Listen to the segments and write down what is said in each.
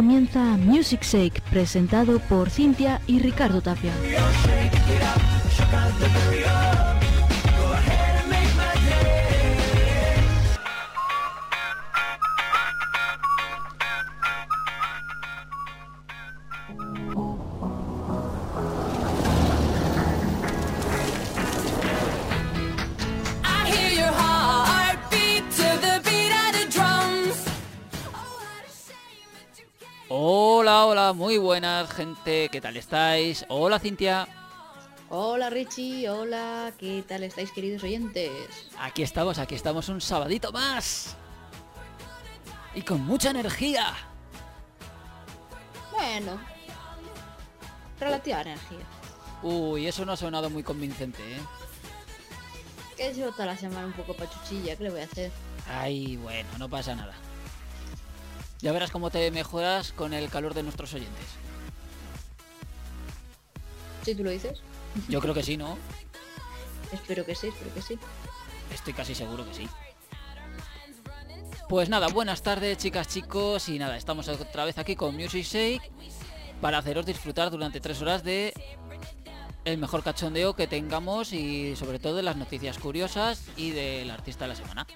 comienza Music Shake, presentado por Cintia y Ricardo Tapia. Gente, ¿qué tal estáis? Hola Cintia. Hola Richie, hola, ¿qué tal estáis queridos oyentes? Aquí estamos, aquí estamos un sabadito más. Y con mucha energía. Bueno, relativa energía. Uy, eso no ha sonado muy convincente, ¿eh? Que llevo toda la semana un poco pachuchilla, ¿qué le voy a hacer? Ay, bueno, no pasa nada. Ya verás cómo te mejoras con el calor de nuestros oyentes. Si tú lo dices. Yo creo que sí, ¿no? espero que sí, espero que sí. Estoy casi seguro que sí. Pues nada, buenas tardes chicas, chicos y nada, estamos otra vez aquí con Music Shake para haceros disfrutar durante tres horas de el mejor cachondeo que tengamos y sobre todo de las noticias curiosas y del artista de la semana.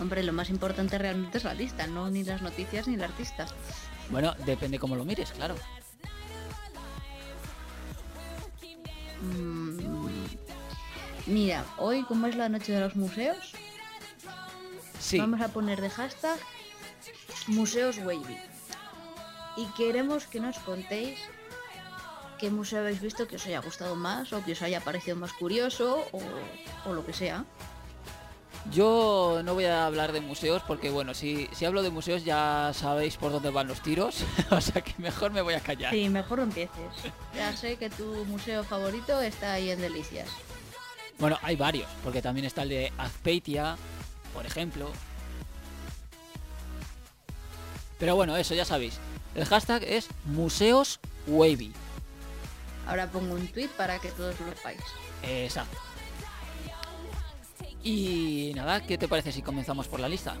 Hombre, lo más importante realmente es la lista, no ni las noticias ni el artista. Bueno, depende cómo lo mires, claro. Mm, mira, hoy como es la noche de los museos, Sí, vamos a poner de hashtag Museos Wavy. Y queremos que nos contéis qué museo habéis visto que os haya gustado más o que os haya parecido más curioso o, o lo que sea. Yo no voy a hablar de museos porque bueno, si, si hablo de museos ya sabéis por dónde van los tiros, o sea que mejor me voy a callar. Sí, mejor no empieces. Ya sé que tu museo favorito está ahí en Delicias. Bueno, hay varios, porque también está el de Azpeitia, por ejemplo. Pero bueno, eso ya sabéis. El hashtag es Museos Wavy. Ahora pongo un tweet para que todos lo sepáis. Exacto. Y nada, ¿qué te parece si comenzamos por la lista?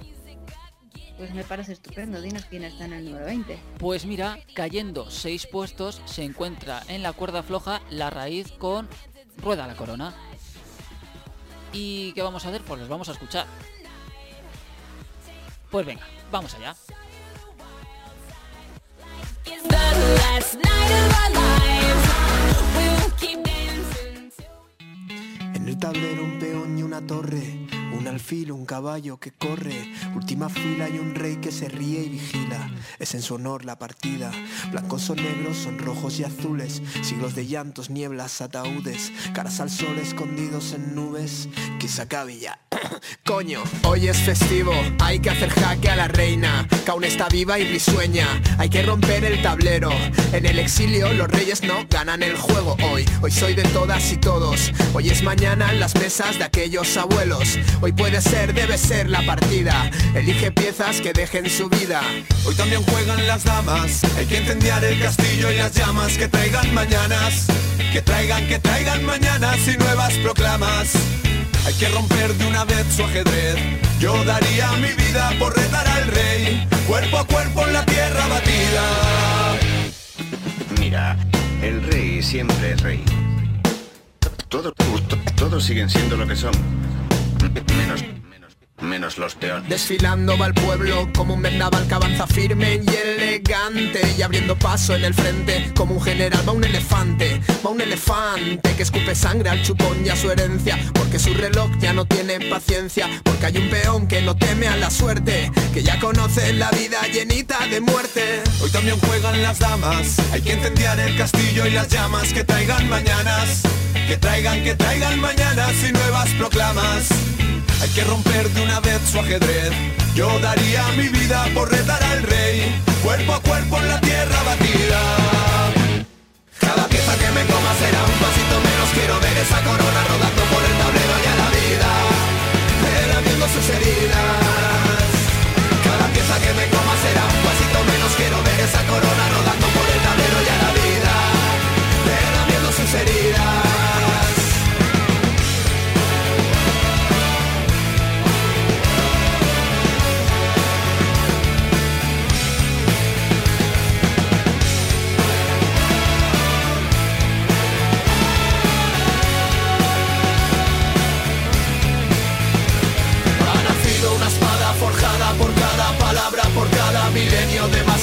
Pues me parece estupendo. Dinos quién está en el número 20. Pues mira, cayendo seis puestos, se encuentra en la cuerda floja la raíz con Rueda la Corona. ¿Y qué vamos a hacer? Pues los vamos a escuchar. Pues venga, vamos allá. The En el tablero un peón y una torre, un alfil, un caballo que corre, última fila y un rey que se ríe y vigila. Es en su honor la partida. Blancos o negros, son rojos y azules, siglos de llantos, nieblas, ataúdes, caras al sol escondidos en nubes. Se acabe ya. Coño, hoy es festivo, hay que hacer jaque a la reina, que está viva y risueña, hay que romper el tablero. En el exilio los reyes no ganan el juego hoy, hoy soy de todas y todos, hoy es mañana en las mesas de aquellos abuelos, puede ser, debe ser la partida, elige piezas que dejen su vida. Hoy también juegan las damas, hay que incendiar el castillo y las llamas que traigan mañanas, que traigan, que traigan mañanas y nuevas proclamas. Hay que romper de una vez su ajedrez. Yo daría mi vida por retar al rey, cuerpo a cuerpo en la tierra batida. Mira, el rey siempre es rey. Todo- to- todos siguen siendo lo que son. Menos, menos, los peones. Desfilando va el pueblo como un vendaval que avanza firme y elegante Y abriendo paso en el frente como un general va un elefante Va un elefante que escupe sangre al chupón y a su herencia Porque su reloj ya no tiene paciencia Porque hay un peón que no teme a la suerte Que ya conoce la vida llenita de muerte Hoy también juegan las damas, hay que incendiar el castillo y las llamas que traigan mañanas. Que traigan, que traigan mañanas y nuevas proclamas. Hay que romper de una vez su ajedrez. Yo daría mi vida por retar al rey, cuerpo a cuerpo en la tierra batida. Cada pieza que me coma será un pasito menos. Quiero ver esa corona rodando por el tablero y a la vida, sus.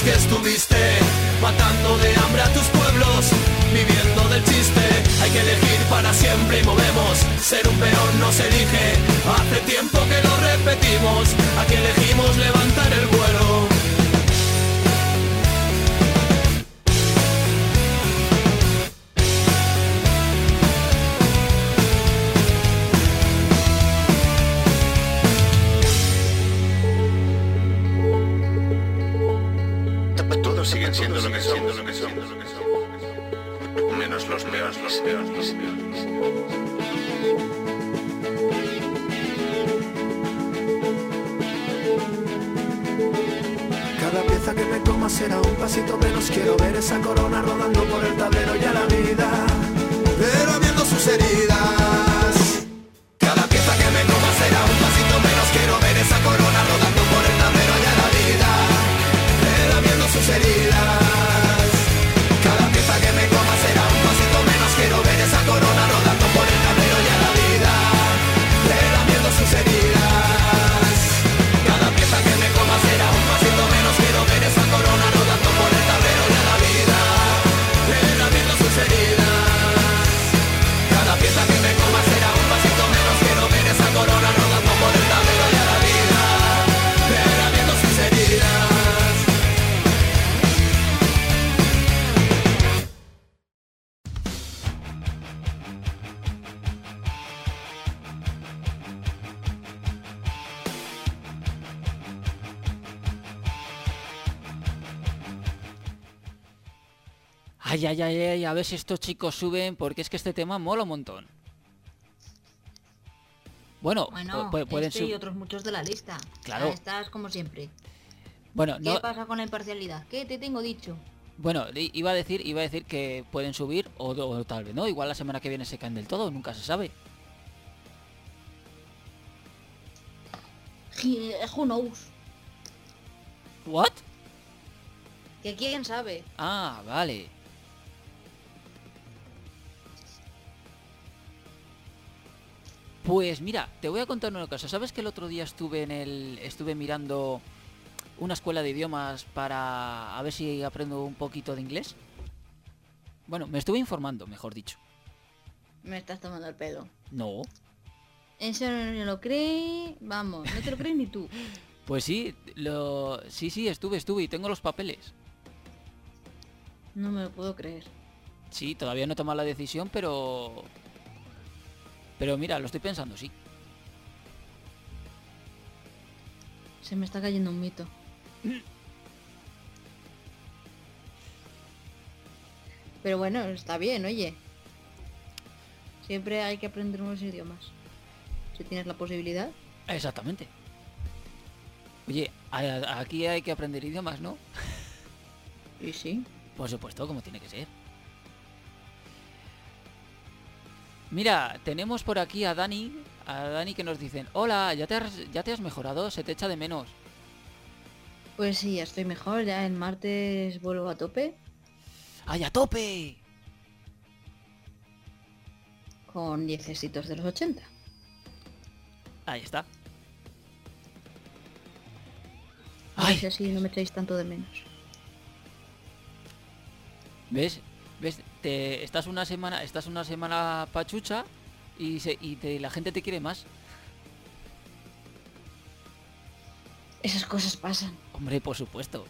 que estuviste matando de hambre a tus pueblos, viviendo del chiste. Hay que elegir para siempre y movemos. Ser un peón no se elige. Hace tiempo que lo Ay, ay, ay, ay, a ver si estos chicos suben, porque es que este tema mola un montón. Bueno, Bueno, pu- pu- pueden este y otros muchos de la lista. Claro. Estás como siempre. Bueno, ¿Qué no, pasa con la imparcialidad? ¿Qué te tengo dicho? bueno, iba a decir, iba a decir que pueden subir o, o tal vez no. Igual la semana que viene se caen del todo, nunca se sabe. Ji- Who knows? What? Que quién sabe. Ah, vale. Pues mira, te voy a contar una cosa. ¿Sabes que el otro día estuve en el estuve mirando una escuela de idiomas para a ver si aprendo un poquito de inglés? Bueno, me estuve informando, mejor dicho. Me estás tomando el pelo. No. Eso no lo cree. Vamos, no te lo crees ni tú. Pues sí, lo sí, sí, estuve, estuve y tengo los papeles. No me lo puedo creer. Sí, todavía no he tomado la decisión, pero pero mira, lo estoy pensando, sí. Se me está cayendo un mito. Pero bueno, está bien, oye. Siempre hay que aprender nuevos idiomas. Si tienes la posibilidad. Exactamente. Oye, aquí hay que aprender idiomas, ¿no? Y sí. Por supuesto, como tiene que ser. Mira, tenemos por aquí a Dani, a Dani que nos dicen, hola, ¿ya te has, ya te has mejorado? Se te echa de menos. Pues sí, ya estoy mejor. Ya el martes vuelvo a tope. ¡Ay, a tope! Con 10 éxitos de los 80. Ahí está. ¡Ay! si así no me echáis tanto de menos. ¿Ves? ¿Ves? Te, estás una semana, estás una semana pachucha y, se, y te- la gente te quiere más. Esas cosas pasan. Hombre, por supuesto.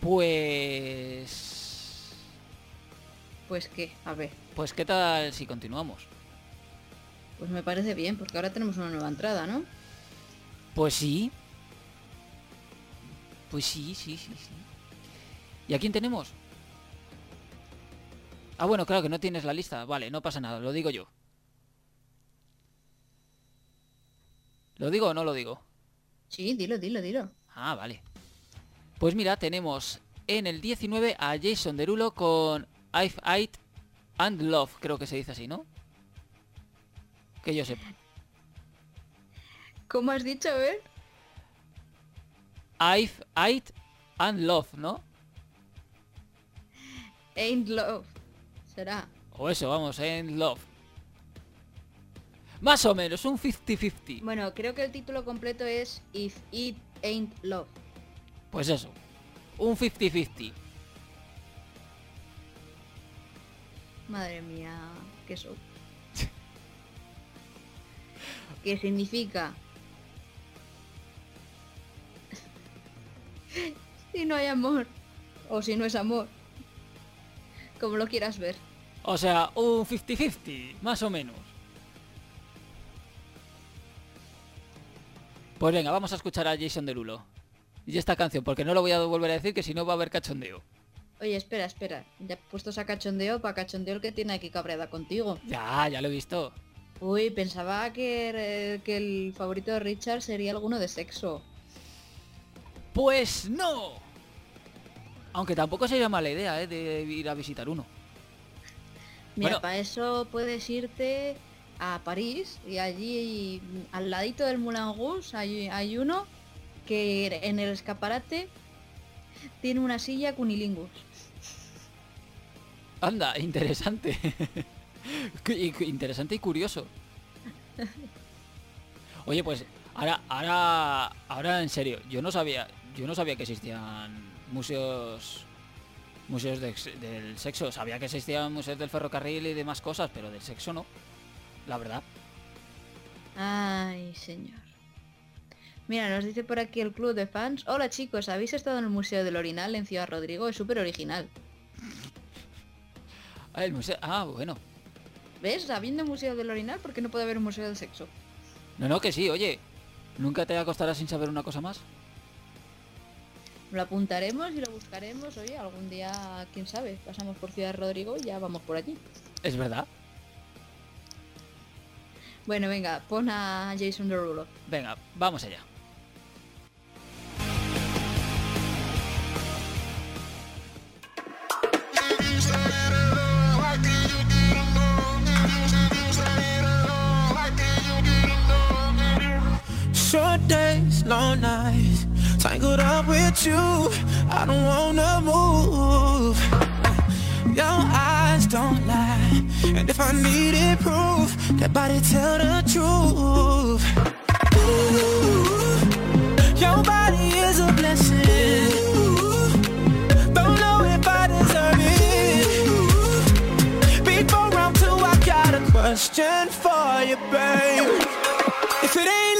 Pues... Pues qué, a ver. Pues qué tal si continuamos. Pues me parece bien, porque ahora tenemos una nueva entrada, ¿no? Pues sí. Pues sí, sí, sí, sí. ¿Y a quién tenemos? Ah, bueno, claro que no tienes la lista. Vale, no pasa nada, lo digo yo. ¿Lo digo o no lo digo? Sí, dilo, dilo, dilo. Ah, vale. Pues mira, tenemos en el 19 a Jason Derulo con I've Ate and Love, creo que se dice así, ¿no? Que yo sepa. ¿Cómo has dicho, a ver? I've and Love, ¿no? Ain't love. Será. O eso, vamos, en Love. Más o menos, un 50-50. Bueno, creo que el título completo es If It Ain't Love. Pues eso, un 50-50. Madre mía, qué show. ¿Qué significa? si no hay amor. O si no es amor. Como lo quieras ver. O sea, un 50-50, más o menos. Pues venga, vamos a escuchar a Jason Derulo. Y esta canción, porque no lo voy a volver a decir, que si no va a haber cachondeo. Oye, espera, espera. Ya puestos a cachondeo, para cachondeo el que tiene aquí cabreada contigo. Ya, ya lo he visto. Uy, pensaba que, eh, que el favorito de Richard sería alguno de sexo. Pues no. Aunque tampoco sería mala idea, ¿eh? De ir a visitar uno. Mira, Bueno. para eso puedes irte a París y allí al ladito del Moulin Rouge hay, hay uno que en el escaparate tiene una silla cunilingus. Anda, interesante. Interesante y curioso. Oye, pues ahora, ahora, ahora en serio, yo no sabía, yo no sabía que existían museos, museos de del sexo. Sabía que existían museos del ferrocarril y demás cosas, pero del sexo no. La verdad. Ay, señor. Mira, nos dice por aquí el club de fans. Hola chicos, ¿habéis estado en el Museo del Orinal en Ciudad Rodrigo? Es súper original. Ah, el museo. Ah, bueno. ¿Ves? Habiendo Museo del Orinal, ¿por qué no puede haber un Museo del Sexo? No, no, que sí, oye. ¿Nunca te acostarás sin saber una cosa más? Lo apuntaremos y lo buscaremos. Oye, algún día, quién sabe, pasamos por Ciudad Rodrigo y ya vamos por allí. Es verdad. Bueno, venga, pon a Jason Derulo. Venga, vamos allá. Short days, long nights, tangled up with you. I don't wanna move. Your eyes don't lie, and if I needed proof, that body tell the truth. Ooh, your body is a blessing. Don't know if I deserve it. Before round two, I got a question for you, babe. If it ain't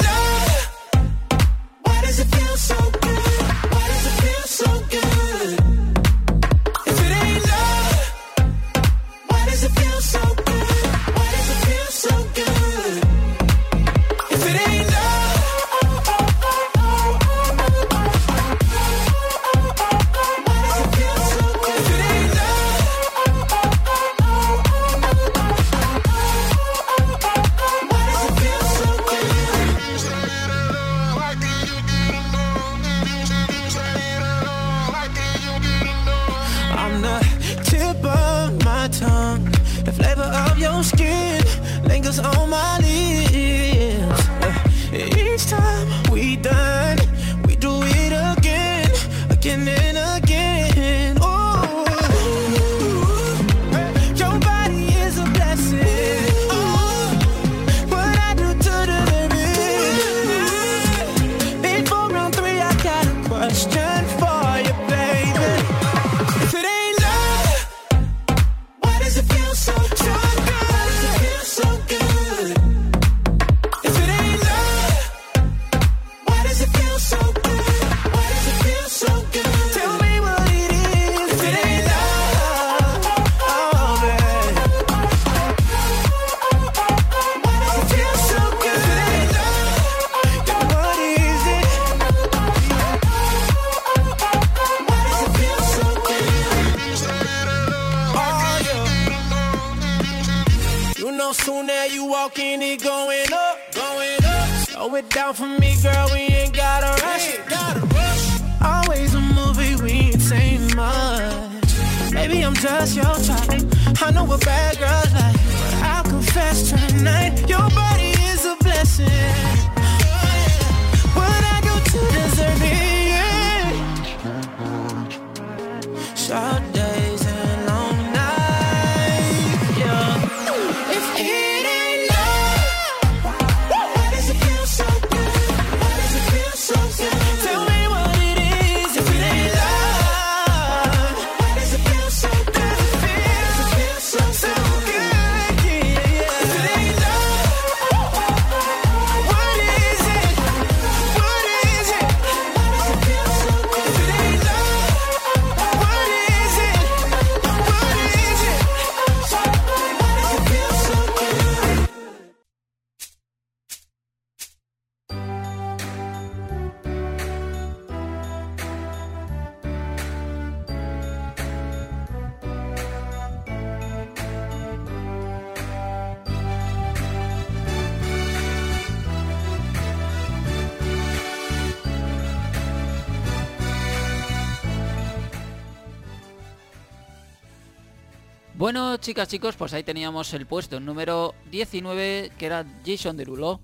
chicas, chicos, pues ahí teníamos el puesto número 19, que era Jason Derulo.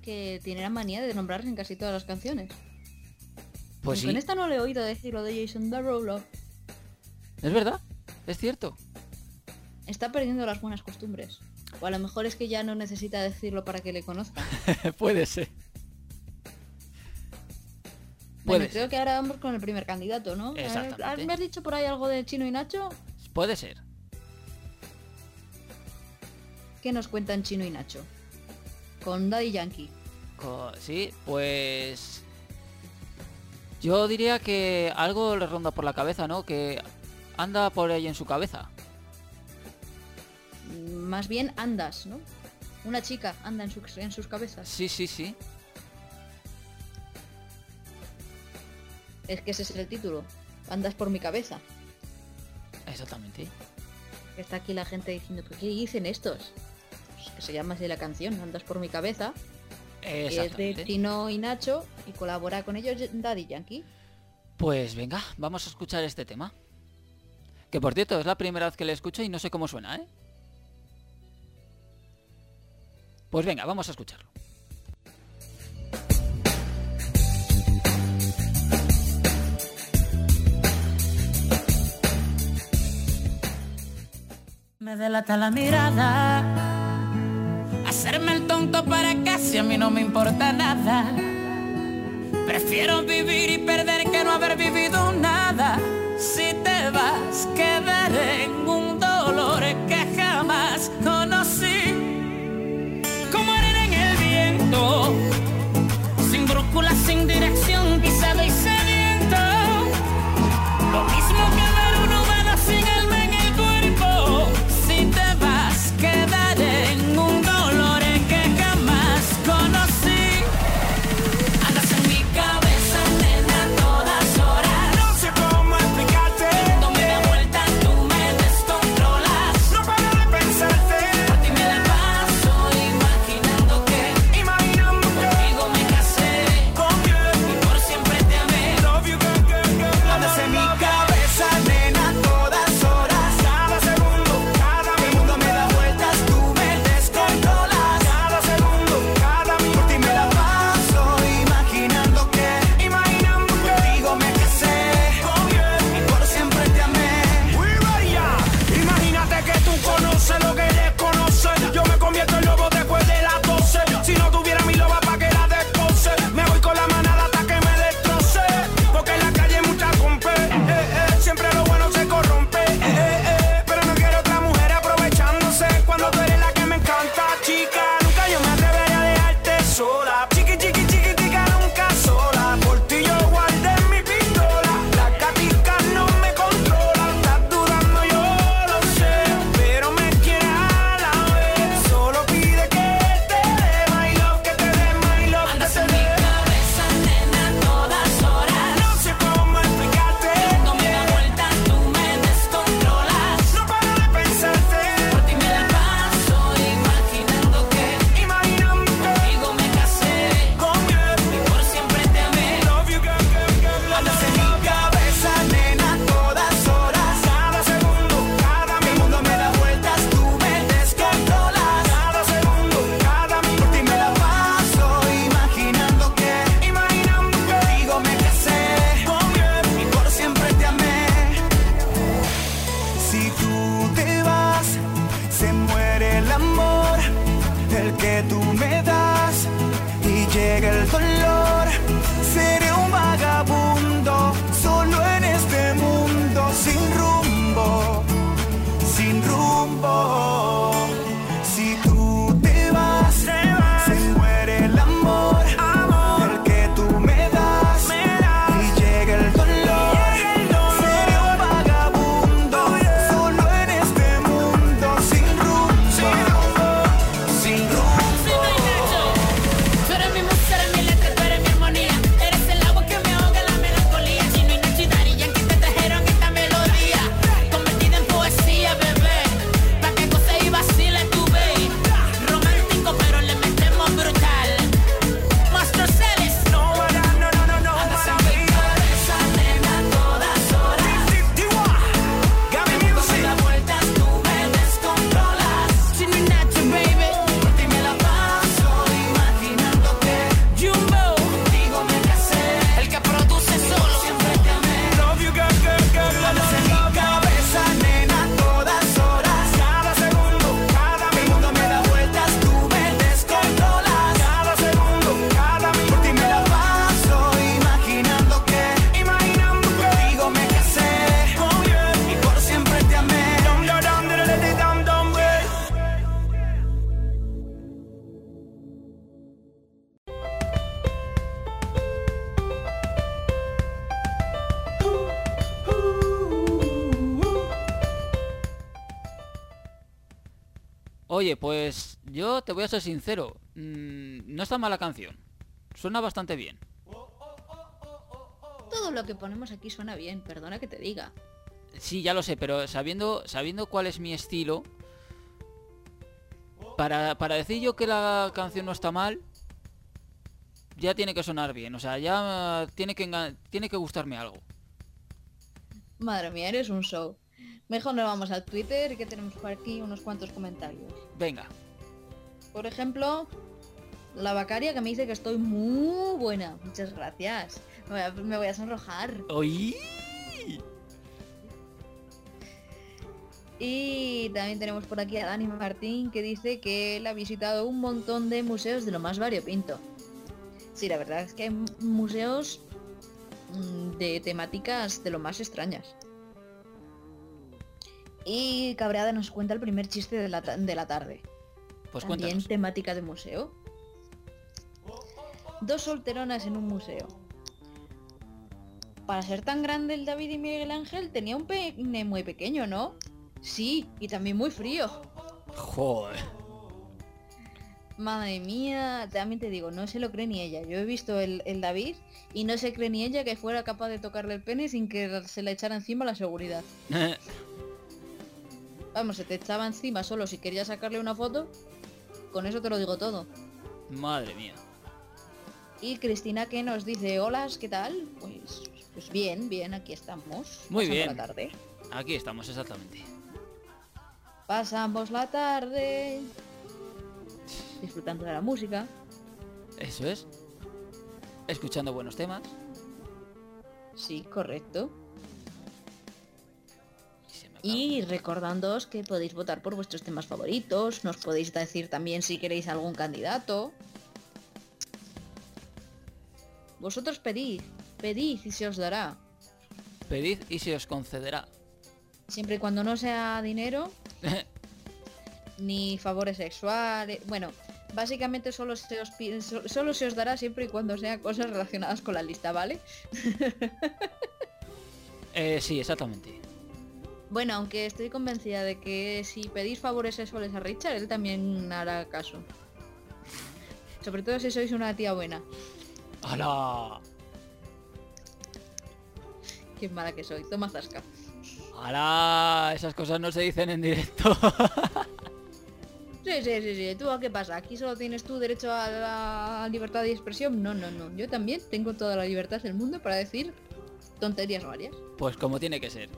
Que tiene la manía de nombrarse en casi todas las canciones. Pues sí, En esta no le he oído decir lo de Jason Derulo. es verdad, es cierto. Está perdiendo las buenas costumbres. O a lo mejor es que ya no necesita decirlo para que le conozcan. Puede ser. Bueno, creo que ahora vamos con el primer candidato, ¿no? Exactamente. ¿Me has dicho por ahí algo de Chino y Nacho? Puede ser. ¿Qué nos cuentan Chino y Nacho? Con Daddy Yankee. Sí, pues... Yo diría que algo le ronda por la cabeza, ¿no? Que anda por ahí en su cabeza. Más bien andas, ¿no? Una chica anda en sus cabezas. Sí, sí, sí. Es que ese es el título. Andas por mi cabeza. Exactamente. Está aquí la gente diciendo, ¿pero qué dicen estos? Pues que se llama así la canción, Andas por mi cabeza. que es de. Chino y Nacho y colabora con ellos Daddy Yankee. Pues venga, vamos a escuchar este tema. Que por cierto, es la primera vez que le escucho y no sé cómo suena, ¿eh? Pues venga, vamos a escucharlo. Me delata la mirada. Hacerme el tonto para casi a mí no me importa nada. Prefiero vivir y perder que no haber vivido nada. Te voy a ser sincero. mm, no está mala canción. Suena bastante bien. Todo lo que ponemos aquí suena bien, perdona que te diga. Sí, ya lo sé, pero sabiendo, sabiendo cuál es mi estilo, para, para decir yo que la canción no está mal, ya tiene que sonar bien. O sea, ya tiene que, tiene que gustarme algo. Madre mía, eres un show. Mejor nos vamos al Twitter que tenemos por aquí unos cuantos comentarios. Venga. Por ejemplo, la Bacaria que me dice que estoy muy buena. Muchas gracias. Me voy a, me voy a sonrojar. ¡Oí! Y también tenemos por aquí a Dani Martín que dice que él ha visitado un montón de museos de lo más variopinto. Sí, la verdad es que hay mu- museos mm, de temáticas de lo más extrañas. Y Cabreada nos cuenta el primer chiste de la, ta- de la tarde. Pues También cuéntanos. temática de museo. Dos solteronas en un museo. Para ser tan grande el David y Miguel Ángel tenía un pene muy pequeño, ¿no? Sí, y también muy frío. Joder. Madre mía, también te digo, no se lo cree ni ella. Yo he visto el, el David y no se cree ni ella que fuera capaz de tocarle el pene sin que se le echara encima la seguridad. Vamos, se te echaba encima solo si querías sacarle una foto. Con eso te lo digo todo. Madre mía. Y Cristina que nos dice, hola, ¿qué tal? Pues, pues bien, bien, aquí estamos. Muy bien. la tarde. Aquí estamos, exactamente. Pasamos la tarde. Disfrutando de la música. Eso es. Escuchando buenos temas. Sí, correcto. Y recordándoos que podéis votar por vuestros temas favoritos. Nos podéis decir también si queréis algún candidato. Vosotros pedid, pedid y se os dará. Pedid y se os concederá. Siempre y cuando no sea dinero ni favores sexuales. Bueno, básicamente solo se os solo se os dará siempre y cuando sean cosas relacionadas con la lista, ¿vale? Eh, sí, exactamente. Bueno, aunque estoy convencida de que si pedís favores sexuales a Richard, él también hará caso. Sobre todo si sois una tía buena. ¡Hala! Qué mala que soy. Toma zasca. ¡Hala! Esas cosas no se dicen en directo. Sí, sí, sí, sí. ¿Tú a qué pasa? ¿Aquí solo tienes tú derecho a la libertad de expresión? No, no, no. Yo también tengo toda la libertad del mundo para decir tonterías varias. pues como tiene que ser.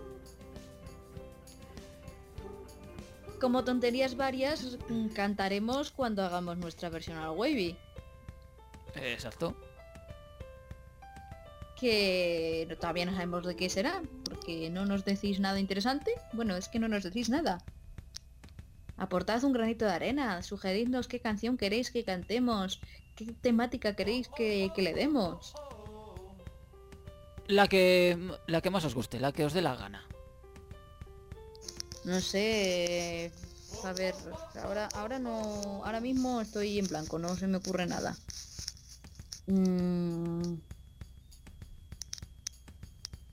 Como tonterías varias, mm, cantaremos cuando hagamos nuestra versión al Wavy. Exacto. Que todavía no sabemos de qué será, porque no nos decís nada interesante. Bueno, es que no nos decís nada. Aportad un granito de arena, sugeridnos qué canción queréis que cantemos, qué temática queréis que, que le demos. La que, la que más os guste, la que os dé la gana. No sé. A ver, ahora, ahora no. Ahora mismo estoy en blanco, no se me ocurre nada. Mm.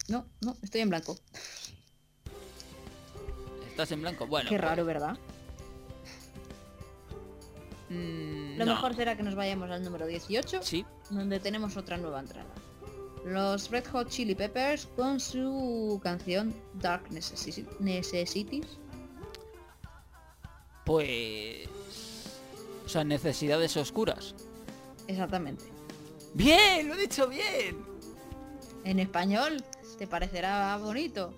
No, no, estoy en blanco. Estás en blanco. Bueno. Qué pues, raro, ¿verdad? mm, Lo no. mejor será que nos vayamos al número 18, Sí. donde tenemos otra nueva entrada. Los Red Hot Chili Peppers con su canción Dark Necessi- Necessities. Pues... O sea, necesidades oscuras. Exactamente. ¡Bien! ¡Lo he dicho bien! En español, ¿te parecerá bonito?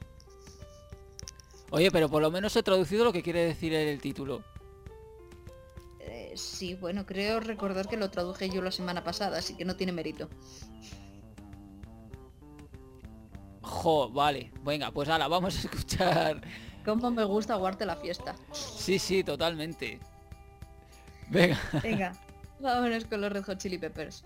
Oye, pero por lo menos he traducido lo que quiere decir el título. Eh, sí, bueno, creo recordar que lo traduje yo la semana pasada, así que no tiene mérito. Jo, vale. Venga, pues ahora vamos a escuchar. Cómo me gusta aguarte la fiesta. Sí, sí, totalmente. Venga. Venga, vámonos con los Red Hot Chili Peppers.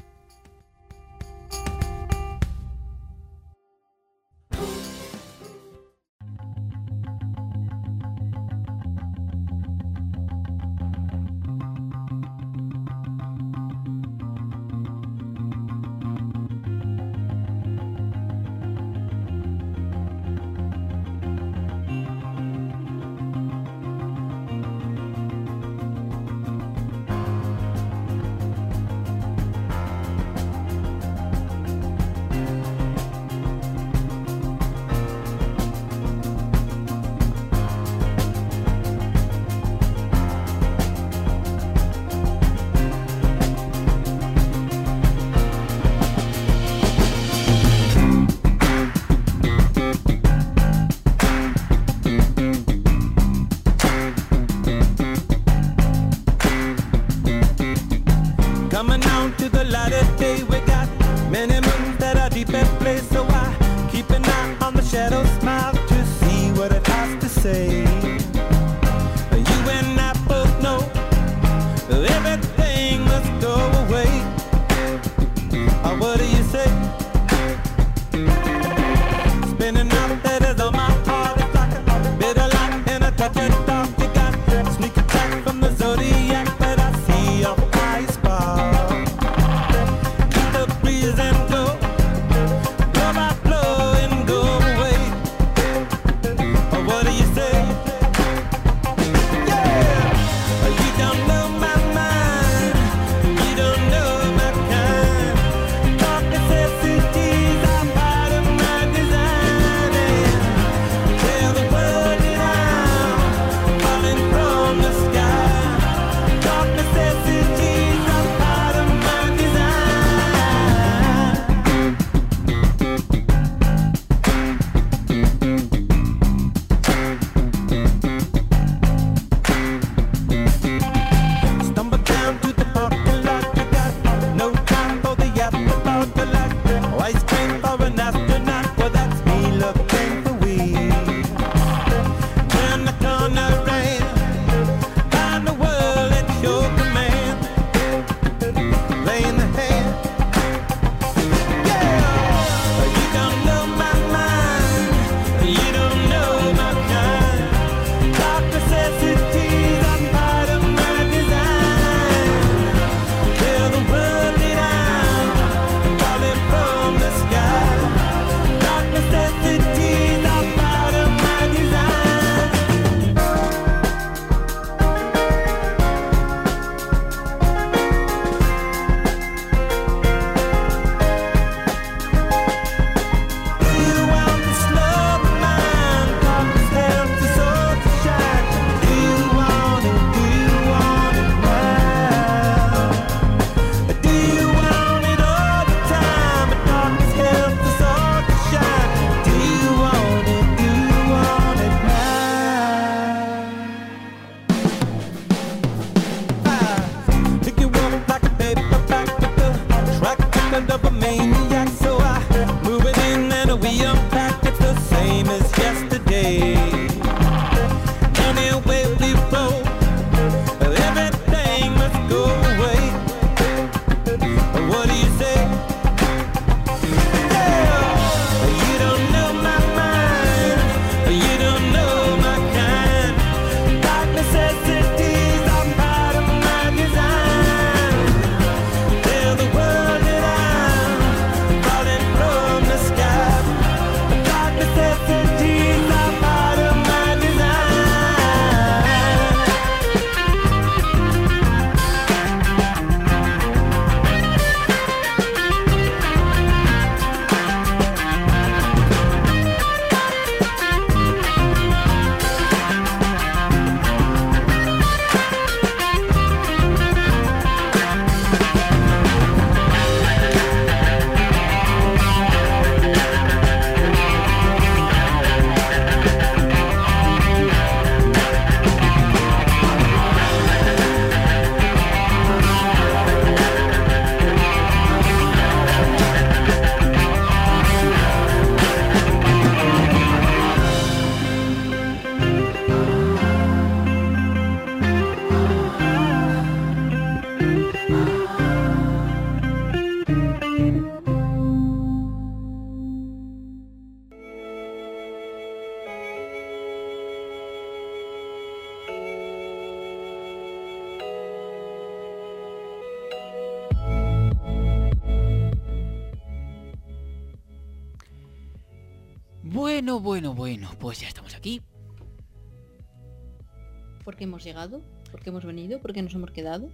qué hemos llegado, por qué hemos venido, por qué nos hemos quedado.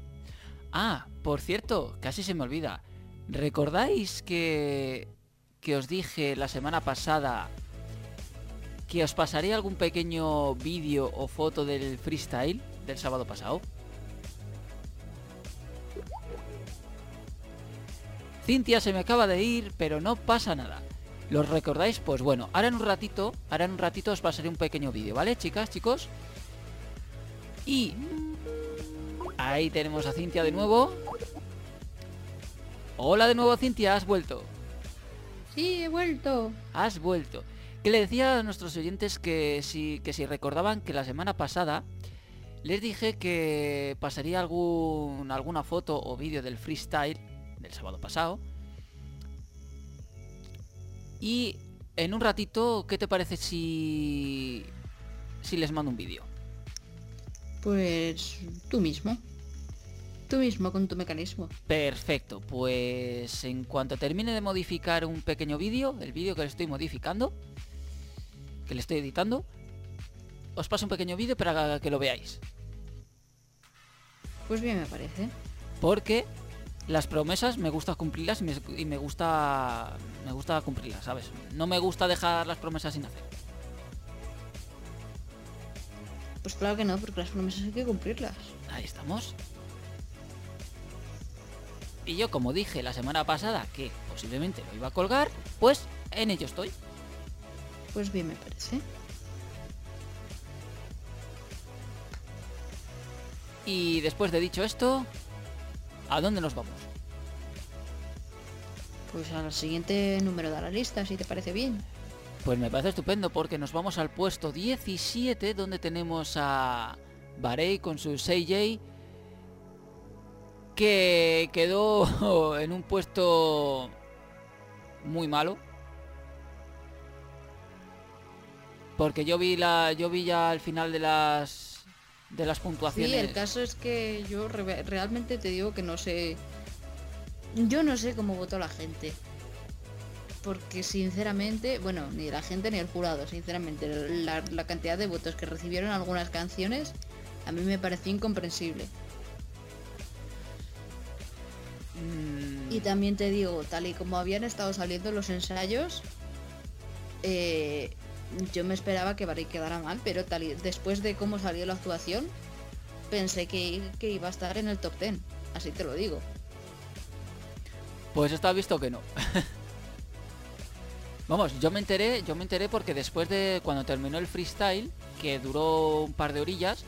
Ah, por cierto, casi se me olvida. ¿Recordáis que, que os dije la semana pasada que os pasaría algún pequeño vídeo o foto del freestyle del sábado pasado? Cintia se me acaba de ir, pero no pasa nada. ¿Los recordáis? Pues bueno, ahora en un ratito, ahora en un ratito os pasaré un pequeño vídeo, ¿vale, chicas, chicos? Y... Ahí tenemos a Cintia de nuevo. Hola de nuevo Cintia, has vuelto. Sí, he vuelto. Has vuelto. Que le decía a nuestros oyentes que si, que si recordaban que la semana pasada les dije que pasaría algún, alguna foto o vídeo del freestyle del sábado pasado. Y en un ratito, ¿qué te parece si, si les mando un vídeo? Pues tú mismo. Tú mismo con tu mecanismo. Perfecto, pues en cuanto termine de modificar un pequeño vídeo, el vídeo que le estoy modificando, que le estoy editando, os paso un pequeño vídeo para que lo veáis. Pues bien me parece. Porque las promesas me gusta cumplirlas y me, y me gusta me gusta cumplirlas, ¿sabes? No me gusta dejar las promesas sin hacer. Pues claro que no, porque las promesas hay que cumplirlas. Ahí estamos. Y yo como dije la semana pasada que posiblemente lo iba a colgar, pues en ello estoy. Pues bien me parece. Y después de dicho esto, ¿a dónde nos vamos? Pues al siguiente número de la lista, si te parece bien. Pues me parece estupendo porque nos vamos al puesto 17 donde tenemos a Barey con su 6J que quedó en un puesto muy malo. Porque yo vi la yo vi ya al final de las de las Sí, puntuaciones. el caso es que yo re- realmente te digo que no sé. Yo no sé cómo votó la gente. Porque sinceramente, bueno, ni la gente ni el jurado, sinceramente, la, la cantidad de votos que recibieron algunas canciones a mí me pareció incomprensible. Mm, Y también te digo, tal y como habían estado saliendo los ensayos, eh, yo me esperaba que Barry quedara mal, pero tal y, después de cómo salió la actuación, pensé que, que iba a estar en el top 10, así te lo digo. Pues está visto que no. Vamos, yo me enteré, yo me enteré porque después de cuando terminó el freestyle, que duró un par de orillas,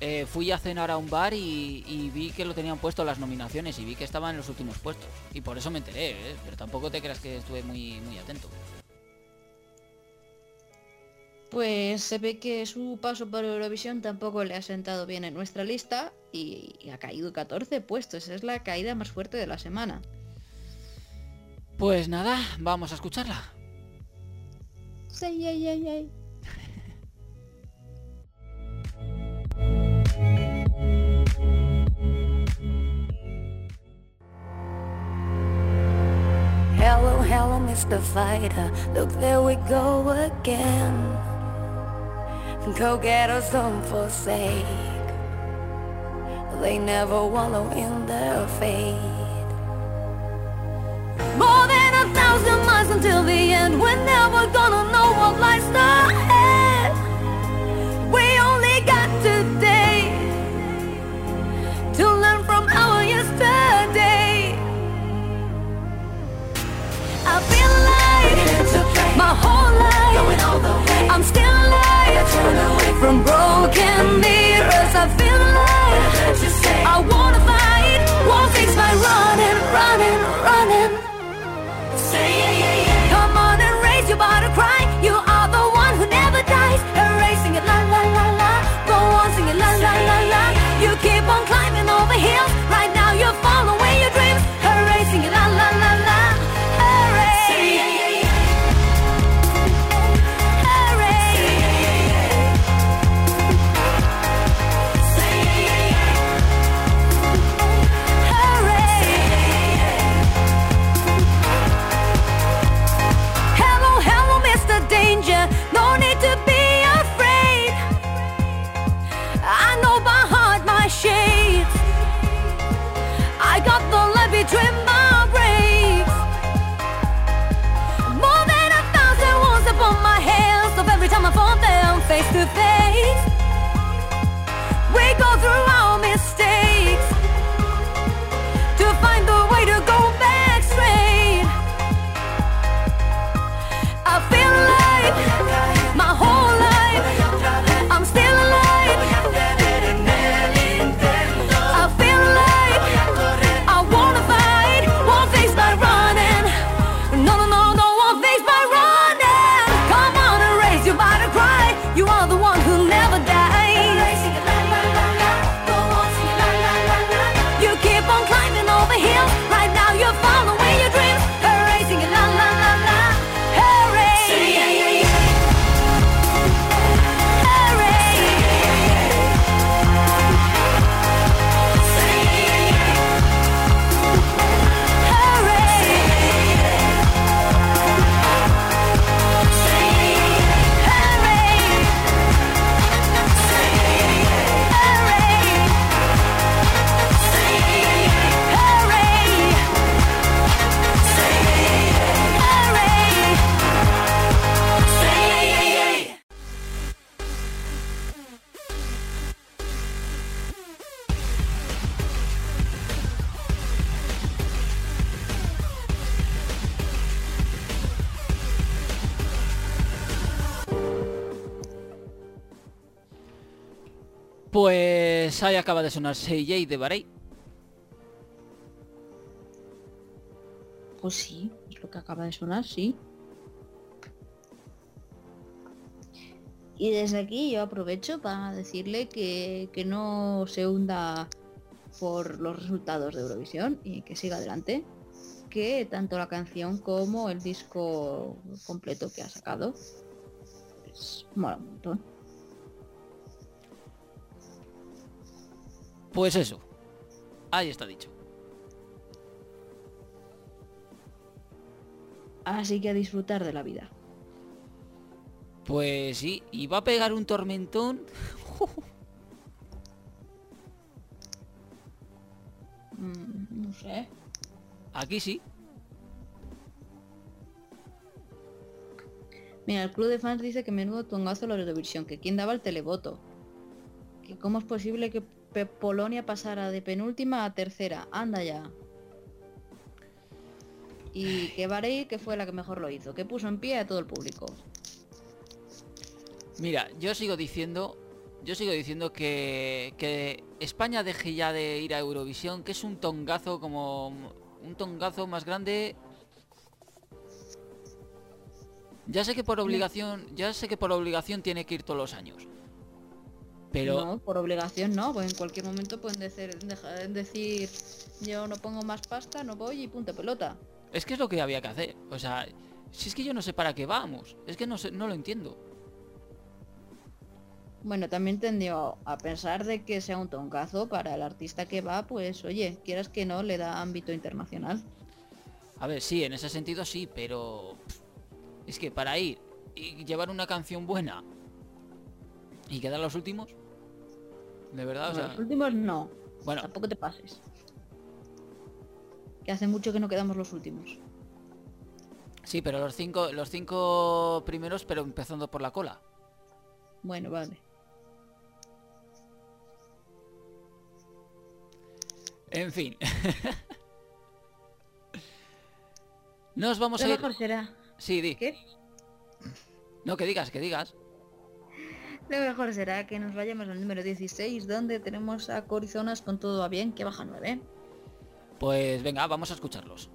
eh, fui a cenar a un bar y, vi que lo tenían puesto las nominaciones y vi que estaba en los últimos puestos. Y por eso me enteré, ¿eh? pero tampoco te creas que estuve muy, muy atento. Pues se ve que su paso por Eurovisión tampoco le ha sentado bien en nuestra lista y ha caído 14 puestos. Es la caída más fuerte de la semana. Pues nada, vamos a escucharla. Sí, ay, ay, ay. Hello, hello, Mr. Fighter. Look, there we go again. Go getters don't forsake. They never wallow in their fate. More a thousand miles until the end. We're never gonna know what lies ahead. We only got today to learn from our yesterday. I feel like my whole life I'm still alive from broken We go through our mistakes. Ahí acaba de sonar CJ de Bahrein. Pues sí, es lo que acaba de sonar, sí. Y desde aquí yo aprovecho para decirle que, que no se hunda por los resultados de Eurovisión y que siga adelante. Que tanto la canción como el disco completo que ha sacado pues, mola un montón. Pues eso. Ahí está dicho. Así que a disfrutar de la vida. Pues sí, y va a pegar un tormentón. Mm, no sé. Aquí sí. Mira, el club de fans dice que menudo tongazo la Eurovisión, que quién daba el televoto. Que cómo es posible que Polonia pasara de penúltima a tercera. Anda ya. Y que Bahrein, que fue la que mejor lo hizo, que puso en pie a todo el público. Mira, yo sigo diciendo, yo sigo diciendo que, que España deje ya de ir a Eurovisión, que es un tongazo como un tongazo más grande. Ya sé que por obligación, ya sé que por obligación tiene que ir todos los años. Pero No, por obligación no, pues en cualquier momento pueden decir, yo no pongo más pasta, no voy y punto pelota. es que es lo que había que hacer. O sea, si es que yo no sé para qué vamos, es que no sé, no lo entiendo. Bueno, también tendió a pensar de que sea un tongazo para el artista que va, pues oye, quieras que no, le da ámbito internacional. A ver, sí, en ese sentido sí, pero es que para ir y llevar una canción buena y quedar los últimos, de verdad, o Bueno, sea, los últimos no, bueno, tampoco te pases. Que hace mucho que no quedamos los últimos. sí, pero los cinco, los cinco primeros, pero empezando por la cola. Bueno, vale. En fin. Nos vamos Lo a ir. mejor será. Sí, di. ¿Qué? No, que digas, que digas. Lo mejor será que nos vayamos al número 16, donde tenemos a Corizonas con todo a bien, que baja 9. Pues venga, vamos a escucharlos.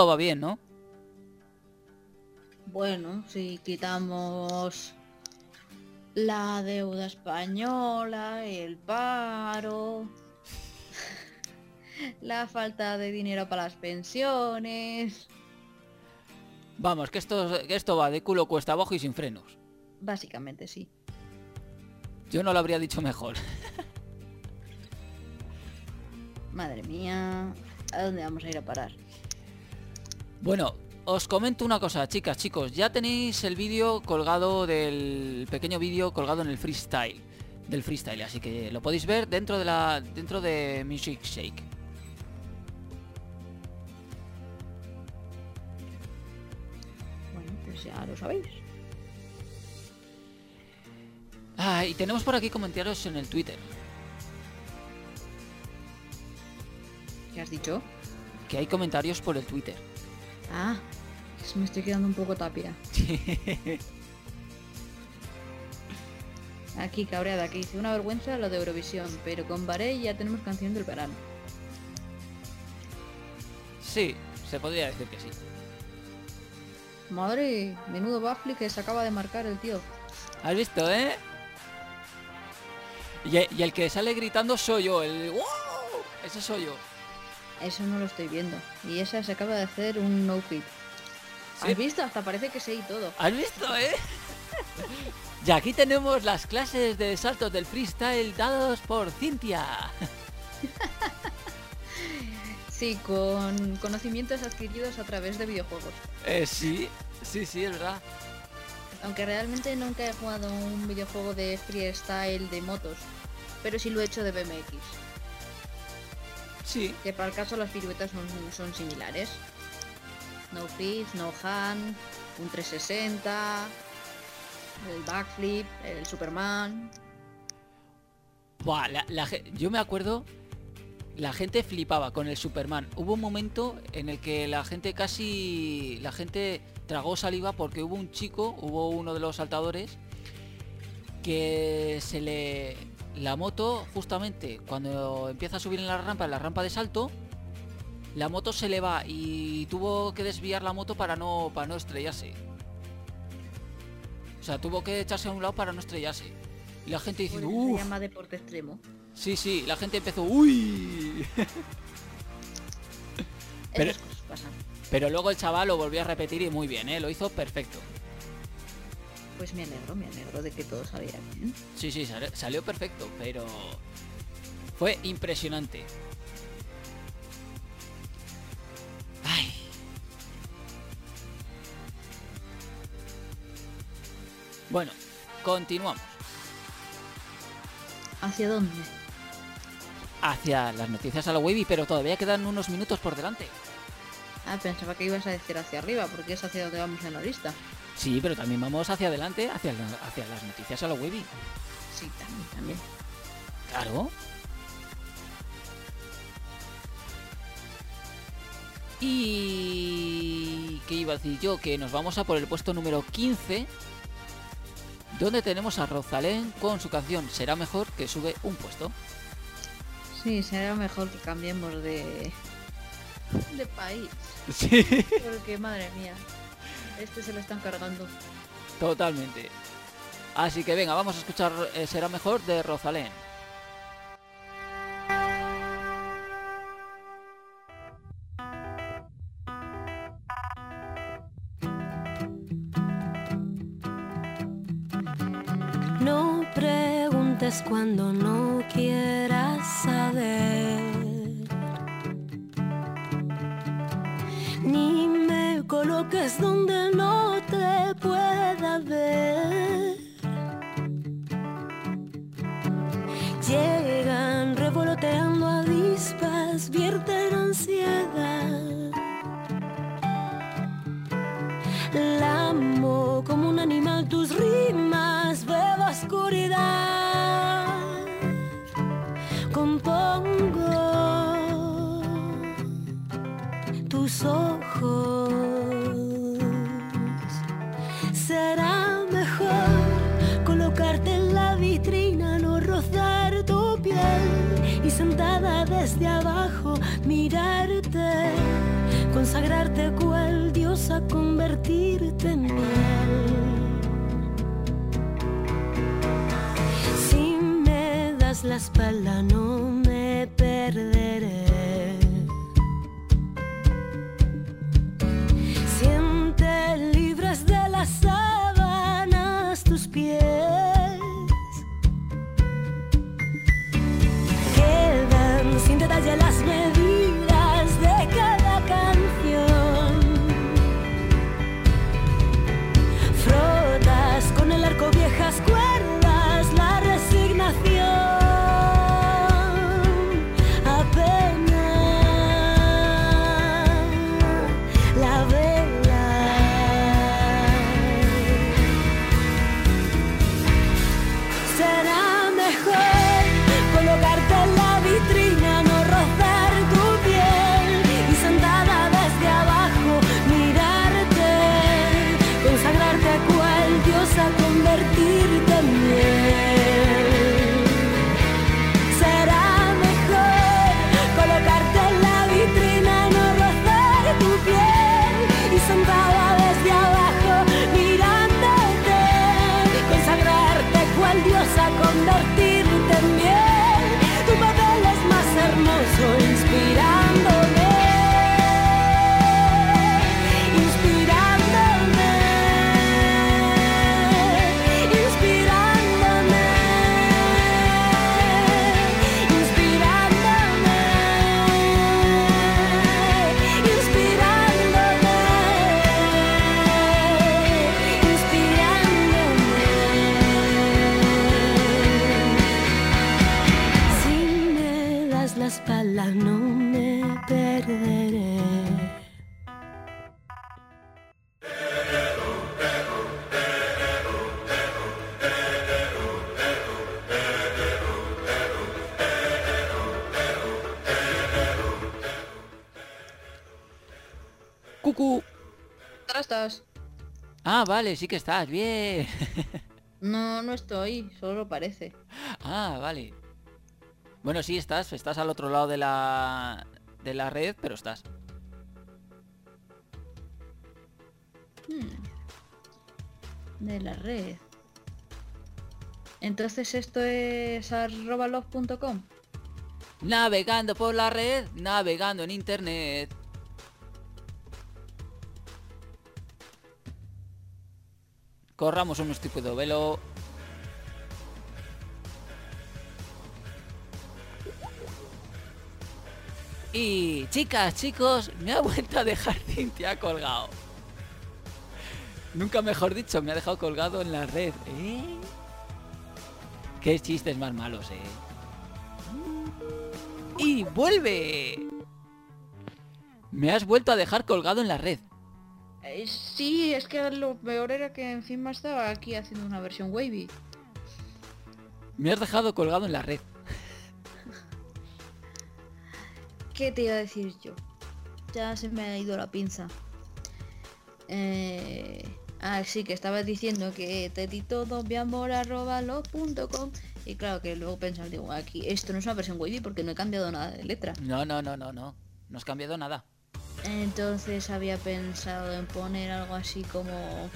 Todo va bien, ¿no? Bueno, si quitamos la deuda española, el paro, la falta de dinero para las pensiones, Vamos, que esto, que esto va de culo cuesta abajo y sin frenos. básicamente sí. Yo no lo habría dicho mejor. Madre mía, ¿a dónde vamos a ir a parar? Bueno, os comento una cosa, chicas, chicos. Ya tenéis el vídeo colgado del pequeño vídeo colgado en el freestyle. Del freestyle, así que lo podéis ver dentro de la. dentro de Music Shake. Bueno, pues ya lo sabéis. Ah, y tenemos por aquí comentarios en el Twitter. ¿Qué has dicho? Que hay comentarios por el Twitter. Ah, me estoy quedando un poco tápida. Aquí cabreada que dice una vergüenza lo de Eurovisión, pero con Baré ya tenemos canción del verano. sí, se podría decir que sí. Madre, menudo baffle que se acaba de marcar el tío. ¿Has visto, eh? Y, y el que sale gritando soy yo, el ¡Wow! Ese soy yo. Eso no lo estoy viendo. Y esa se acaba de hacer un no fit. ¿Sí? ¿Has visto? Hasta parece que sé y todo. ¿Has visto, eh? y aquí tenemos las clases de saltos del freestyle dados por Cintia. Sí, con conocimientos adquiridos a través de videojuegos. Eh, sí, sí, sí, es verdad. Aunque realmente nunca he jugado un videojuego de freestyle de motos. Pero sí lo he hecho de BMX. Sí, Que para el caso las piruetas son, son similares. No fit, no hand, un 360, el backflip, el Superman. Buah, la- la ge- yo me acuerdo, la gente flipaba con el Superman. Hubo un momento en el que la gente casi, la gente tragó saliva porque hubo un chico, hubo uno de los saltadores que se le, la moto justamente cuando empieza a subir en la rampa, en la rampa de salto, la moto se le va y tuvo que desviar la moto para no, para no estrellarse. O sea, tuvo que echarse a un lado para no estrellarse. Y la gente eso se llama deporte extremo. Sí, sí, la gente empezó, uy. Pero luego el chaval lo volvió a repetir y muy bien, ¿eh? Lo hizo perfecto. Pues me alegro, me alegro de que todo saliera bien. Sí, sí, sal- salió perfecto, pero fue impresionante. Ay. Bueno, continuamos ¿Hacia dónde? hacia las noticias a la wavy, pero todavía quedan unos minutos por delante. Ah, pensaba que ibas a decir hacia arriba, porque es hacia donde vamos en la lista. Sí, pero también vamos hacia adelante, hacia, la- hacia las noticias a la wavy. Sí, también, también. Claro. Y... ¿Qué iba a decir yo? Que nos vamos a por el puesto número 15, donde tenemos a Rosalén con su canción Será mejor que sube un puesto. Sí, será mejor que cambiemos de... de país. Sí. Porque, madre mía, este se lo están cargando. Totalmente. Así que venga, vamos a escuchar eh, Será mejor de Rosalén. No preguntes cuando no quieras saber. Me coloques donde no te pueda ver. Me das la espalda no Ah, vale, sí que estás, bien. No, no estoy, solo parece. ah, vale. Bueno, sí, estás, estás al otro lado de la de la red, pero estás. Hmm. De la red. Entonces esto es arroba love.com. Navegando por la red, navegando en internet. Corramos un estúpido velo. Y chicas, chicos, me ha vuelto a dejar Cintia colgado. Nunca mejor dicho, me ha dejado colgado en la red. ¿eh? Qué chistes más malos, eh. Y vuelve. Me has vuelto a dejar colgado en la red. Eh, sí, es que lo peor era que encima estaba aquí haciendo una versión wavy. Me has dejado colgado en la red. ¿Qué te iba a decir yo? Ya se me ha ido la pinza. Eh... Ah, sí, que estabas diciendo que te di todo mi amor arroba love.com y claro que luego pensar, digo, aquí esto no es una versión wavy porque no he cambiado nada de letra. No, no, no, no, no. No has cambiado nada. Entonces había pensado en poner algo así como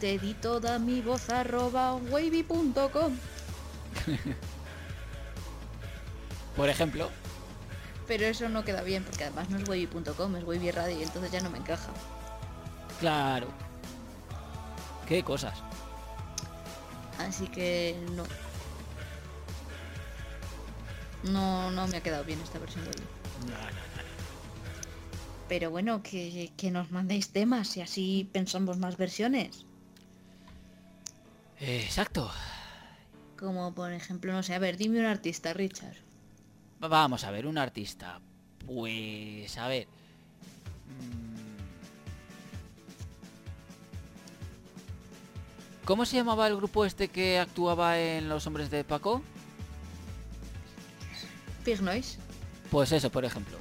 te di toda mi voz arroba wavy.com Por ejemplo. Pero eso no queda bien porque además no es wavy.com, es wavy radio y entonces ya no me encaja. Claro. Qué cosas. Así que no. No, no me ha quedado bien esta versión wavy. Pero bueno, que, que nos mandéis temas y así pensamos más versiones. Exacto. Como por ejemplo, no sé, a ver, dime un artista, Richard. Vamos a ver, un artista. Pues, a ver. Mm. ¿Cómo se llamaba el grupo este que actuaba en Los Hombres de Paco? Pig Noise. Pues eso, por ejemplo.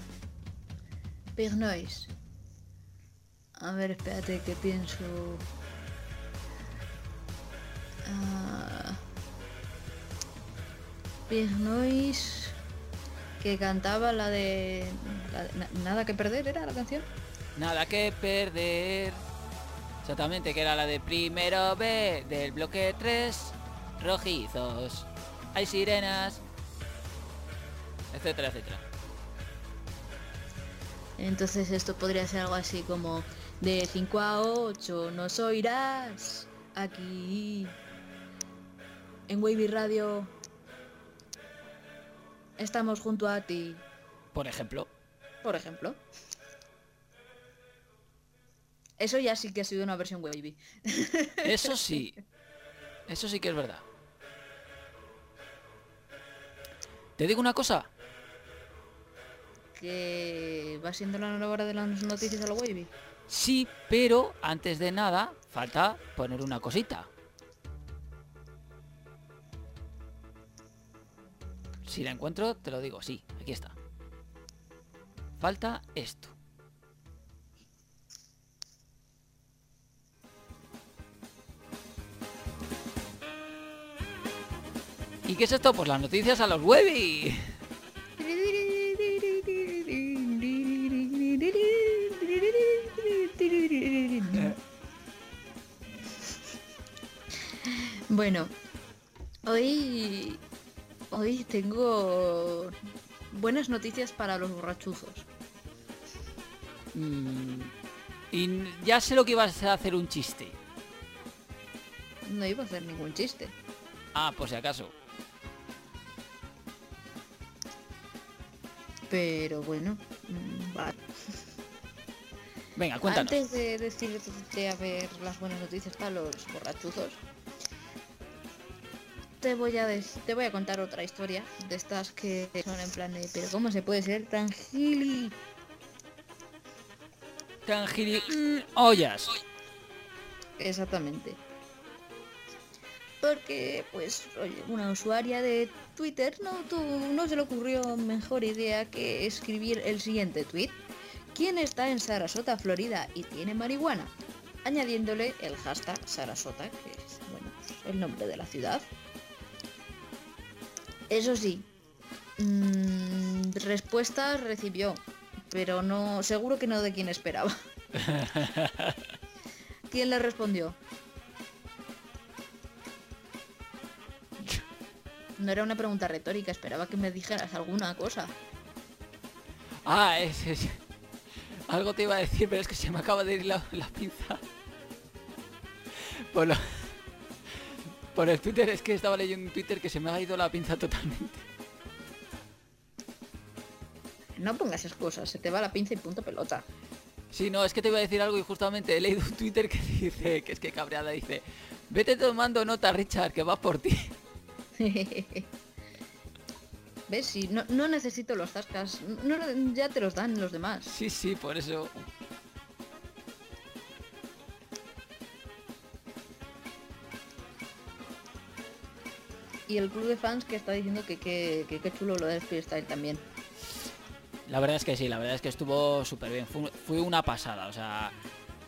Pig Noise. A ver, espérate que pienso. Noise. Que cantaba la de. Nada que perder, ¿era la canción? Nada que perder. Exactamente, que era la de primero B del bloque 3. Rojizos. Hay sirenas. Etcétera, etcétera. Entonces esto podría ser algo así como de 5 a 8 nos oirás aquí en Wavy Radio. Estamos junto a ti, Por ejemplo. por ejemplo. Eso ya sí que ha sido una versión Wavy. Eso sí. Eso sí que es verdad. Te digo una cosa. Que va siendo la nueva hora de las noticias a lo Wavy. Sí, pero antes de nada falta poner una cosita. Si la encuentro, te lo digo. Sí, aquí está. Falta esto. ¿Y qué es esto? Pues las noticias a los webby. Bueno, hoy hoy tengo buenas noticias para los borrachuzos. Mm, y ya sé lo que ibas a hacer un chiste. No iba a hacer ningún chiste. Ah, por si acaso. Pero bueno, mm, vale. Venga, cuéntanos. Antes de decirte a ver las buenas noticias para los borrachuzos, te voy a des- te voy a contar otra historia de estas que son en plan de, pero cómo se puede ser tan gili. Tan gili... mm, ollas. Exactamente. Porque, pues, oye, una usuaria de Twitter no, tuvo- no se le ocurrió mejor idea que escribir el siguiente tweet. ¿Quién está en Sarasota, Florida y tiene marihuana? Añadiéndole el hashtag Sarasota, que es, bueno, pues, el nombre de la ciudad. Eso sí, mm, respuestas recibió, pero no, seguro que no de quien esperaba. ¿Quién le respondió? No era una pregunta retórica, esperaba que me dijeras alguna cosa. Ah, es, es- Algo te iba a decir, pero es que se me acaba de ir la, la pinza. Por, lo- por el Twitter, es que estaba leyendo en Twitter que se me ha ido la pinza totalmente. No pongas excusas, se te va la pinza y punto pelota. Sí, no, es que te iba a decir algo y justamente he leído un Twitter que dice, que es que cabreada, dice, vete tomando nota, Richard, que va por ti. ¿Ves? Si no, no necesito los zascas, no, ya te los dan los demás. Sí, sí, por eso. Y el club de fans que está diciendo que que- que qué chulo lo del freestyle también. La verdad es que sí, la verdad es que estuvo súper bien. Fue, fue una pasada, o sea,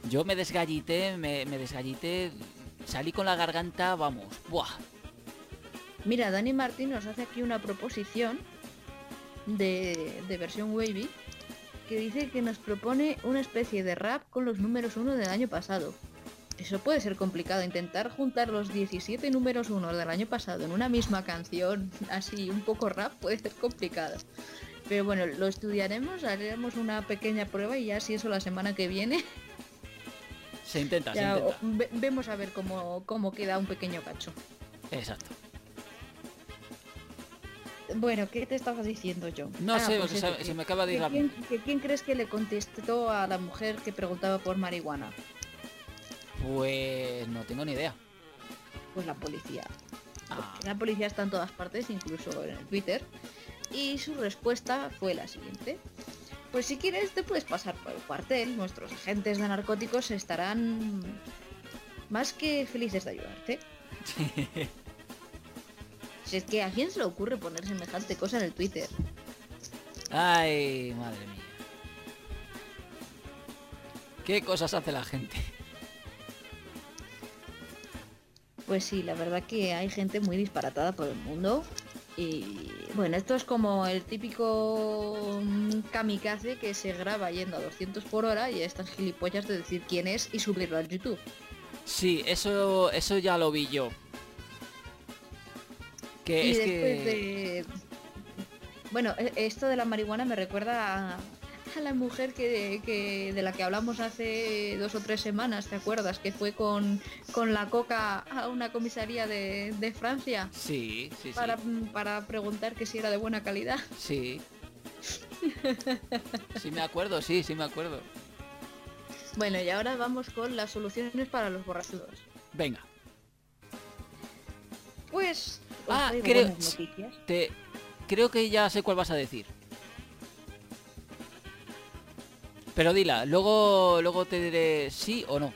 yo me desgallité, me, me desgallité, salí con la garganta, vamos, ¡buah! Mira, Dani Martín nos hace aquí una proposición de, de versión wavy que dice que nos propone una especie de rap con los números uno del año pasado. Eso puede ser complicado, intentar juntar los 17 números uno del año pasado en una misma canción, así un poco rap, puede ser complicado. Pero bueno, lo estudiaremos, haremos una pequeña prueba y ya si eso la semana que viene, Se intenta, se ya intenta. ve- vemos a ver cómo, cómo queda un pequeño cacho. Exacto. Bueno, ¿qué te estaba diciendo yo? No sé, pues se- me acaba de ir la quién, que quién crees que le contestó a la mujer que preguntaba por marihuana? Pues no tengo ni idea. Pues la policía. Ah, La policía está en todas partes, incluso en el Twitter. Y su respuesta fue la siguiente. Pues si quieres te puedes pasar por el cuartel. Nuestros agentes de narcóticos estarán más que felices de ayudarte. Si es que a quién se le ocurre poner semejante cosa en el Twitter. Ay, madre mía. ¿Qué cosas hace la gente? Pues sí, la verdad que hay gente muy disparatada por el mundo. Y bueno, esto es como el típico mm, kamikaze que se graba yendo a 200 por hora y estas gilipollas de decir quién es y subirlo a YouTube. Sí, eso, eso ya lo vi yo. Que y es después que... de... Bueno, e- esto de la marihuana me recuerda a, a la mujer que, que- de la que hablamos hace dos o tres semanas, ¿te acuerdas? Que fue con, con la coca a una comisaría de, de Francia Sí, sí, sí. para, para preguntar que si era de buena calidad. Sí. Sí me acuerdo, sí, sí me acuerdo. Bueno, y ahora vamos con las soluciones para los borrachudos. Venga. Pues... Ah, creo, te, creo que ya sé cuál vas a decir. Pero dila, luego, luego te diré sí o no.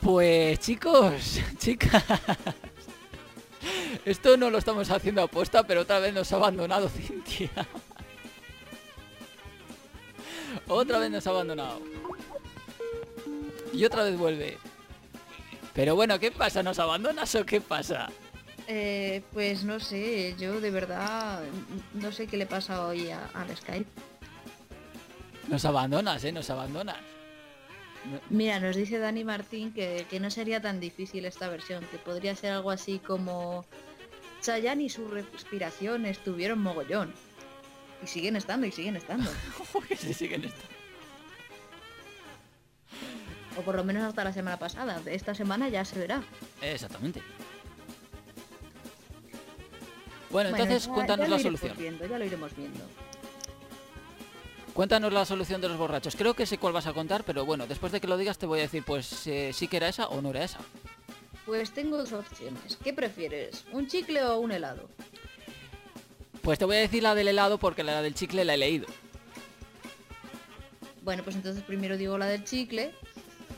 Pues chicos, chicas, esto no lo estamos haciendo a posta, pero otra vez nos ha abandonado Cintia. Otra vez nos ha abandonado. Y otra vez vuelve. Pero bueno, ¿qué pasa? ¿Nos abandonas o qué pasa? Eh, pues no sé, yo de verdad no sé qué le pasa hoy a- al Skype. Nos abandonas, ¿eh? Nos abandonas. Mira, nos dice Dani Martín que, que no sería tan difícil esta versión, que podría ser algo así como Chayanne y su respiración estuvieron mogollón. Y siguen estando, y siguen estando. se siguen estando. O por lo menos hasta la semana pasada. Esta semana ya se verá. Exactamente. Bueno, Bueno, entonces ya- cuéntanos ya la solución. viendo, ya lo iremos viendo. Cuéntanos la solución de los borrachos. Creo que sé cuál vas a contar, pero bueno, después de que lo digas te voy a decir pues eh, sí que era esa o no era esa. Pues tengo dos opciones. ¿Qué prefieres? ¿Un chicle o un helado? Pues te voy a decir la del helado porque la del chicle la he leído. Bueno, pues entonces primero digo la del chicle.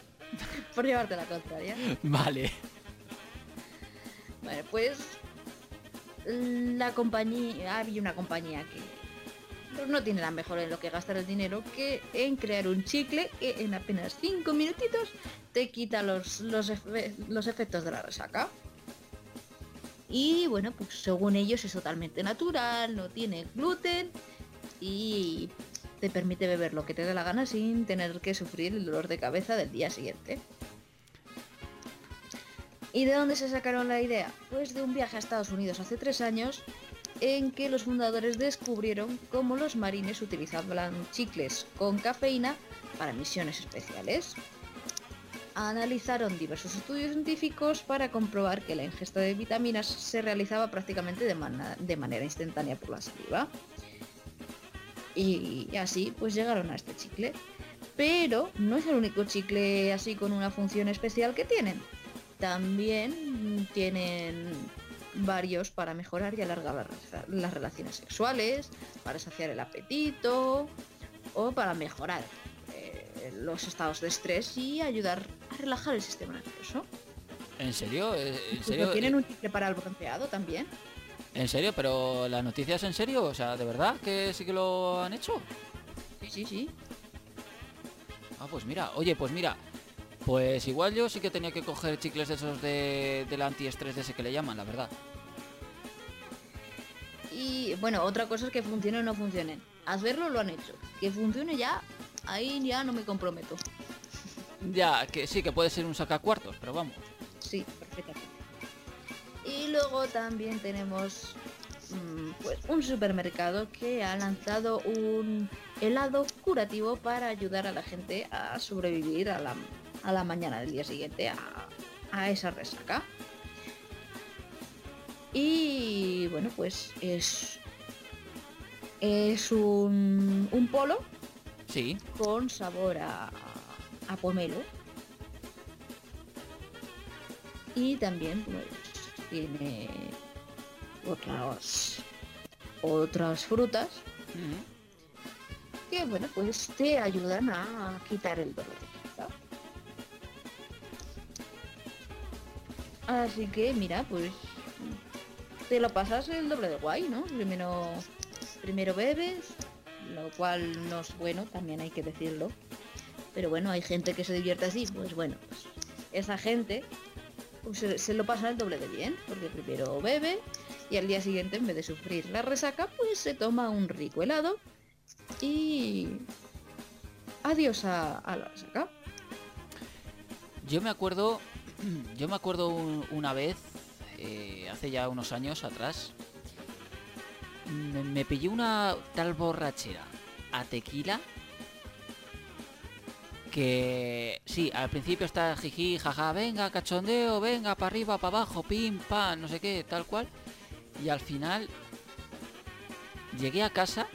por llevarte la contraria. Vale. Bueno, pues la compañía, había una compañía que no tiene nada mejor en lo que gastar el dinero que en crear un chicle que en apenas 5 minutitos te quita los, los, efe- los efectos de la resaca. Y bueno, pues según ellos es totalmente natural, no tiene gluten y te permite beber lo que te dé la gana sin tener que sufrir el dolor de cabeza del día siguiente. ¿Y de dónde se sacaron la idea? Pues de un viaje a Estados Unidos hace tres años en que los fundadores descubrieron cómo los marines utilizaban chicles con cafeína para misiones especiales. Analizaron diversos estudios científicos para comprobar que la ingesta de vitaminas se realizaba prácticamente de, manera instantánea por la saliva. Y así pues llegaron a este chicle. Pero no es el único chicle así con una función especial que tienen. También tienen varios para mejorar y alargar las, las relaciones sexuales, para saciar el apetito o para mejorar eh, los estados de estrés y ayudar a relajar el sistema nervioso. ¿En serio? ¿En Incluso serio? tienen un chicle para el bronceado también. ¿En serio? ¿Pero la noticia es en serio? O sea, ¿de verdad que sí que lo han hecho? Sí, sí, sí. Ah, pues mira, oye, pues mira, pues igual yo sí que tenía que coger chicles de esos de, del antiestrés de ese que le llaman, la verdad. Y bueno, otra cosa es que funcione o no funcione. Hacerlo lo han hecho. Que funcione ya, ahí ya no me comprometo. Ya, que sí, que puede ser un sacacuartos, pero vamos. Sí, perfectamente. Y luego también tenemos mm, pues, un supermercado que ha lanzado un helado curativo para ayudar a la gente a sobrevivir a la, a la mañana del día siguiente a, a esa resaca. Y bueno, pues es, es un, un polo Sí, con sabor a, a pomelo. Y también pues tiene otras otras frutas que bueno pues te ayudan a quitar el dolor de cabeza. Así que mira, pues te lo pasas el doble de guay, ¿no? Primero primero bebes lo cual no es bueno, también hay que decirlo. Pero bueno, hay gente que se divierte así, pues bueno, pues esa gente pues, se, lo pasa el doble de bien, porque primero bebe y al día siguiente en vez de sufrir la resaca, pues se toma un rico helado y adiós a, la resaca. Yo me acuerdo, yo me acuerdo un- una vez, eh, hace ya unos años atrás, me, pillé una tal borrachera a tequila que sí, al principio está jiji, jaja, venga, cachondeo, venga, para arriba, para abajo, pim, pam, no sé qué, tal cual. Y al final llegué a casa,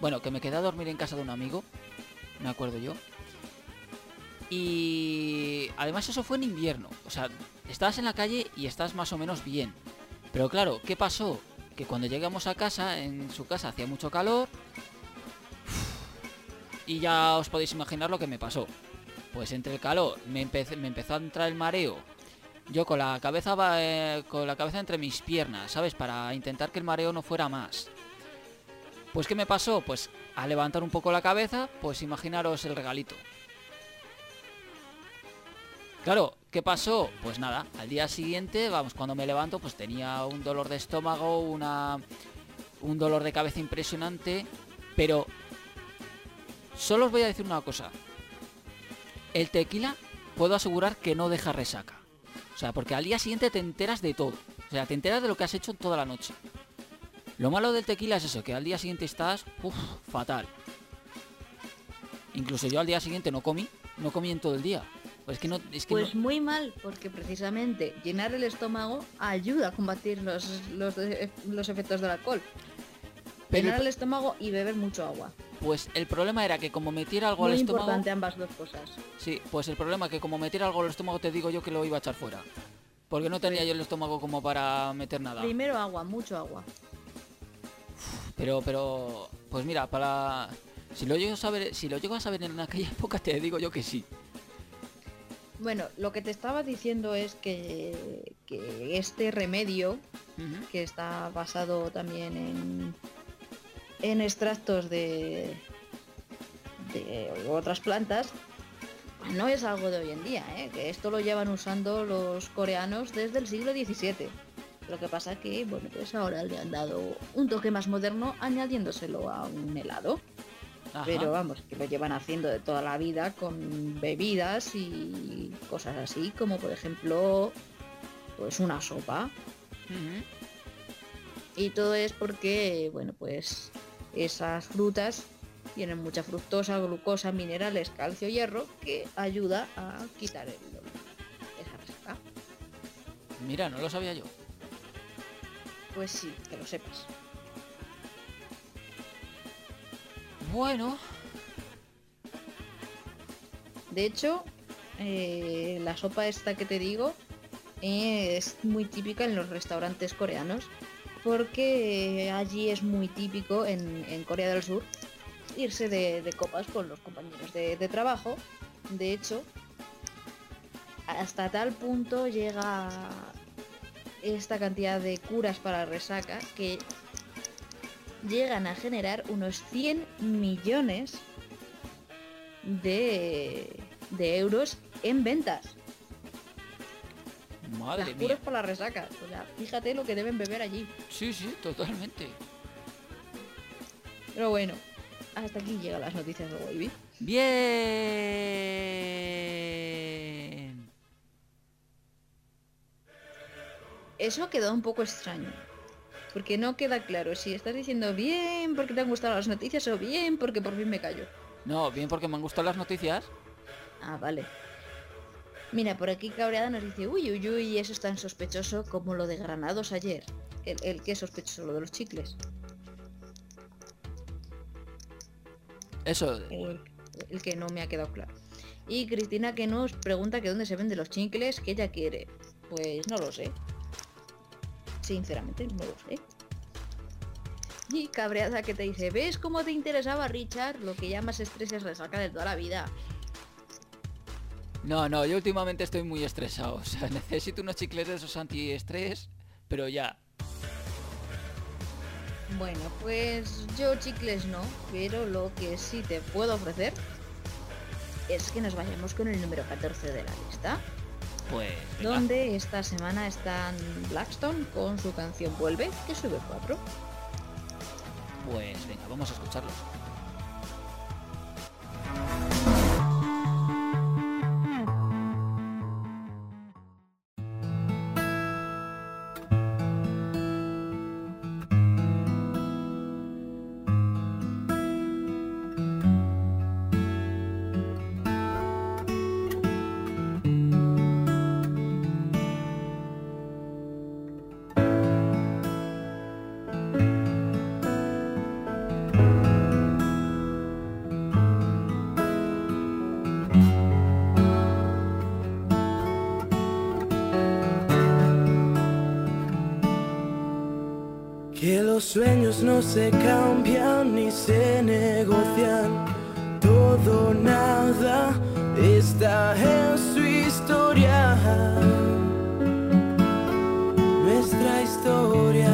bueno, que me quedé a dormir en casa de un amigo, me acuerdo yo. Y además eso fue en invierno. O sea, estabas en la calle y estás más o menos bien. Pero claro, ¿qué pasó? Que cuando llegamos a casa, en su casa hacía mucho calor. Y ya os podéis imaginar lo que me pasó. Pues entre el calor me, empezó a entrar el mareo. Yo con la cabeza eh, con la cabeza entre mis piernas, ¿sabes? Para intentar que el mareo no fuera más. Pues ¿qué me pasó? Pues al levantar un poco la cabeza, pues imaginaros el regalito. Claro, ¿qué pasó? Pues nada, al día siguiente, vamos, cuando me levanto, pues tenía un dolor de estómago, una un dolor de cabeza impresionante, pero solo os voy a decir una cosa. El tequila puedo asegurar que no deja resaca. O sea, porque al día siguiente te enteras de todo. O sea, te enteras de lo que has hecho toda la noche. Lo malo del tequila es eso, que al día siguiente estás fatal. Incluso yo al día siguiente no comí, no comí en todo el día. Pues es que no, es que Pues no- muy mal, porque precisamente llenar el estómago ayuda a combatir los, los, los efectos del alcohol. Pero llenar el- el estómago y beber mucho agua. pues el problema era que como metiera algo Muy al estómago, importante ambas dos cosas. sí, pues el problema que como metiera algo al estómago te digo yo que lo iba a echar fuera. Porque no tenía yo el estómago como para meter nada. Primero agua, mucho agua. Pero, pero, pues mira, para si lo llego a saber, si lo llego a saber en aquella época te digo yo que sí. Bueno, lo que te estaba diciendo es que, que este remedio, que está basado también en, en extractos de, de otras plantas, no es algo de hoy en día, ¿eh? que esto lo llevan usando los coreanos desde el siglo XVII. Lo que pasa que, bueno, pues ahora le han dado un toque más moderno añadiéndoselo a un helado. Ajá. Pero vamos, que lo llevan haciendo de toda la vida con bebidas y cosas así, como por ejemplo, pues una sopa. Y todo es porque, bueno, pues esas frutas tienen mucha fructosa, glucosa, minerales, calcio, hierro, que ayuda a quitar el dolor. Esa resaca. Mira, no lo sabía yo. Pues sí, que lo sepas. Bueno, De hecho, eh, la sopa esta que te digo es muy típica en los restaurantes coreanos porque allí es muy típico en, Corea del Sur irse de, copas con los compañeros de trabajo. De hecho, hasta tal punto llega esta cantidad de curas para resaca que llegan a generar unos 100 millones de, de euros en ventas. madre Las mía. por la resaca. O sea, fíjate lo que deben beber allí. Sí, sí, totalmente. Pero bueno, hasta aquí llegan las noticias de Wavy. Bien. Eso quedó un poco extraño. Porque no queda claro si estás diciendo bien porque te han gustado las noticias o bien porque por fin me callo. No, bien porque me han gustado las noticias. Ah, vale. Mira, por aquí Cabreada nos dice, uy, uy, uy, eso es tan sospechoso como lo de Granados ayer. El, el que es sospechoso, lo de los chicles. Eso, El, el que no me ha quedado claro. Y Cristina que nos pregunta que dónde se venden los chicles que ella quiere. Pues no lo sé. Sinceramente, no lo sé. Y cabreada que te dice, ¿ves cómo te interesaba Richard? Lo que llamas estrés es resaca de toda la vida. No, no, yo últimamente estoy muy estresado. O sea, necesito unos chicles de esos antiestrés, pero ya. Bueno, pues yo chicles no, pero lo que sí te puedo ofrecer es que nos vayamos con el número 14 de la lista, Pues venga. donde esta semana están Blackstone con su canción Vuelve, que sube 4. Pues venga, vamos a escucharlos. No se cambian ni se negocian. Todo nada está en su historia. Nuestra historia.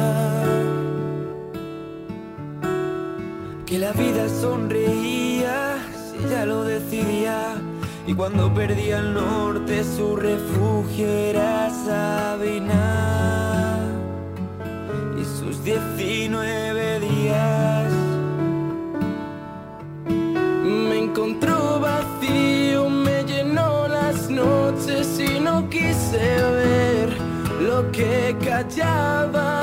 Que la vida sonreía si ya lo decidía. Y cuando perdía el norte, su refugio era Sabina y sus 19 quise ver lo que callaba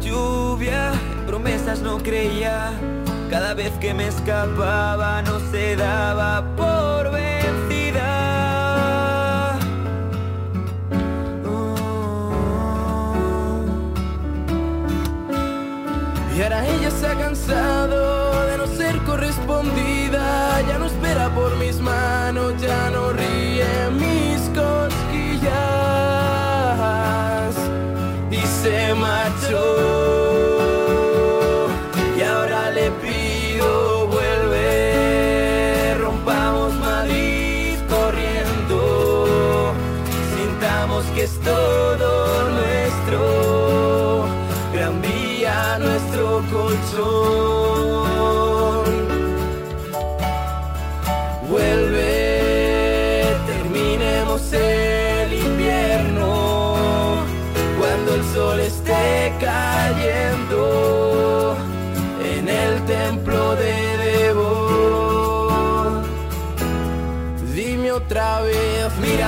lluvia, en promesas no creía. Cada vez que me escapaba no se daba por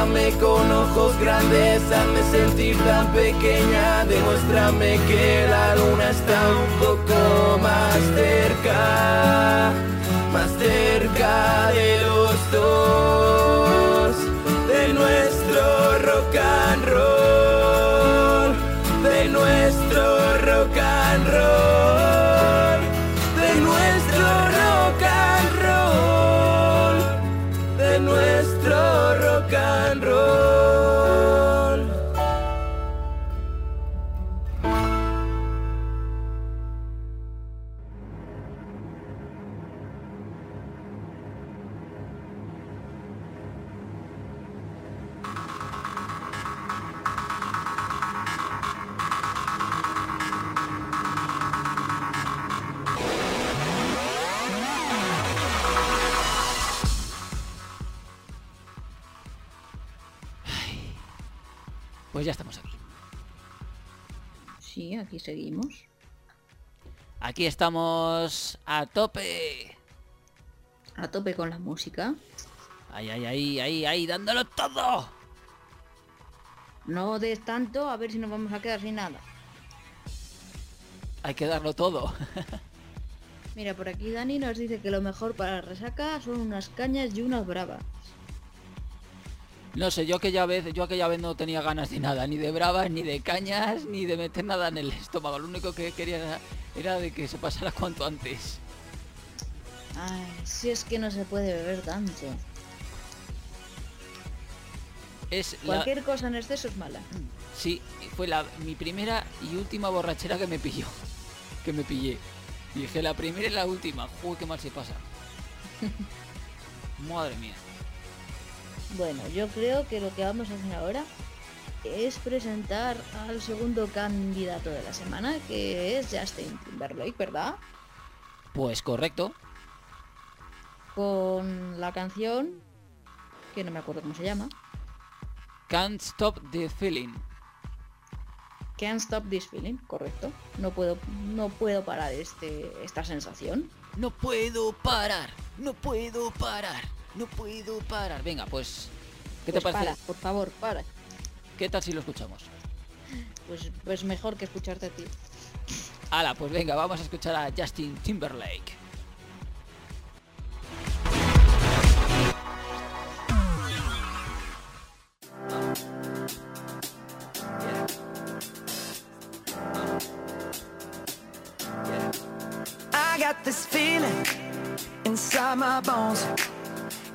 mírame con ojos grandes, hazme sentir tan pequeña, demuéstrame que la luna está un poco más cerca, más cerca de los dos, de nuestro rock and roll, de nuestro rock and roll, aquí seguimos. Aquí estamos a tope. A tope con la música. Ahí, ahí, ahí, ahí, ahí, dándolo todo. No des tanto, a ver si nos vamos a quedar sin nada. Hay que darlo todo. Mira, por aquí Dani nos dice que lo mejor para la resaca son unas cañas y unas bravas. No sé, yo aquella vez, yo aquella vez no tenía ganas de nada, ni de bravas, ni de cañas, ni de meter nada en el estómago. Lo único que quería era, era de que se pasara cuanto antes. Ay, si es que no se puede beber tanto. Es la, Cualquier cosa en exceso es mala. sí, fue la mi primera y última borrachera que me pilló, que me pillé. Dije la primera y la última. Joder, qué mal se pasa. Madre mía. Bueno, yo creo que lo que vamos a hacer ahora es presentar al segundo candidato de la semana, que es Justin Timberlake, ¿verdad? Pues correcto. Con la canción, que no me acuerdo cómo se llama, Can't stop the feeling. Can't Stop This Feeling, correcto. No puedo, no puedo parar este, esta sensación. No puedo parar, no puedo parar, no puedo parar. Venga, pues, ¿qué te Pues parece? para, por favor, para. ¿Qué tal si lo escuchamos? Pues, pues mejor que escucharte a ti. Hala, pues venga, vamos a escuchar a Justin Timberlake. I got this feeling inside my bones.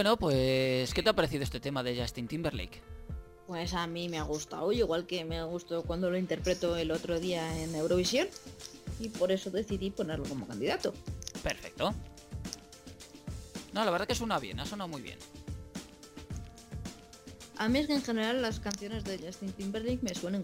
Bueno, pues, ¿qué te ha parecido este tema de Justin Timberlake? Pues a mí me ha gustado, igual que me gustó cuando lo interpreto el otro día en Eurovisión. Y por eso decidí ponerlo como candidato. Perfecto. No, la verdad que suena bien, ha sonado muy bien. A mí es que en general las canciones de Justin Timberlake me suelen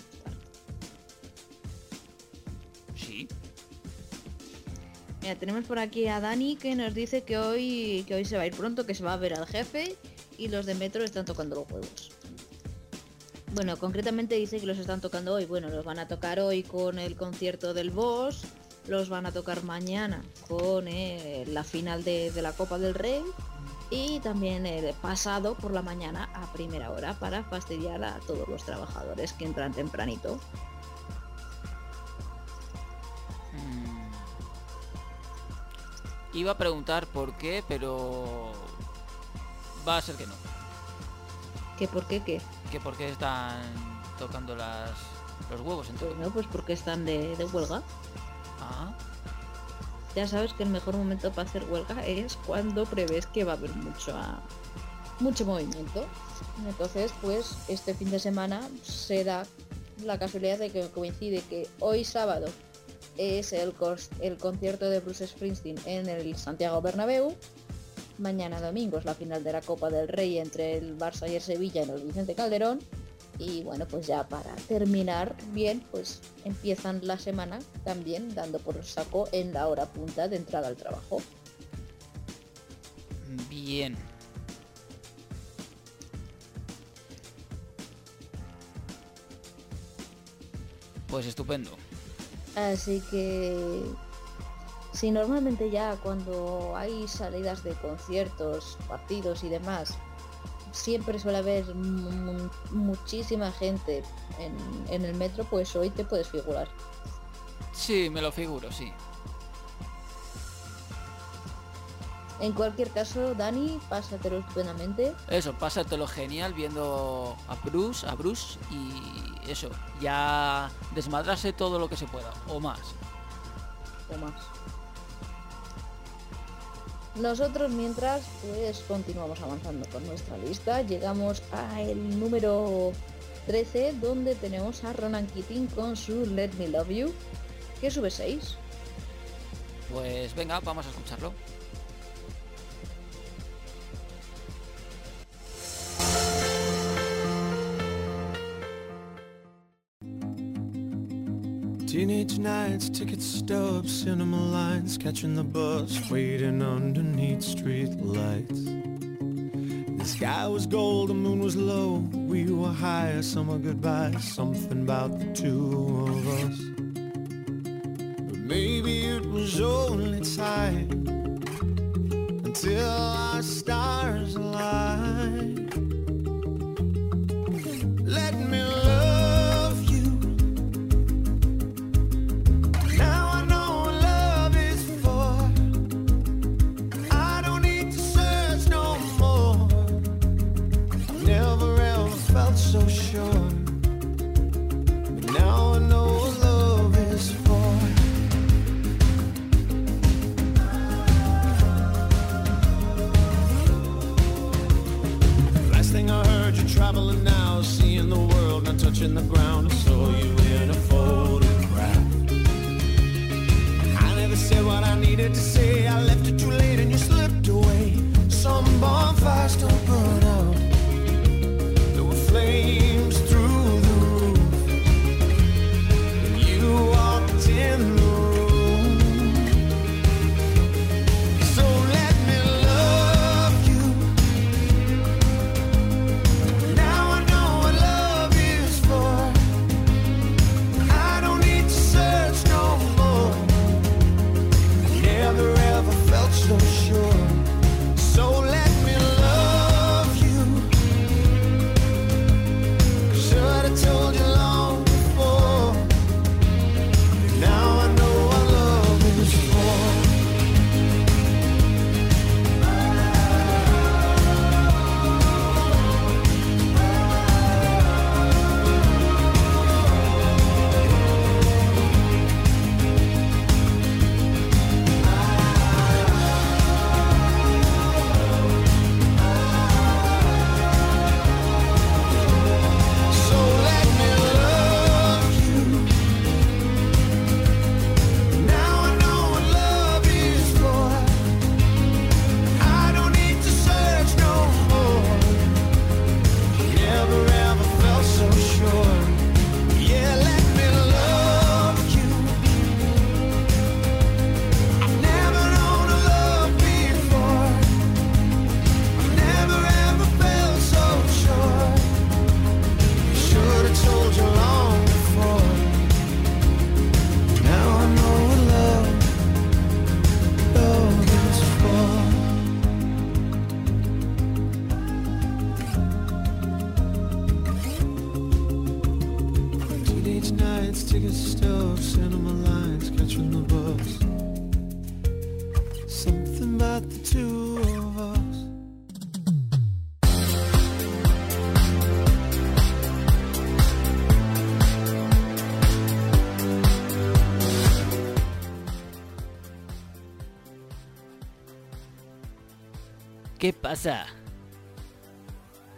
Tenemos por aquí a Dani que nos dice que hoy, que hoy se va a ir pronto, que se va a ver al jefe y los de Metro están tocando los juegos. Bueno, concretamente dice que los están tocando hoy. Bueno, los van a tocar hoy con el concierto del Boss, los van a tocar mañana con eh, la final de, de la Copa del Rey y también el pasado por la mañana a primera hora para fastidiar a todos los trabajadores que entran tempranito. Iba a preguntar por qué, pero va a ser que no. ¿Que por qué qué? Que por qué están tocando las los huevos entonces. No, pues porque están de, de huelga. Ah, Ya sabes que el mejor momento para hacer huelga es cuando prevés que va a haber mucho, a- mucho movimiento. Entonces, pues este fin de semana se da la casualidad de que coincide que hoy sábado es el, concierto de Bruce Springsteen en el Santiago Bernabéu. Mañana domingo es la final de la Copa del Rey entre el Barça y el Sevilla en el Vicente Calderón. Y bueno, pues ya para terminar bien, pues empiezan la semana también dando por saco en la hora punta de entrada al trabajo. bien. Pues estupendo. Así que si normalmente ya cuando hay salidas de conciertos, partidos y demás, siempre suele haber mu- muchísima gente en, en el metro, pues hoy te puedes figurar. Sí, me lo figuro, sí. En cualquier caso, Dani, pásatelo estupendamente. Eso, pásatelo genial viendo a Bruce, a Bruce y eso, ya desmadrarse todo lo que se pueda, o más. o más. Nosotros mientras pues continuamos avanzando con nuestra lista, llegamos al número 13 donde tenemos a Ronan Keating con su Let Me Love You, que sube 6. Pues venga, vamos a escucharlo. Teenage nights, ticket stubs, cinema lines, catching the bus, waiting underneath street lights. The sky was gold, the moon was low, we were high, summer goodbye, something about the two of us. But maybe it was only time until our stars aligned. Let me touching the ground. I saw you in a photograph. I never said what I needed to say.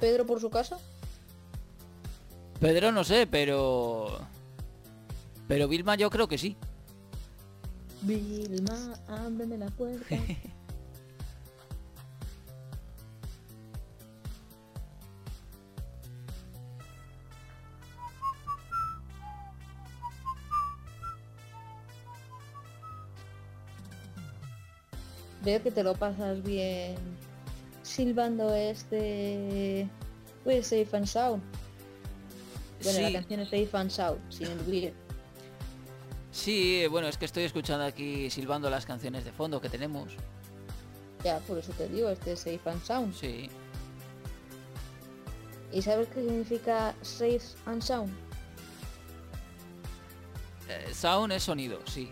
Pedro por su casa. Pedro no sé, pero... Pero Vilma yo creo que sí. Vilma, ábreme la puerta. Veo que te lo pasas bien silbando este pues Safe and Sound. Bueno, la canción es Safe and Sound, sin el weird. Sí, bueno, es que estoy escuchando aquí silbando las canciones de fondo que tenemos. Ya, por eso te digo, este es Safe and Sound. Sí. ¿Y sabes qué significa Safe and Sound? Eh, sound es sonido, sí.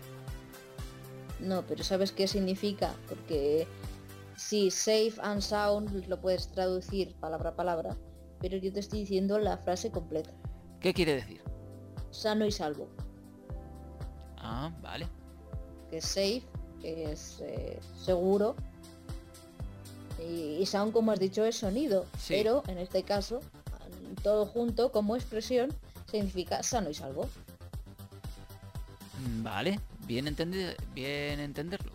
No, pero ¿sabes qué significa? Porque sí, safe and sound lo puedes traducir palabra a palabra, pero yo te estoy diciendo la frase completa. ¿Qué quiere decir? Sano y salvo. Ah, vale. Que es safe, que es eh, seguro. Y, y sound, como has dicho, es sonido. Sí. Pero en este caso, todo junto como expresión, significa sano y salvo. Mm, Vale, bien, entendi- bien entenderlo.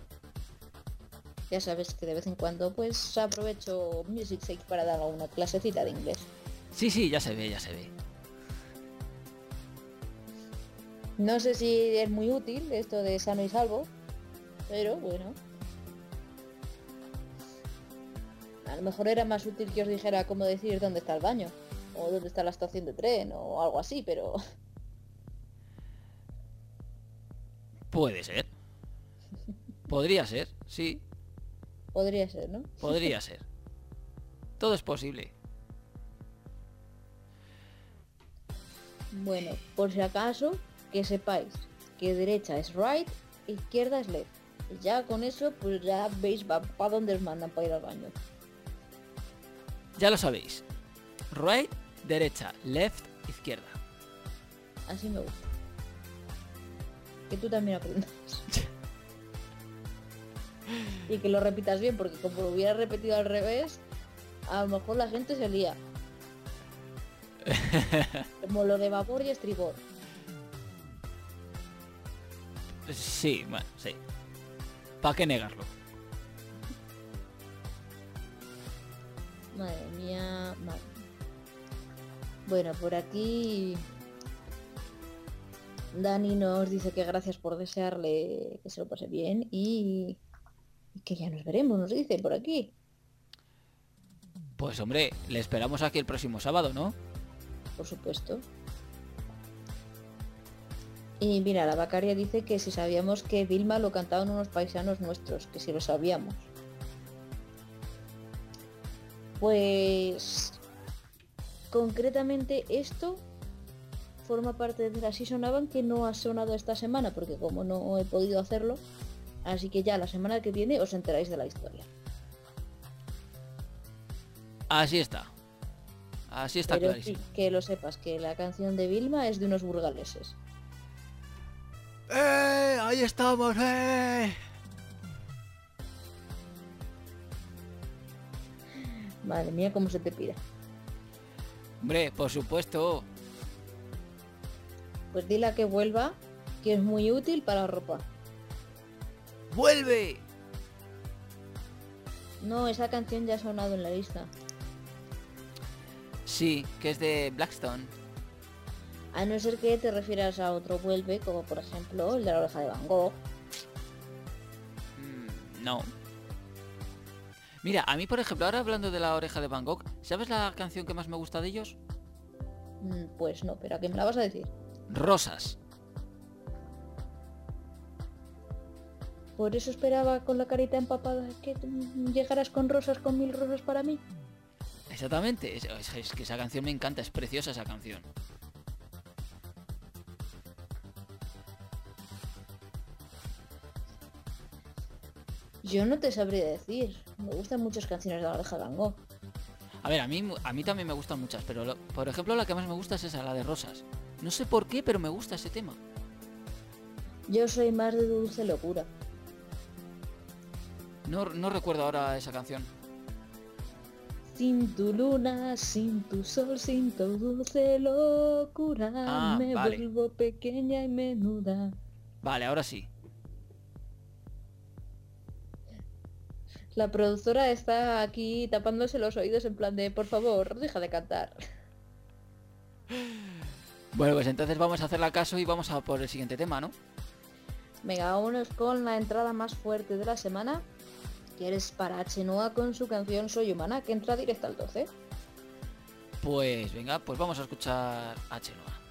Ya sabes que de vez en cuando pues aprovecho Music Sake para dar alguna clasecita de inglés. Sí, sí, ya se ve, ya se ve. No sé si es muy útil esto de sano y salvo, pero bueno. A lo mejor era más útil que os dijera cómo decir dónde está el baño, o dónde está la estación de tren, o algo así, pero Puede ser. Podría ser, sí, podría ser, ¿no? podría ser. Todo es posible. Bueno, por si acaso, que sepáis que derecha es right, izquierda es left. Y ya con eso, pues ya veis para dónde os mandan para ir al baño. Ya lo sabéis. Right, derecha, left, izquierda. Así me gusta. Que tú también aprendas. y que lo repitas bien, porque como lo hubieras repetido al revés, a lo mejor la gente se lía. Como lo de vapor y estribor. Sí, bueno, sí. ¿Para qué negarlo? Madre mía, madre. Bueno, por aquí Dani nos dice que gracias por desearle que se lo pase bien y, y que ya nos veremos, nos dice por aquí. Pues hombre, le esperamos aquí el próximo sábado, ¿no? por supuesto. Y mira, la Bacaria dice que si sabíamos que Vilma lo cantaban unos paisanos nuestros, que si lo sabíamos. Pues concretamente esto forma parte de la sonaban que no ha sonado esta semana, porque como no he podido hacerlo, así que ya la semana que viene os enteráis de la historia. Así está. Así está Pero clarísimo. que lo sepas, que la canción de Vilma es de unos burgaleses. ¡Eh! ¡Ahí estamos, eh! Madre mía, cómo se te pira. Hombre, por supuesto. Pues dile a que vuelva, que es muy útil para la ropa. ¡Vuelve! No, esa canción ya ha sonado en la lista. Sí, que es de Blackstone. A no ser que te refieras a otro vuelve, como por ejemplo el de la oreja de Van Gogh. Mm, no. Mira, a mí, por ejemplo, ahora hablando de la oreja de Van Gogh, ¿sabes la canción que más me gusta de ellos? Mm, Pues no, pero ¿a qué me la vas a decir? Rosas. Por eso esperaba con la carita empapada que llegaras con rosas, con mil rosas para mí. Exactamente, es, que esa canción me encanta, es preciosa esa canción. Yo no te sabría decir. Me gustan muchas canciones de la oreja Van A ver, a mí, a mí también me gustan muchas, pero por ejemplo la que más me gusta es esa, la de Rosas. No sé por qué, pero me gusta ese tema. Yo soy más de dulce locura. No, no recuerdo ahora esa canción. Sin tu luna, sin tu sol, sin tu dulce locura, Ah, me vale. vuelvo pequeña y menuda. Vale, ahora sí. La productora está aquí tapándose los oídos en plan de, por favor, deja de cantar. Bueno, pues entonces vamos a hacerle caso y vamos a por el siguiente tema, ¿no? Venga, vámonos con la entrada más fuerte de la semana, que eres para Chenoa con su canción Soy Humana, que entra directa al 12. Pues venga, pues vamos a escuchar a Chenoa.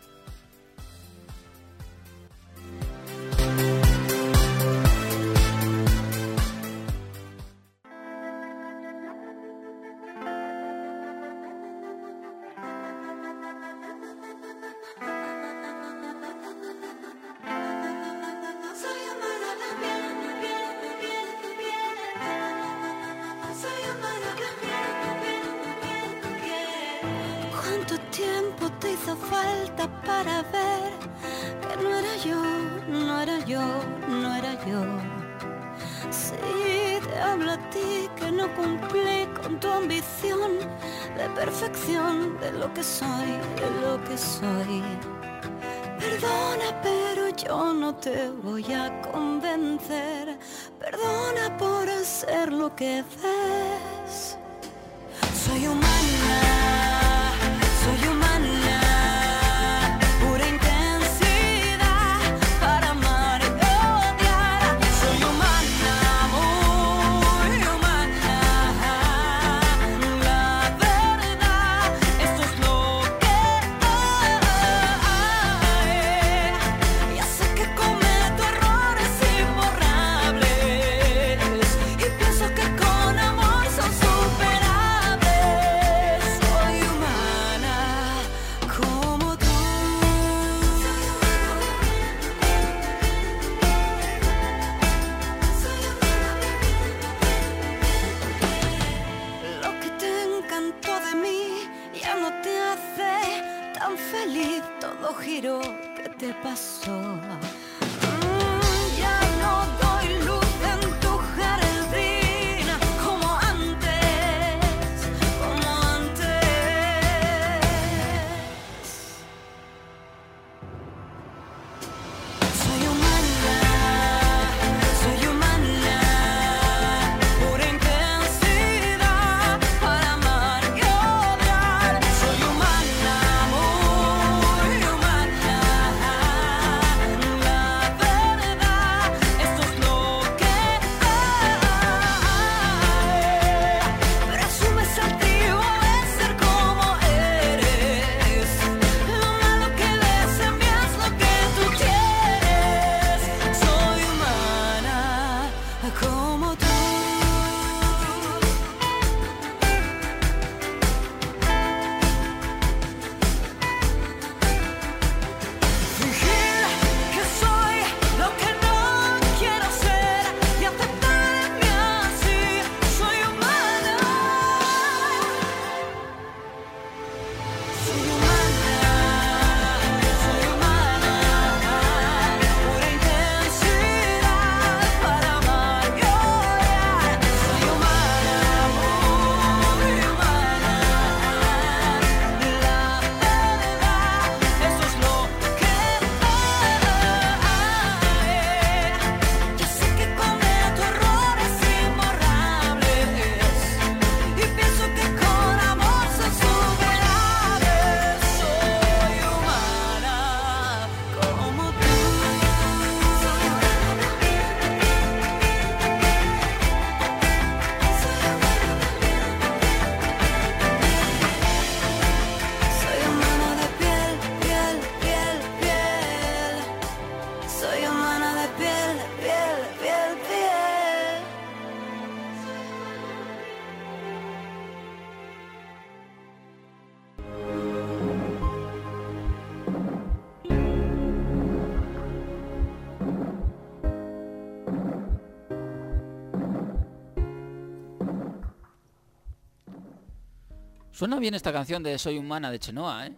Suena bien esta canción de Soy Humana de Chenoa, ¿eh?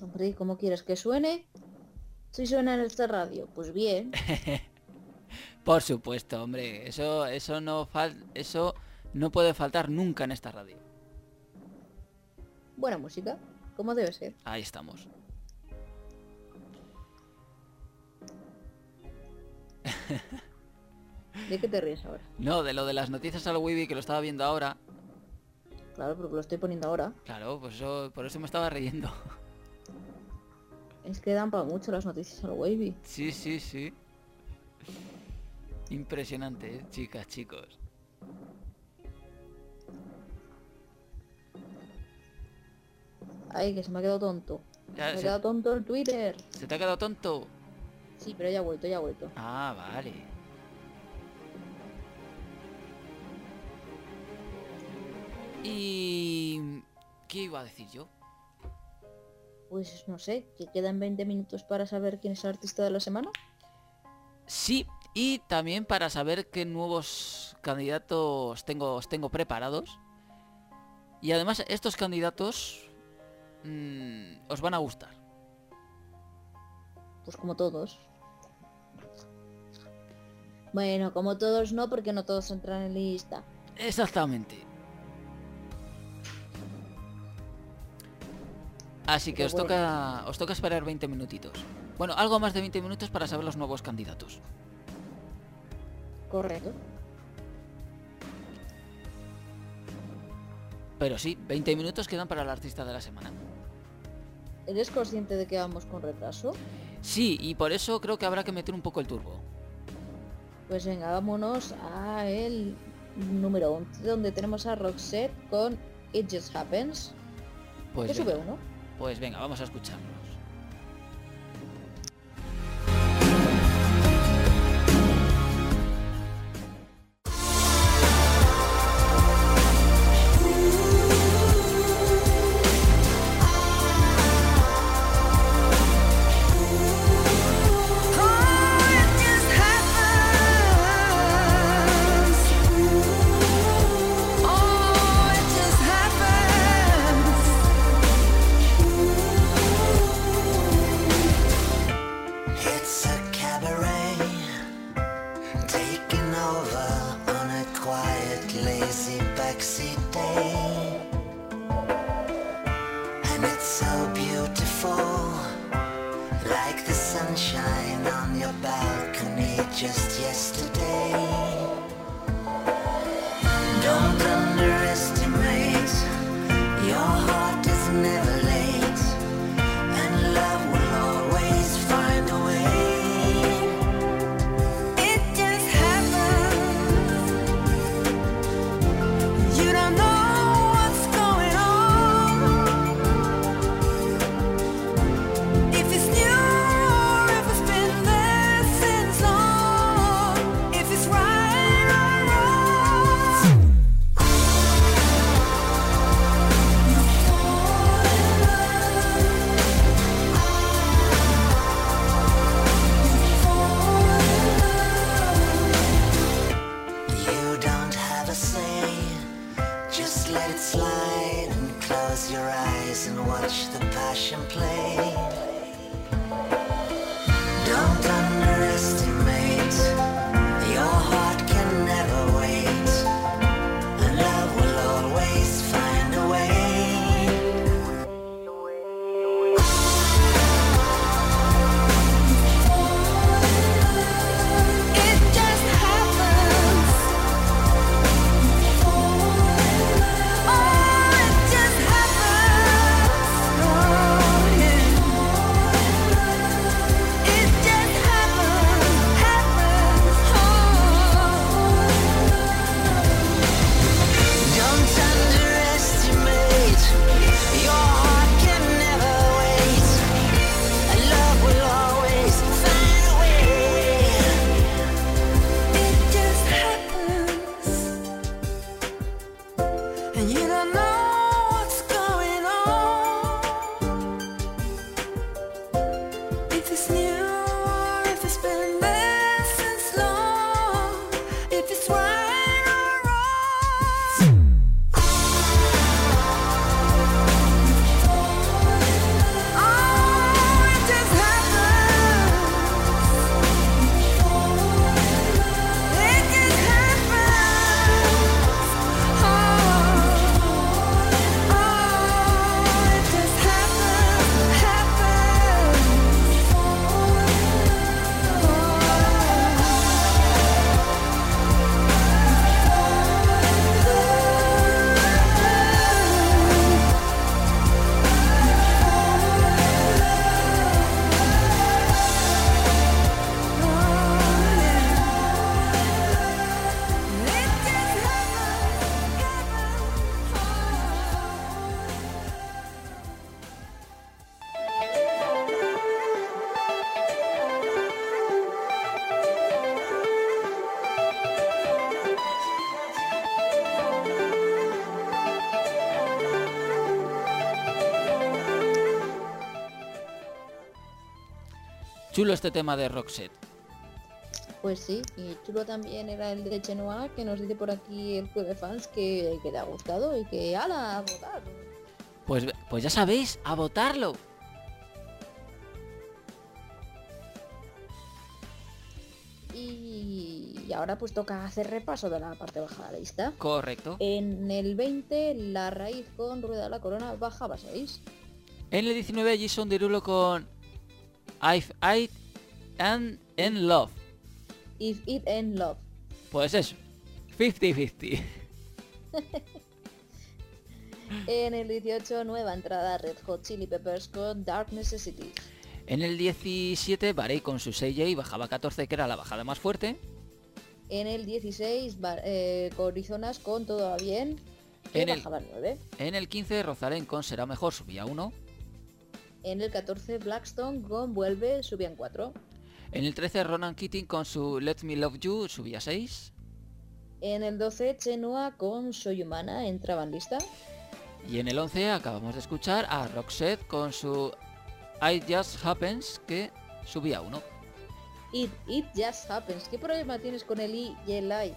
Hombre, ¿cómo quieres que suene? Si suena en esta radio, pues bien. Por supuesto, hombre. Eso, eso no fal eso no puede faltar nunca en esta radio. Buena música, como debe ser. Ahí estamos. ¿De qué te ríes ahora? No, de lo de las noticias al Webby que lo estaba viendo ahora. Claro, porque lo estoy poniendo ahora. Claro, pues eso, por eso me estaba riendo. Es que dan para mucho las noticias al Wavy. Sí, sí, sí. Impresionante, ¿eh? chicas, chicos. Ay, que se me ha quedado tonto. Ya, se me ha quedado tonto el Twitter. ¿Se te ha quedado tonto? Sí, pero ya ha vuelto, ya ha vuelto. Ah, vale. Y... ¿Qué iba a decir yo? Pues no sé, que quedan 20 minutos para saber quién es el artista de la semana. Sí, y también para saber qué nuevos candidatos tengo, os tengo preparados. Y además estos candidatos mm, os van a gustar. Pues como todos. Bueno, como todos no, porque no todos entran en lista. Exactamente. Así que os toca, os toca esperar 20 minutitos. Bueno, algo más de 20 minutos para saber los nuevos candidatos. Correcto. Pero sí, 20 minutos quedan para el artista de la semana. ¿Eres consciente de que vamos con retraso? Sí, y por eso creo que habrá que meter un poco el turbo. Pues venga, vámonos a el número 11, donde tenemos a Roxette con It Just Happens. Pues que sube uno. Pues venga, vamos a escucharlos. Chulo este tema de Roxette. Pues sí, y chulo también era el de Chenoa, que nos dice por aquí el club de fans que, que le ha gustado y que ala, a votar. Pues, pues ya sabéis, a votarlo. Y, y ahora pues toca hacer repaso de la parte baja de la lista. Correcto. En el 20, la raíz con rueda de la corona bajaba 6. En el 19, Jason Derulo con I've I and in Love. If It and Love. Pues eso. 50-50. En el 18, nueva entrada Red Hot Chili Peppers con Dark Necessity. En el 17, Barey con su 6J bajaba 14, que era la bajada más fuerte. En el 16, Bar- eh, Corizonas con Todo va bien. Que En el- bajaba 9. En el 15, Rosalén con Será Mejor subía 1. En el 14, Blackstone con Vuelve subían 4. En el 13, Ronan Keating con su Let Me Love You subía 6. En el 12, Chenua con Soy Humana entraba en lista. Y en el 11 acabamos de escuchar a Roxette con su I Just Happens que subía 1. It, it Just Happens. ¿Qué problema tienes con el I y el I?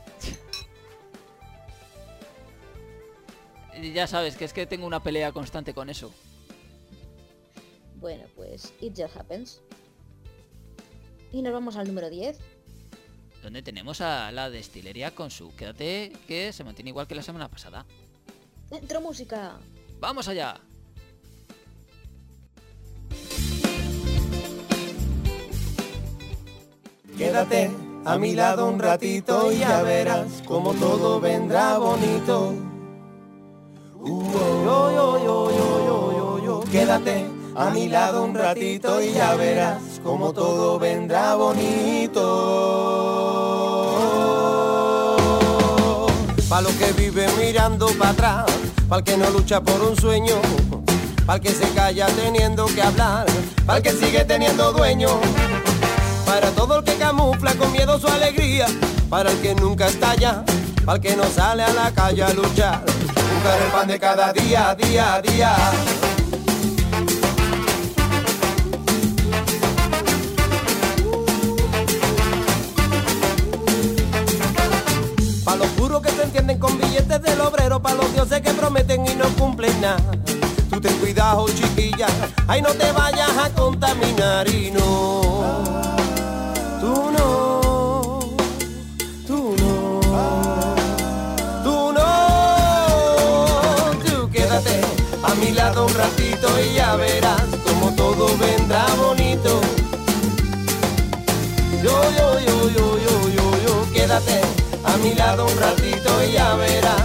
Ya sabes que es que tengo una pelea constante con eso. Bueno, pues It Just Happens. Y nos vamos al número 10. Donde tenemos a la destilería con su Quédate que se mantiene igual que la semana pasada. Dentro música. ¡Vamos allá! Quédate a mi lado un ratito y ya verás como todo vendrá bonito. Uh, yo, yo, yo, yo, yo, yo, yo. Quédate a mi lado un ratito y ya verás como todo vendrá bonito. Pa' los que viven mirando para atrás, para el que no lucha por un sueño, para el que se calla teniendo que hablar, para el que sigue teniendo dueño. Para todo el que camufla con miedo su alegría, para el que nunca estalla, para el que no sale a la calle a luchar, buscar el pan de cada día, día, día. Del obrero, para los dioses que prometen y no cumplen nada. Tú ten cuidado, chiquilla, ahí no te vayas a contaminar y no. Tú no, tú no, tú no, tú quédate a mi lado un ratito y ya verás como todo vendrá bonito. Yo, yo, yo, yo, yo, yo, yo, quédate a mi lado un ratito y ya verás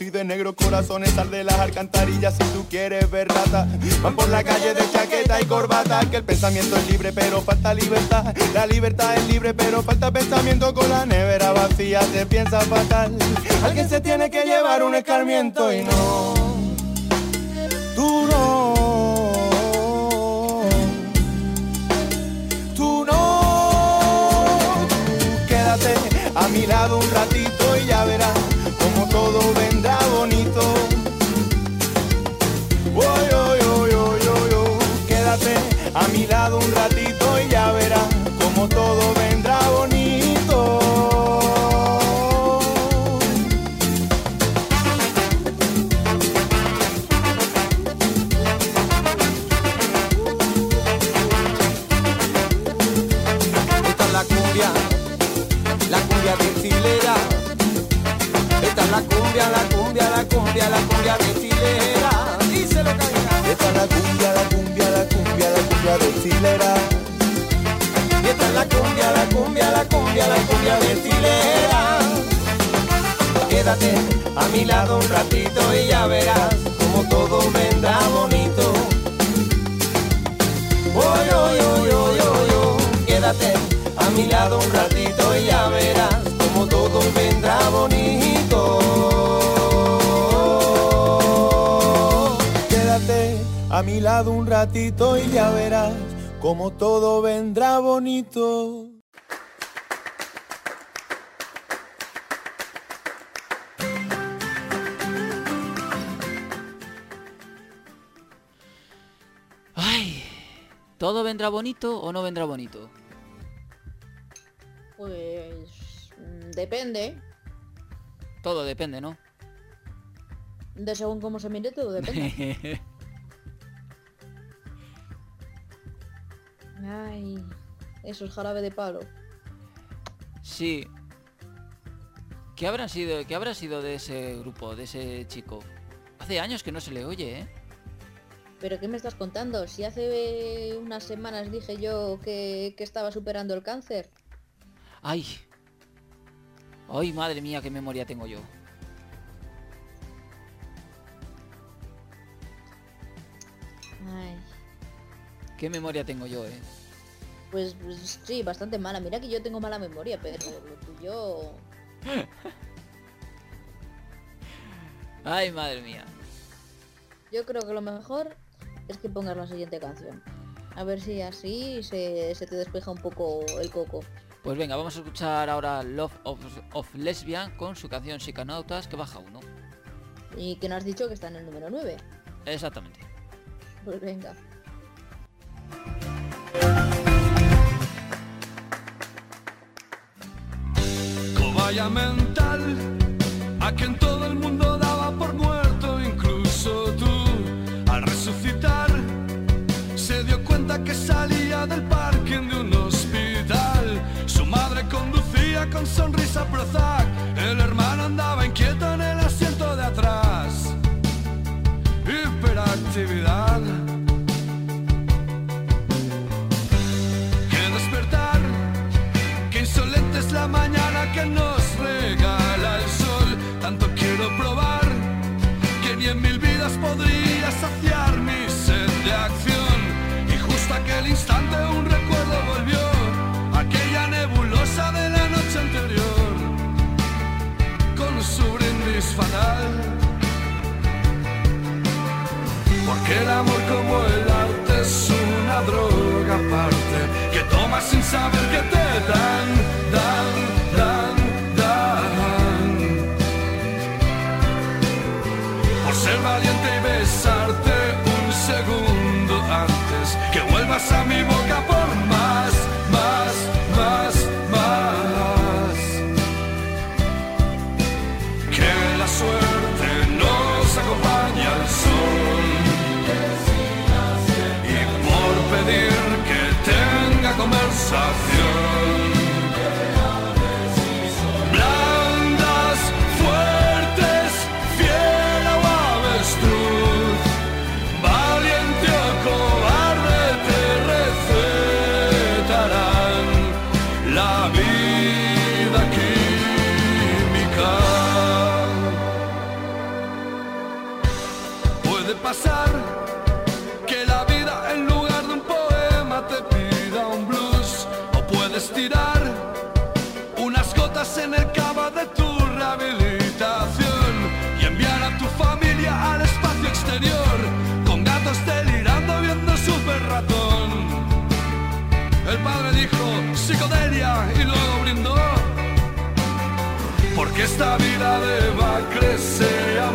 y de negros corazones Sal de las alcantarillas si tú quieres ver rata. Van por la calle de chaqueta y corbata Que el pensamiento es libre pero falta libertad. La libertad es libre pero falta pensamiento Con la nevera vacía se piensa fatal. Alguien se tiene que llevar un escarmiento y no Tú no Tú no. Quédate a mi lado un ratito y ya verás como todo vendrá mi lado un ratito Quédate a mi lado un ratito y ya verás como todo vendrá bonito. Yo, yo, yo, yo, yo. Quédate a mi lado un ratito y ya verás como todo vendrá bonito. Quédate a mi lado un ratito y ya verás como todo vendrá bonito. Vendrá bonito o no vendrá bonito? Pues mm, depende. Todo depende, ¿no? De según cómo se mire todo depende. Ay, eso es jarabe de palo. sí. ¿Qué habrá sido, qué habrá sido de ese grupo, de ese chico? Hace años que no se le oye, ¿eh? ¿Pero qué me estás contando? Si hace unas semanas dije yo que, que estaba superando el cáncer. Ay. Ay, madre mía, qué memoria tengo yo. Ay, Qué memoria tengo yo, eh. pues, pues sí, bastante mala. Mira que yo tengo mala memoria, pero lo tuyo... Ay, madre mía. Yo creo que lo mejor es que pongas la siguiente canción. A ver si así se, se te despeja un poco el coco. Pues venga, vamos a escuchar ahora Love of, of Lesbian con su canción Psicanautas que baja uno. Y que nos has dicho que está en el número 9. Exactamente. Pues venga. Cobaya mental, a quien todo el mundo daba del parking de un hospital. Su madre conducía con sonrisa Prozac, el hermano andaba inquieto en el asiento de atrás. Hiperactividad. Que despertar Qué insolente es la mañana que nos brindis fatal. Porque el amor como el arte es una droga aparte que tomas sin saber que te dan, dan, dan, dan. Por ser valiente y besarte un segundo antes que vuelvas a mi boca Puede pasar que la vida en lugar de un poema te pida un blues o puedes tirar unas gotas en el cava de tu rehabilitación y enviar a tu familia al espacio exterior con gatos delirando viendo super ratón. El padre dijo psicodelia y luego brindó porque esta vida deba crecer a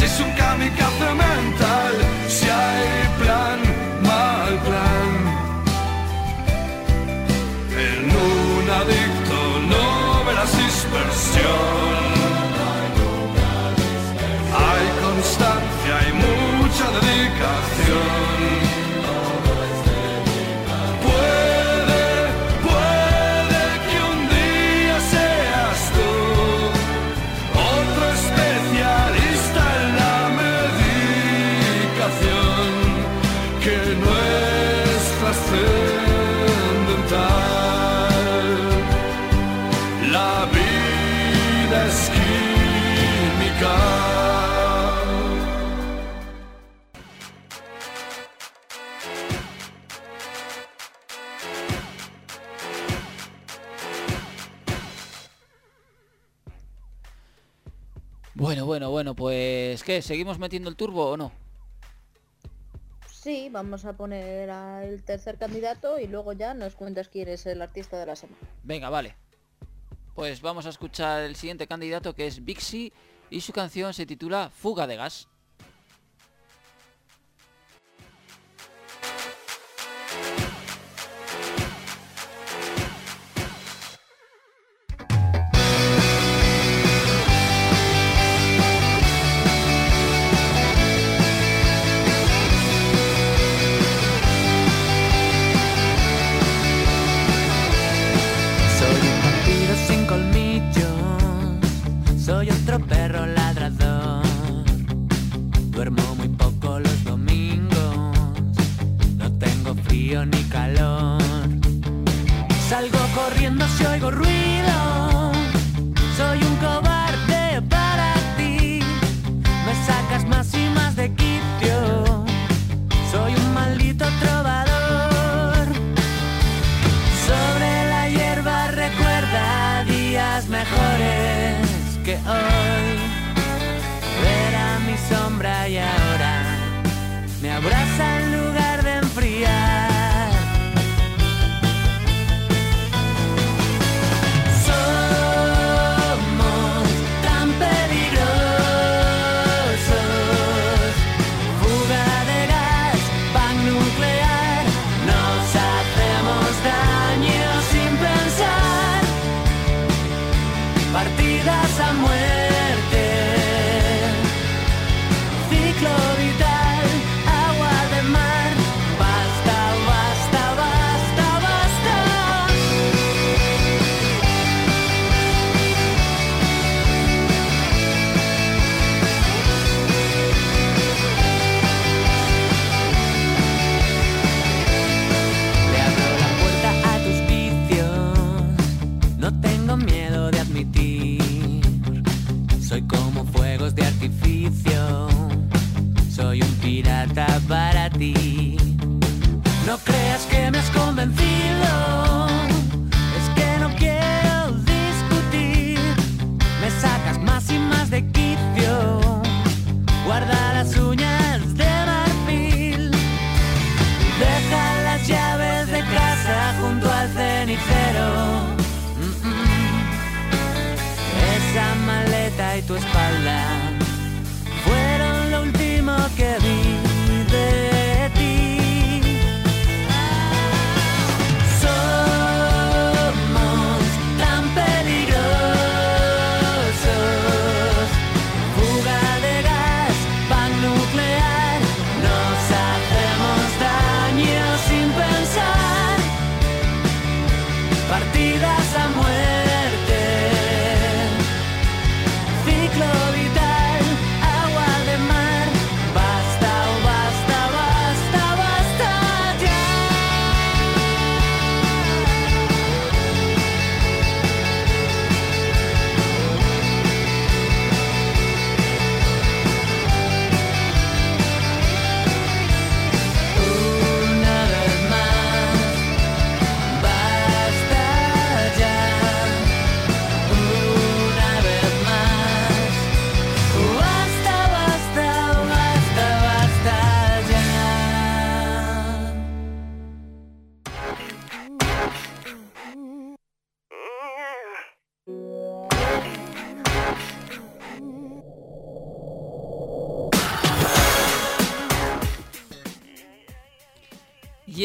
es un kamikaze Bueno, bueno, pues ¿qué? ¿Seguimos metiendo el turbo o no? Sí, vamos a poner al tercer candidato y luego ya nos cuentas quién es el artista de la semana. Venga, vale. Pues vamos a escuchar el siguiente candidato que es Bixi y su canción se titula Fuga de gas.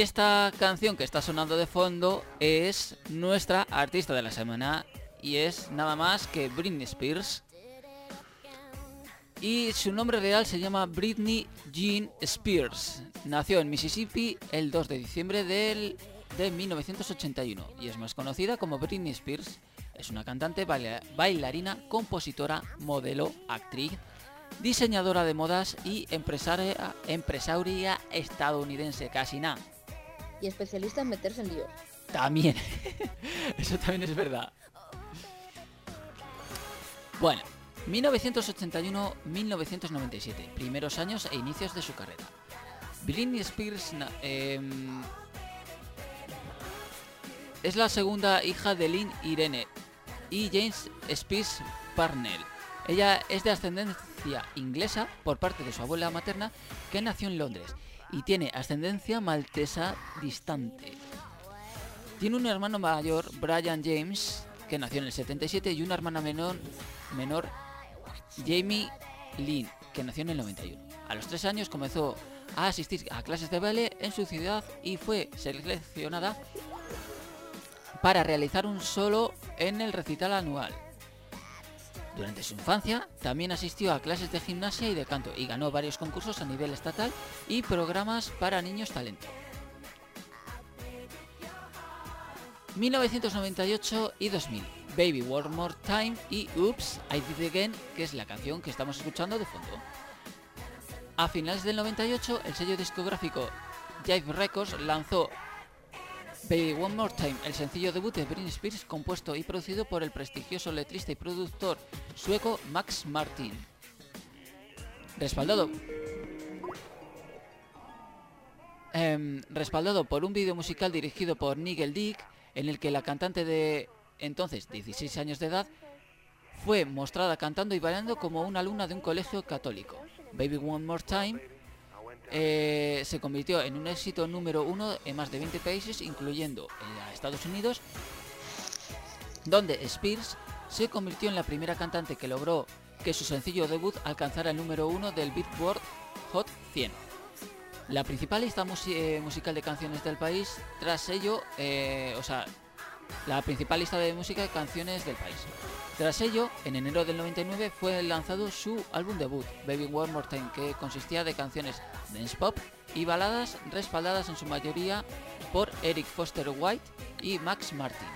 Esta canción que está sonando de fondo es nuestra artista de la semana y es nada más que Britney Spears. Y su nombre real se llama Britney Jean Spears. Nació en Mississippi el 2 de diciembre del, de 1981 y es más conocida como Britney Spears. Es una cantante, baila- bailarina, compositora, modelo, actriz, diseñadora de modas y empresaria, empresaria estadounidense, casi nada. Y especialista en meterse en líos. También. Eso también es verdad. Bueno, 1981-1997, primeros años e inicios de su carrera. Britney Spears em, es la segunda hija de Lynn Irene y James Spears Parnell. Ella es de ascendencia inglesa por parte de su abuela materna, que nació en Londres, y tiene ascendencia maltesa distante. Tiene un hermano mayor, Brian James, que nació en el 77, y una hermana menor, menor Jamie Lynn, que nació en el 91. A los tres años comenzó a asistir a clases de baile en su ciudad y fue seleccionada para realizar un solo en el recital anual. Durante su infancia también asistió a clases de gimnasia y de canto y ganó varios concursos a nivel estatal y programas para niños talento. 1998 y 2000. Baby One More Time y Oops, I Did It Again, que es la canción que estamos escuchando de fondo. A finales del 98, el sello discográfico Jive Records lanzó Baby One More Time, el sencillo debut de Britney Spears, compuesto y producido por el prestigioso letrista y productor sueco Max Martin. Respaldado Em, respaldado por un vídeo musical dirigido por Nigel Dick, en el que la cantante de entonces 16 años de edad fue mostrada cantando y bailando como una alumna de un colegio católico. Baby One More Time eh, se convirtió en un éxito número uno en más de 20 países, incluyendo eh, a Estados Unidos, donde Spears se convirtió en la primera cantante que logró que su sencillo debut alcanzara el número uno del Billboard Hot 100. La principal lista eh, musical de canciones del país, tras ello, o sea, la principal lista de música de canciones del país. Tras ello, en enero del 99 fue lanzado su álbum debut, Baby One More Time, que consistía de canciones dance pop y baladas respaldadas en su mayoría por Eric Foster White y Max Martin.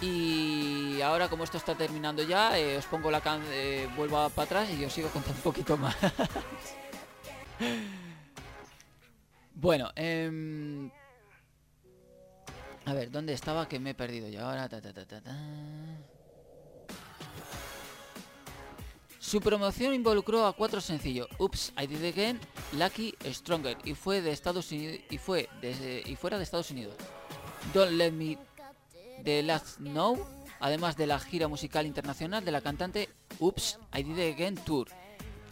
Y ahora como esto está terminando ya, eh, os pongo la can eh, vuelvo para atrás y os sigo contando un poquito más. bueno, em, a ver, ¿dónde estaba? Que me he perdido ya ahora. ta, ta, ta. Su promoción involucró a cuatro sencillos: Oops, I Did Again, Lucky, Stronger y fue de Estados Unidos y fue y fuera de Estados Unidos. Don't Let Me The Last Know, además de la gira musical internacional de la cantante Oops, I Did Again Tour,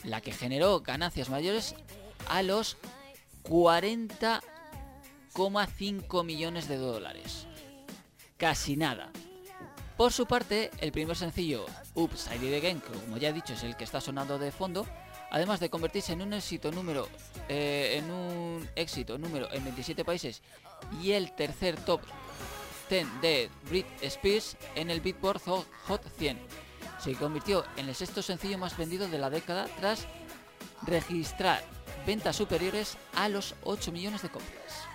la que generó ganancias mayores a los 40,5 millones de dólares. Casi nada. Por su parte, el primer sencillo, Oops, I Did como ya he dicho es el que está sonando de fondo, además de convertirse en un éxito número eh, en un éxito número en 27 países y el tercer top 10 de Britney Spears en el Billboard Hot 100. Se convirtió en el sexto sencillo más vendido de la década tras registrar ventas superiores a los 8 millones de copias.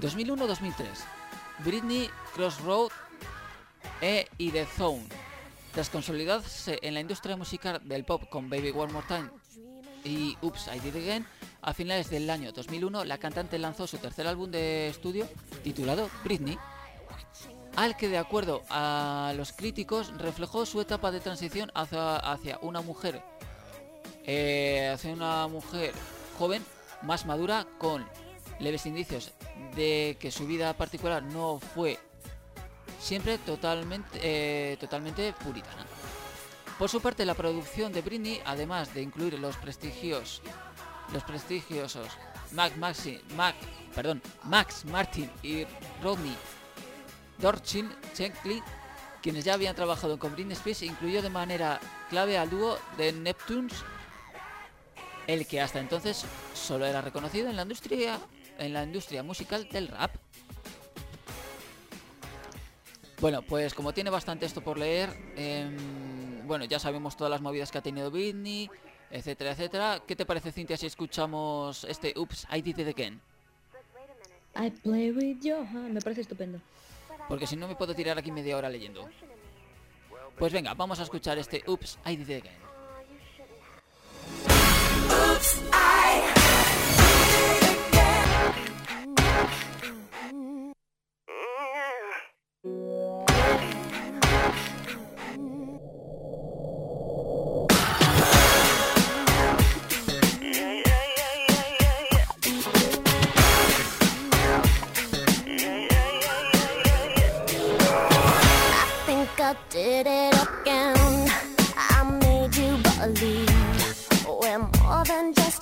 2001-2003. Britney, Crossroad e y The Zone. Tras consolidarse en la industria musical del pop con Baby One More Time y Oops, I Did It Again, a finales del año 2001 la cantante lanzó su tercer álbum de estudio titulado Britney, al que de acuerdo a los críticos reflejó su etapa de transición hacia, una mujer eh, hacia una mujer joven más madura con leves indicios de que su vida particular no fue siempre totalmente eh, totalmente puritana. Por su parte, la producción de Britney, además de incluir los prestigios los prestigiosos Mac Maxi, Mac, perdón, Max Martin y Rodney Dorchin Shankly, quienes ya habían trabajado con Britney Spears, incluyó de manera clave al dúo de Neptunes, el que hasta entonces solo era reconocido en la industria en la industria musical del rap. Bueno, pues como tiene bastante esto por leer, em, bueno, ya sabemos todas las movidas que ha tenido Britney, etcétera, etcétera. ¿Qué te parece, Cintia, si escuchamos este Oops, I Did It Again? I play with Johan. Me parece estupendo. Porque si no me puedo tirar aquí media hora leyendo. Pues venga, vamos a escuchar este Oops, I Did It Again.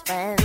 friends.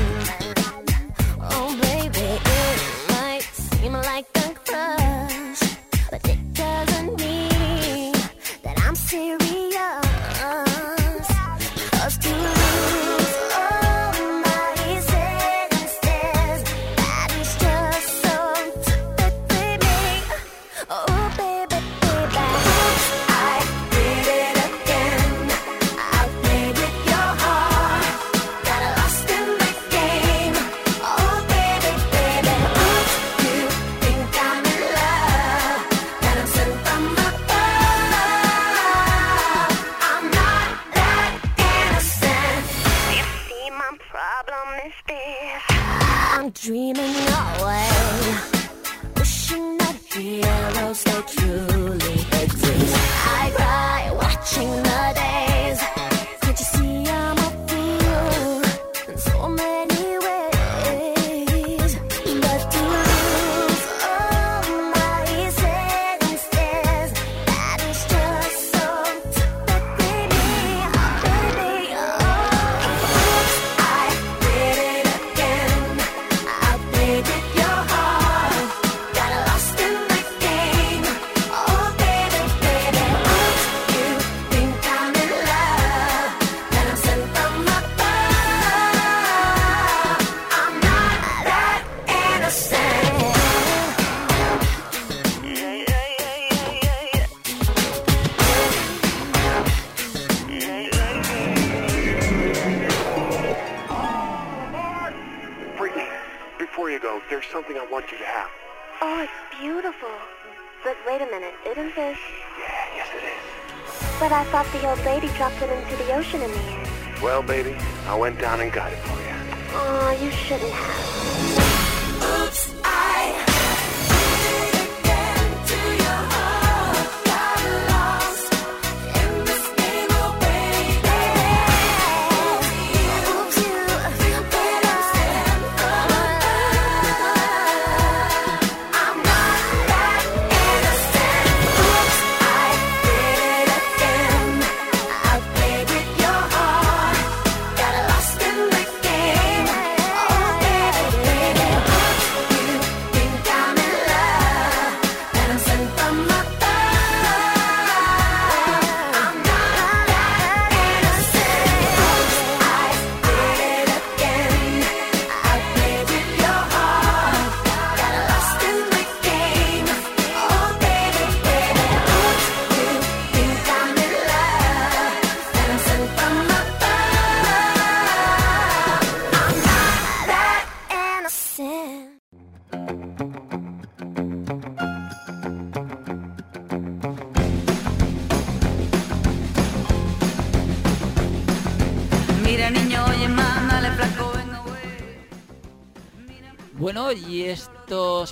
Down and got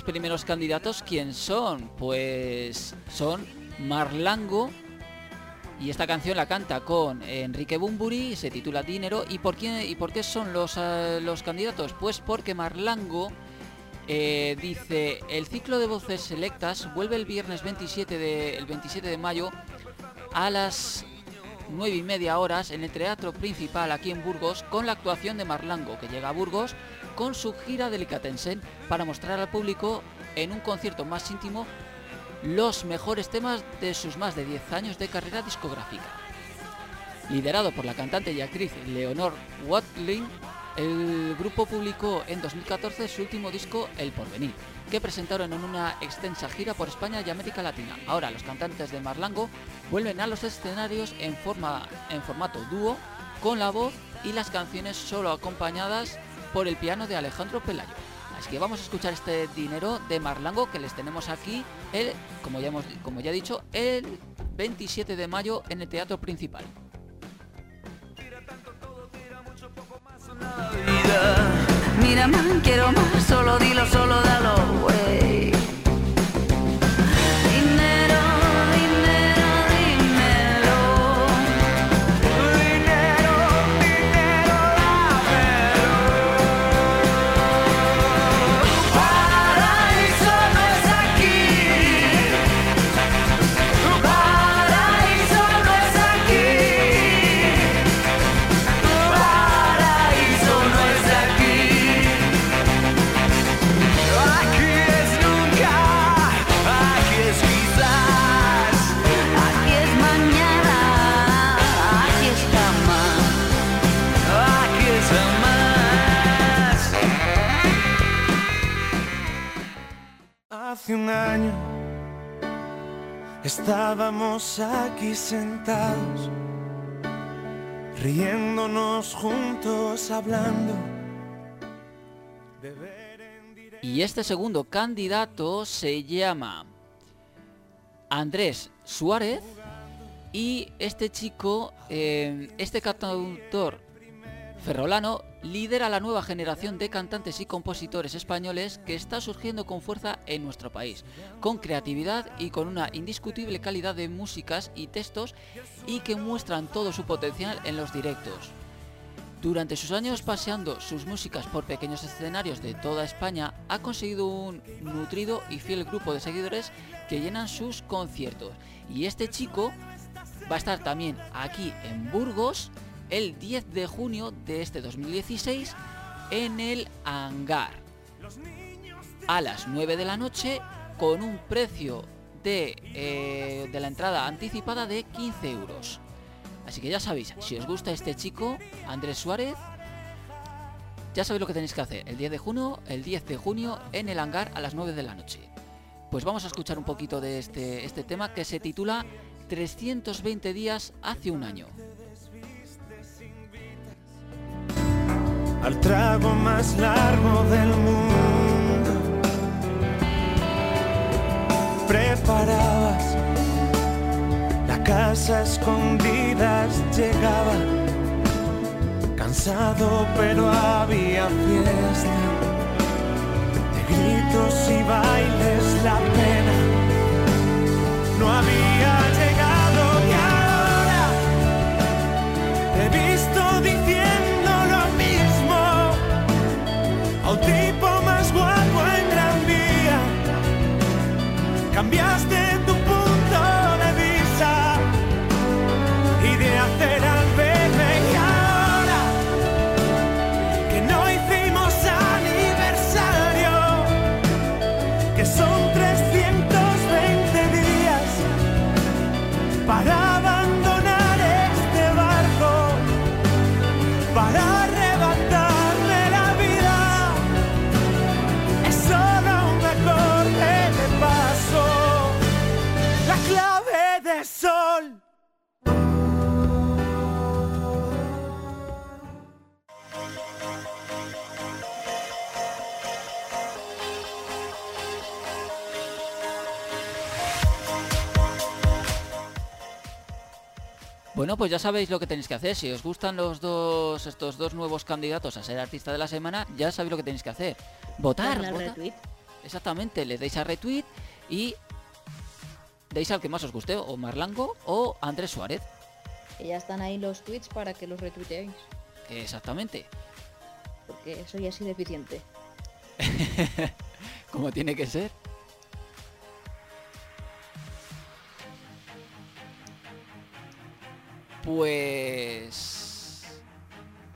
primeros candidatos, ¿quién son? Pues son Marlango y esta canción la canta con Enrique Bumburi, se titula Dinero. ¿Y por qué, y por qué son los, eh, los candidatos? Pues porque Marlango eh, dice, el ciclo de voces selectas vuelve el viernes 27 de, el 27 de mayo a las 9 y media horas en el Teatro Principal aquí en Burgos con la actuación de Marlango, que llega a Burgos con su gira Delicatessen para mostrar al público en un concierto más íntimo los mejores temas de sus más de 10 años de carrera discográfica. Liderado por la cantante y actriz Leonor Watling, el grupo publicó en 2014 su último disco El Porvenir, que presentaron en una extensa gira por España y América Latina. Ahora los cantantes de Marlango vuelven a los escenarios en, forma, en formato dúo, con la voz y las canciones solo acompañadas por el piano de Alejandro Pelayo. Así que vamos a escuchar este dinero de Marlango que les tenemos aquí, el, como, ya hemos, como ya he dicho, el 27 de mayo en el Teatro Principal. Mira más, quiero más, solo dilo, solo dalo, güey. Aquí sentados, riéndonos juntos, hablando. Y este segundo candidato se llama Andrés Suárez y este chico, eh, este cantautor ferrolano, lidera la nueva generación de cantantes y compositores españoles que está surgiendo con fuerza en nuestro país, con creatividad y con una indiscutible calidad de músicas y textos y que muestran todo su potencial en los directos. Durante sus años paseando sus músicas por pequeños escenarios de toda España, ha conseguido un nutrido y fiel grupo de seguidores que llenan sus conciertos. Y este chico va a estar también aquí en Burgos el 10 de junio de este 2016 en el hangar. A las 9 de la noche con un precio de, eh, de la entrada anticipada de 15 euros. Así que ya sabéis, si os gusta este chico, Andrés Suárez, ya sabéis lo que tenéis que hacer. El 10 de junio, el 10 de junio en el hangar a las 9 de la noche. Pues vamos a escuchar un poquito de este, este tema que se titula 320 días hace un año. Al trago más largo del mundo. Preparabas la casa escondidas, llegaba cansado, pero había fiesta. De gritos y bailes, la pena no había Cambiaste Bueno, pues ya sabéis lo que tenéis que hacer. Si os gustan los dos, estos dos nuevos candidatos a ser artista de la semana, ya sabéis lo que tenéis que hacer. Votar. Al retweet. Exactamente, le deis a retweet y deis al que más os guste, o Marlango o Andrés Suárez. Que ya están ahí los tweets para que los retuiteéis. Exactamente. Porque soy así de eficiente. Como tiene que ser. Pues...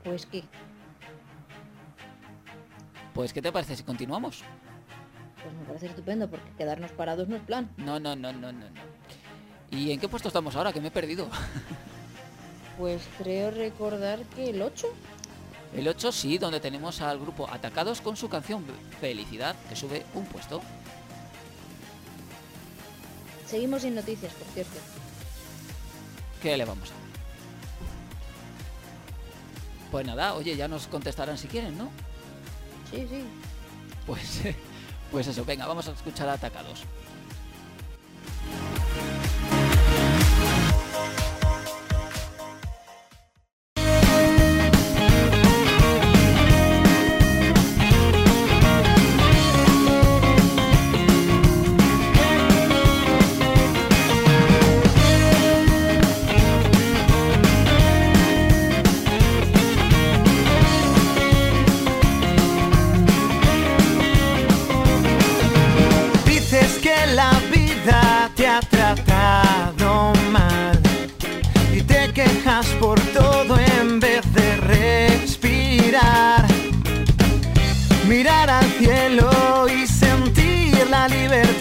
Pues qué, Pues, ¿qué te parece si continuamos? pues me parece estupendo porque quedarnos parados no es plan. No, no, no, no, no. ¿Y en qué puesto estamos ahora? Que me he perdido. Pues creo recordar que el 8. El 8 sí, donde tenemos al grupo Atacados con su canción Felicidad, que sube un puesto. Seguimos sin noticias, por cierto. ¿Qué le vamos a? Pues nada, oye, ya nos contestarán si quieren, ¿no? Sí, sí. Pues, pues eso, venga, vamos a escuchar a Atacados.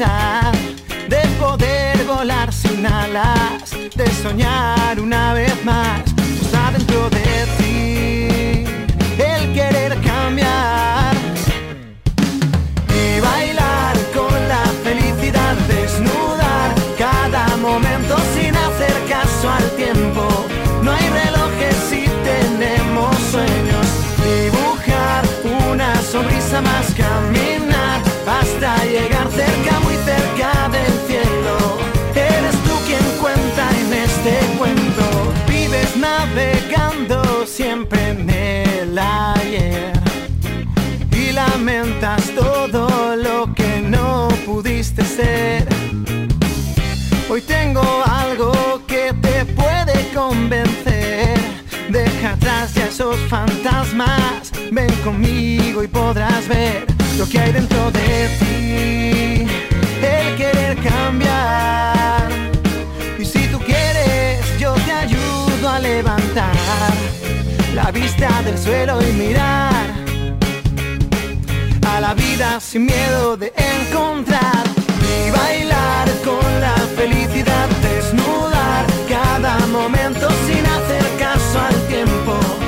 de poder volar sin alas, de soñar una vez más. Está dentro de ti el querer cambiar y bailar con la felicidad, desnudar cada momento sin hacer caso al tiempo. Fantasmas. Ven conmigo y podrás ver lo que hay dentro de ti. El querer cambiar. Y si tú quieres, yo te ayudo a levantar la vista del suelo y mirar a la vida sin miedo de encontrar y bailar con la felicidad, desnudar cada momento sin hacer caso al tiempo.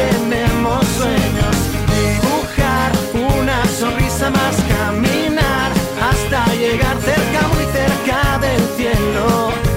Tenemos sueños. Dibujar una sonrisa más, caminar hasta llegar cerca, muy cerca del cielo.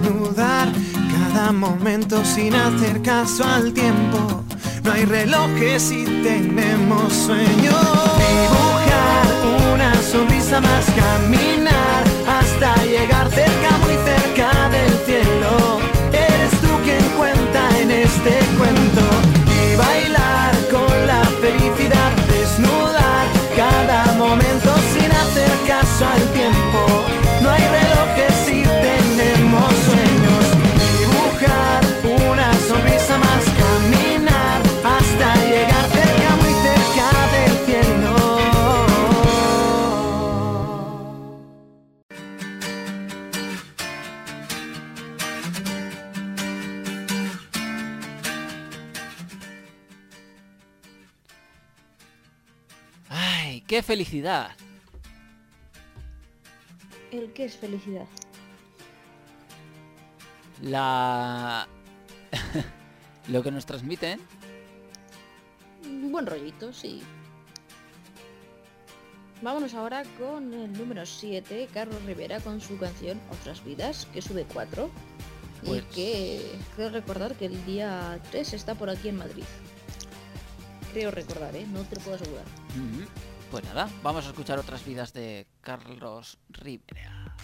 Desnudar cada momento sin hacer caso al tiempo. No hay relojes si tenemos sueños. Dibujar una sonrisa más, caminar hasta llegar cerca, muy cerca del cielo. Eres tú quien cuenta en este cuento. Felicidad! ¿El qué es felicidad? La... Lo que nos transmiten. Un buen rollito, sí. Vámonos ahora con el número 7, Carlos Rivera, con su canción Otras Vidas, que sube 4. Pues- Y que creo recordar que el día 3 está por aquí en Madrid. Creo recordar, ¿eh? No te lo puedo asegurar. Pues nada, vamos a escuchar otras vidas de Carlos Rivera.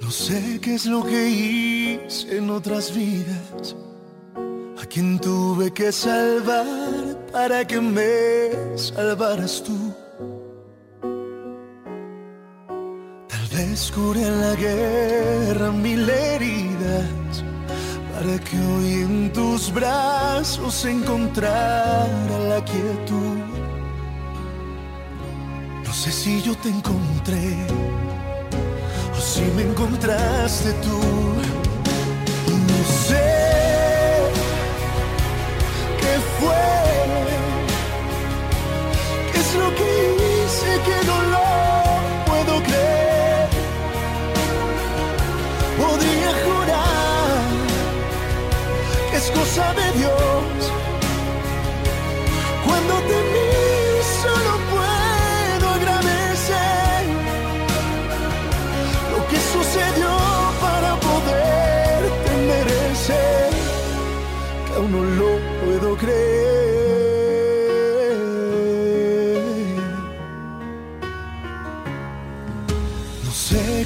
No sé qué es lo que hice en otras vidas, quien tuve que salvar para que me salvaras tú. Tal vez curé en la guerra mil heridas, para que hoy en tus brazos encontrara la quietud. No sé si yo te encontré o si me encontraste tú. Es lo que hice que no lo puedo creer. Podría jurar que es cosa de Dios.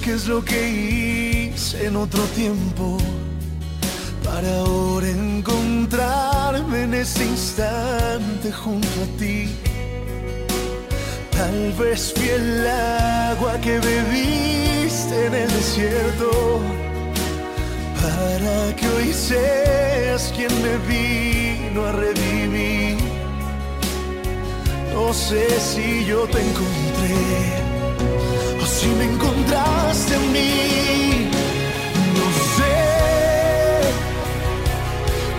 Qué es lo que hice en otro tiempo para ahora encontrarme en ese instante junto a ti. Tal vez fui el agua que bebí dejaste en el desierto para que hoy seas quien me vino a revivir. No sé si yo te encontré si me encontraste en mí. No sé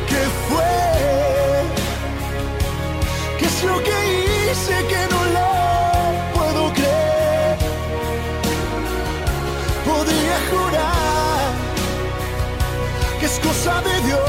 qué fue, qué es lo que hice que no lo puedo creer. Podría jurar que es cosa de Dios.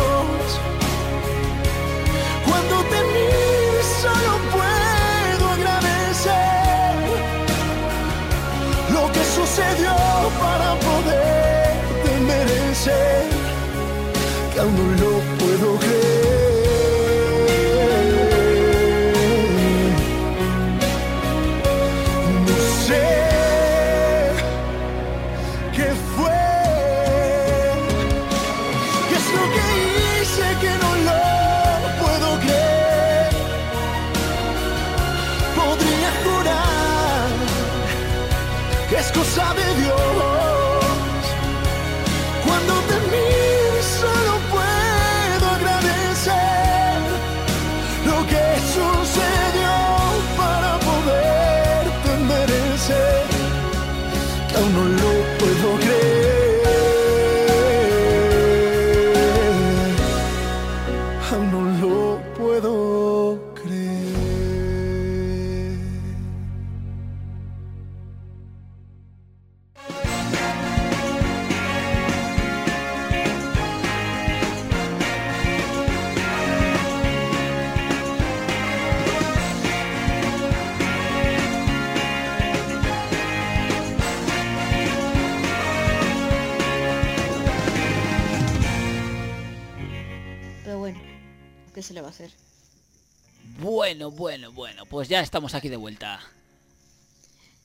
Pues ya estamos aquí de vuelta.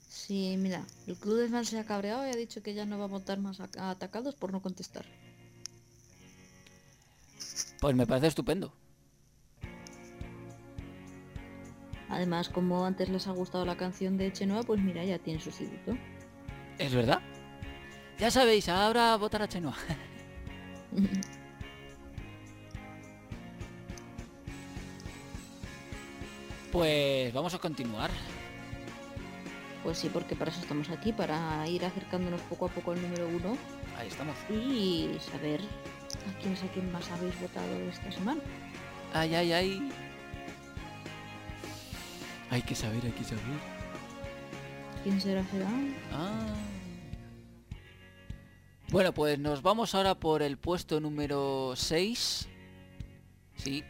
Sí, mira, el club de fans se ha cabreado y ha dicho que ya no va a votar más a- a atacados por no contestar. Pues me parece estupendo. Además, como antes les ha gustado la canción de Chenoa, pues mira, ya tiene sustituto. ¿Es verdad? Ya sabéis, ahora votar a Chenoa. Pues vamos a continuar. Pues sí, porque para eso estamos aquí, para ir acercándonos poco a poco al número uno Ahí estamos. y saber a quién es a quién más habéis votado esta semana. Ay, ay, ay. Hay que saber, hay que saber. ¿Quién será será? Ah. Bueno, pues nos vamos ahora por el puesto número 6. Sí.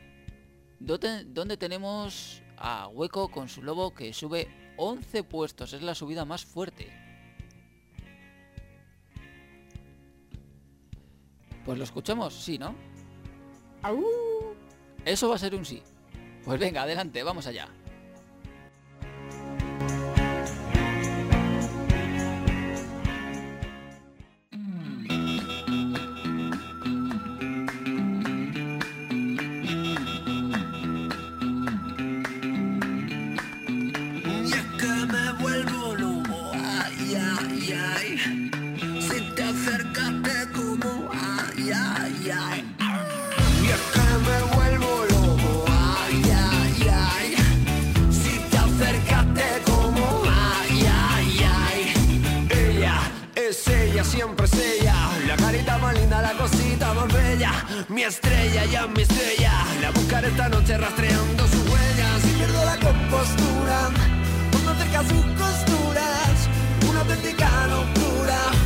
Donde tenemos a Hueco con su lobo que sube 11 puestos. Es la subida más fuerte. Pues lo escuchamos, sí, ¿no? Eso va a ser un sí. Pues venga, adelante, vamos allá. Mi estrella, ya mi estrella. La buscaré esta noche rastreando sus huellas. Y pierdo la compostura cuando acerca sus costuras. Una auténtica locura.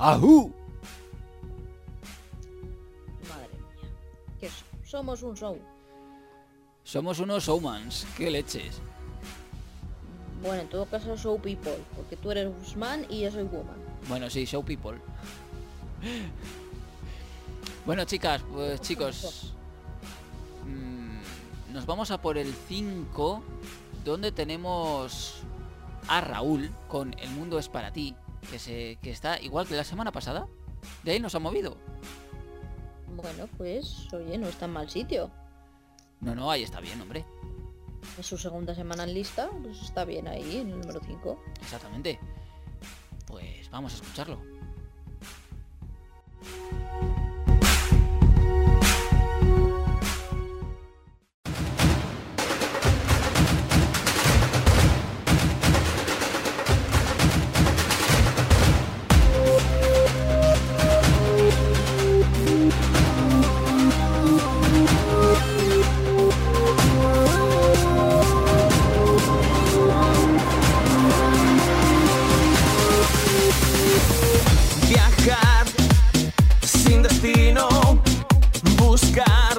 ¡Ajú! Madre mía. ¿Qué es? Somos un show. Somos unos showmans. ¿Qué leches? Bueno, en todo caso, show people. Porque tú eres man y yo soy woman. Bueno, sí, show people. Bueno, chicas, pues chicos. mm, nos vamos a por el 5, donde tenemos a Raúl con El mundo es para ti, que, se, que está igual que la semana pasada. De ahí nos ha movido. Bueno, pues, oye, no está en mal sitio. No, no, ahí está bien, hombre. Es su segunda semana en lista, pues está bien ahí, en el número 5. Exactamente. Pues vamos a escucharlo. Sin destino, buscar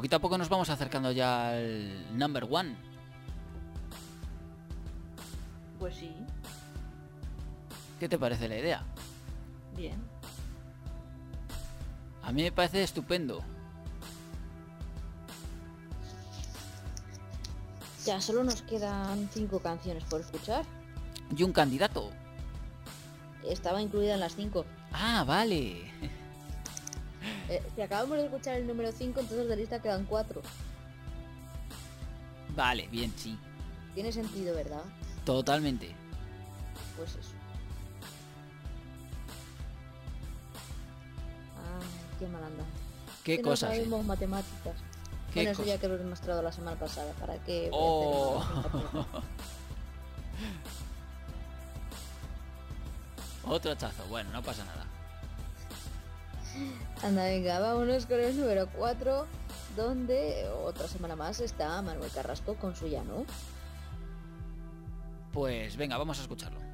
poquito a poco nos vamos acercando ya al number one. Pues sí, ¿Qué te parece la idea? bien. A mí me parece estupendo. Ya solo nos quedan cinco canciones por escuchar. Y un candidato. Estaba incluida en las cinco. Ah, vale. Eh, si acabamos de escuchar el número 5, entonces de lista quedan cuatro. Vale, bien, sí. Tiene sentido, ¿verdad? Totalmente. Pues eso. Ay, qué mal anda. ¿Qué Que cosas, No eh? sabemos matemáticas. ¿Qué bueno, eso ya que lo he demostrado la semana pasada. ¿Para qué? Oh. Otro hachazo. Bueno, no pasa nada. Anda, venga, vámonos con el número 4, donde otra semana más está Manuel Carrasco con su llano. Pues venga, vamos a escucharlo.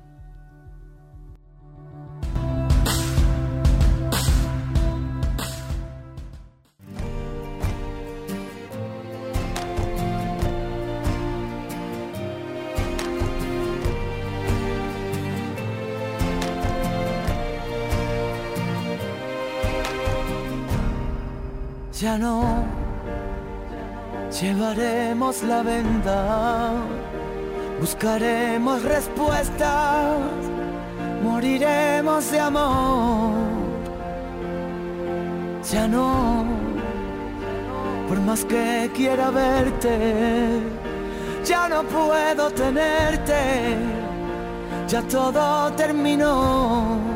Ya no llevaremos la venda, buscaremos respuestas, moriremos de amor. Ya no, por más que quiera verte, ya no puedo tenerte, ya todo terminó.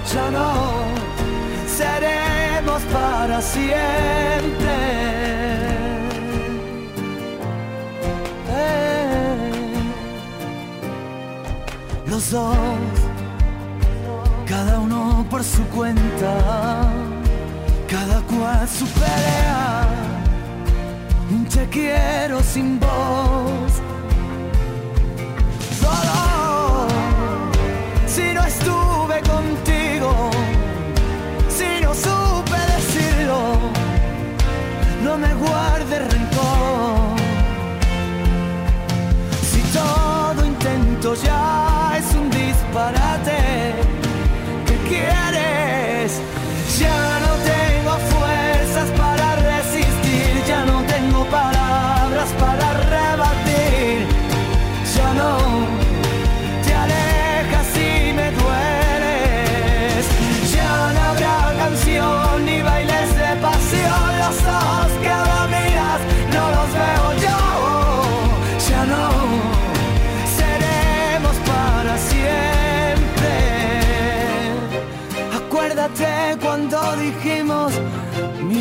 Ya no seremos para siempre. Eh. Los dos, cada uno por su cuenta, cada cual su pelea. Te quiero sin voz. Solo guarde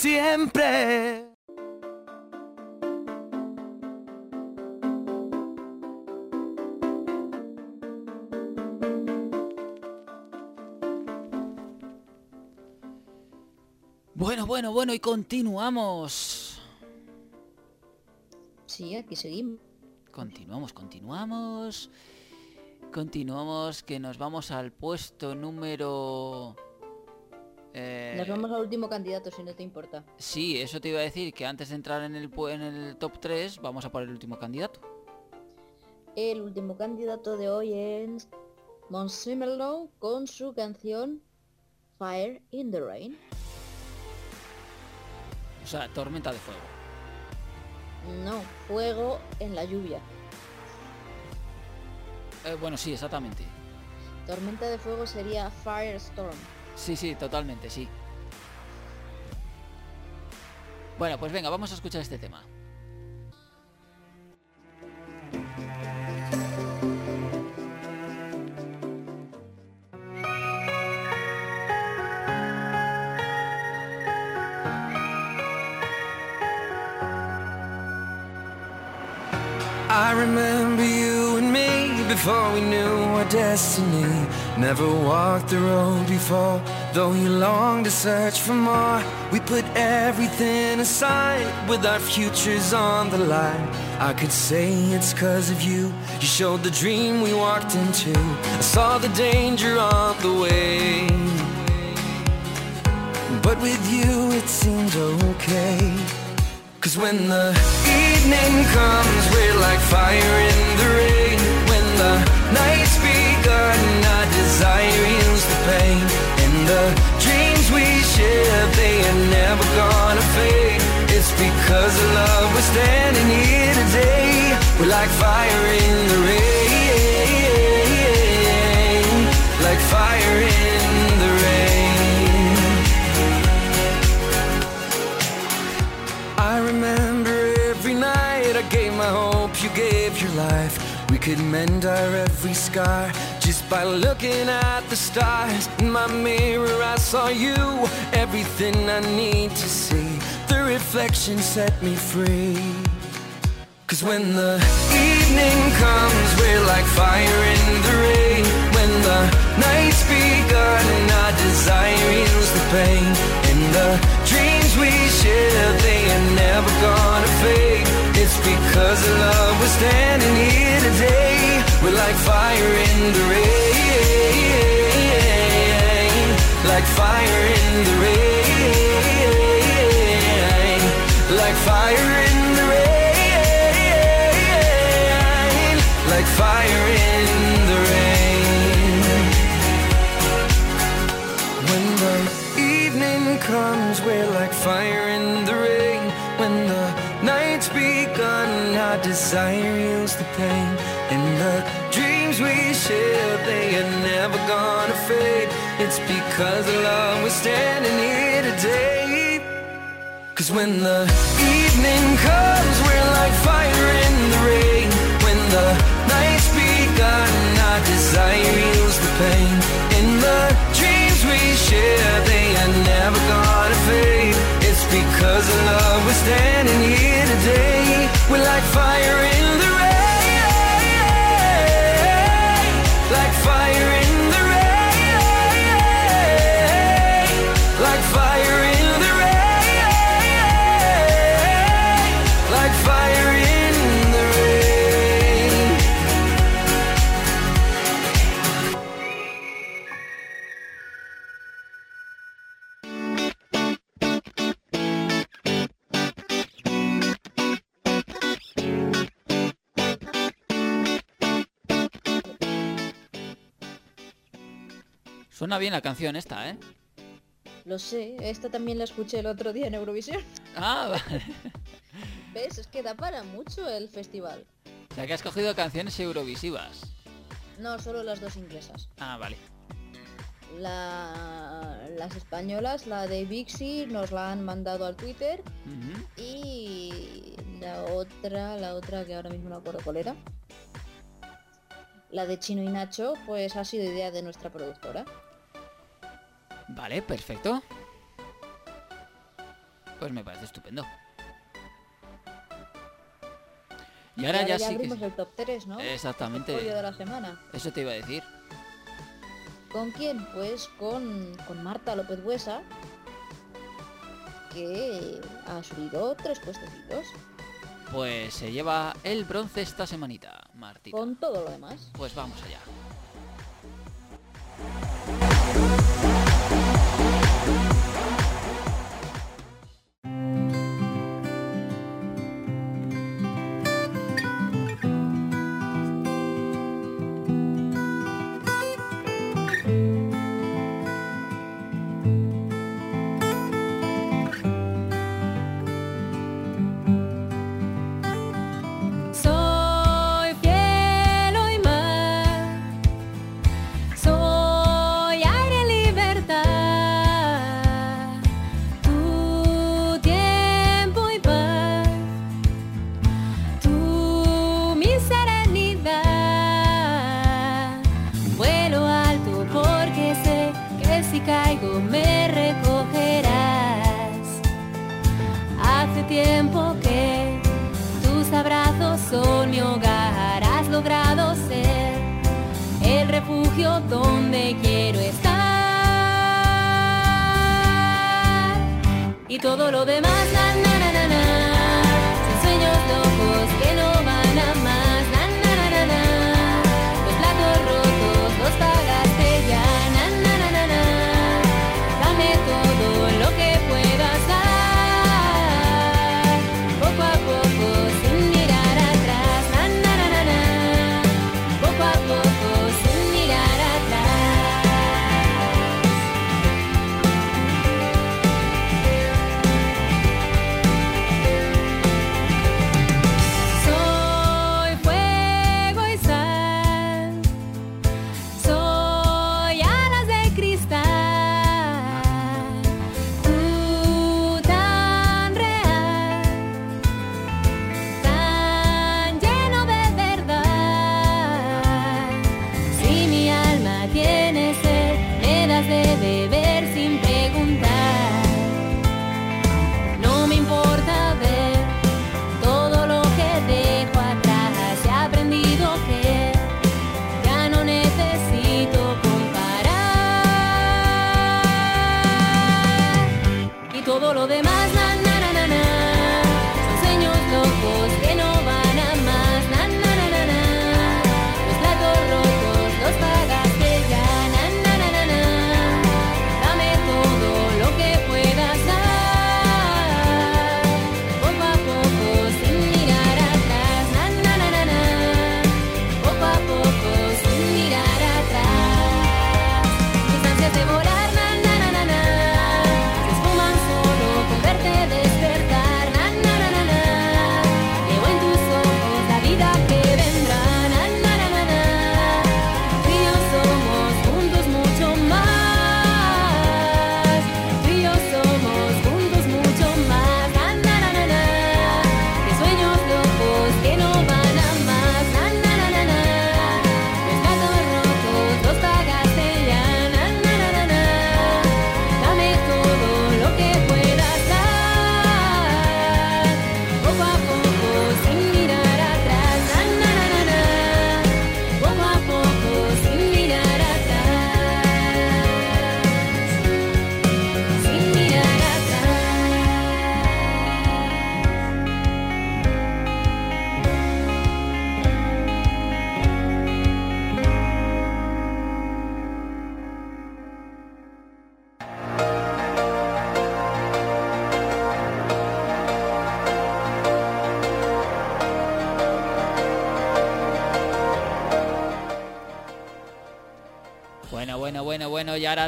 siempre. Bueno, bueno, bueno, y continuamos. Sí, aquí seguimos. Continuamos, continuamos. Continuamos, que nos vamos al puesto número... eh, Nos vamos al último candidato, si no te importa. Sí, eso te iba a decir, que antes de entrar en el, en el top 3, vamos a por el último candidato. El último candidato de hoy es Monsimerlow con su canción Fire in the Rain. O sea, Tormenta de Fuego. No, fuego en la lluvia. Eh, bueno, sí, exactamente. Tormenta de fuego sería Firestorm. Sí, sí, totalmente, sí. Bueno, pues venga, vamos a escuchar este tema. I remember you and me before we knew our destiny. Never walked the road before, though you longed to search for more. We put everything aside with our futures on the line. I could say it's cause of you. You showed the dream we walked into. I saw the danger on the way. But with you it seemed okay. Cause when the evening comes, we're like fire in the rain. When the night's begun, our desire heals the pain. And the dreams we share, they are never gonna fade. It's because of love we're standing here today. We're like fire in the rain. Like fire in the rain. I remember every night I gave my hope, you gave your life. We could mend our every scar by looking at the stars. In my mirror, I saw you, everything I need to see. The reflection set me free. Cause when the evening comes, we're like fire in the rain. When the night's begun, our desire heals the pain. And the dreams we share, they are never gonna fade. It's because of love we're standing here today. We're like fire in the rain. Like fire in the rain. Like fire in the rain. Like fire in the rain. When the evening comes, we're like fire in the rain. When the night's begun, our desire heals the pain. The dreams we share, they are never gonna fade. It's because of love we're standing here today. Cause when the evening comes, we're like fire in the rain. When the night's begun, our desire heals the pain. In the dreams we share, they are never gonna fade. It's because of love we're standing here today. We're like fire in the rain. Like fire Suena bien la canción esta, ¿eh? Lo sé, esta también la escuché el otro día en Eurovisión. Ah, vale. ¿Ves? Es que da para mucho el festival. O sea que has cogido canciones eurovisivas. No, solo las dos inglesas. Ah, vale. La- las españolas, la de Vixi, nos la han mandado al Twitter. Y la otra, la otra que ahora mismo no me acuerdo cuál era. La de Chino y Nacho, pues ha sido idea de nuestra productora. Vale, perfecto. Pues me parece estupendo. Y ahora ya sí que... abrimos el top 3, ¿no? Exactamente. El pollo de la semana. Eso te iba a decir. ¿Con quién? Pues con, con Marta López Buesa, que ha subido tres puestecitos. Pues se lleva el bronce esta semanita, Martín. Con todo lo demás. Pues vamos allá.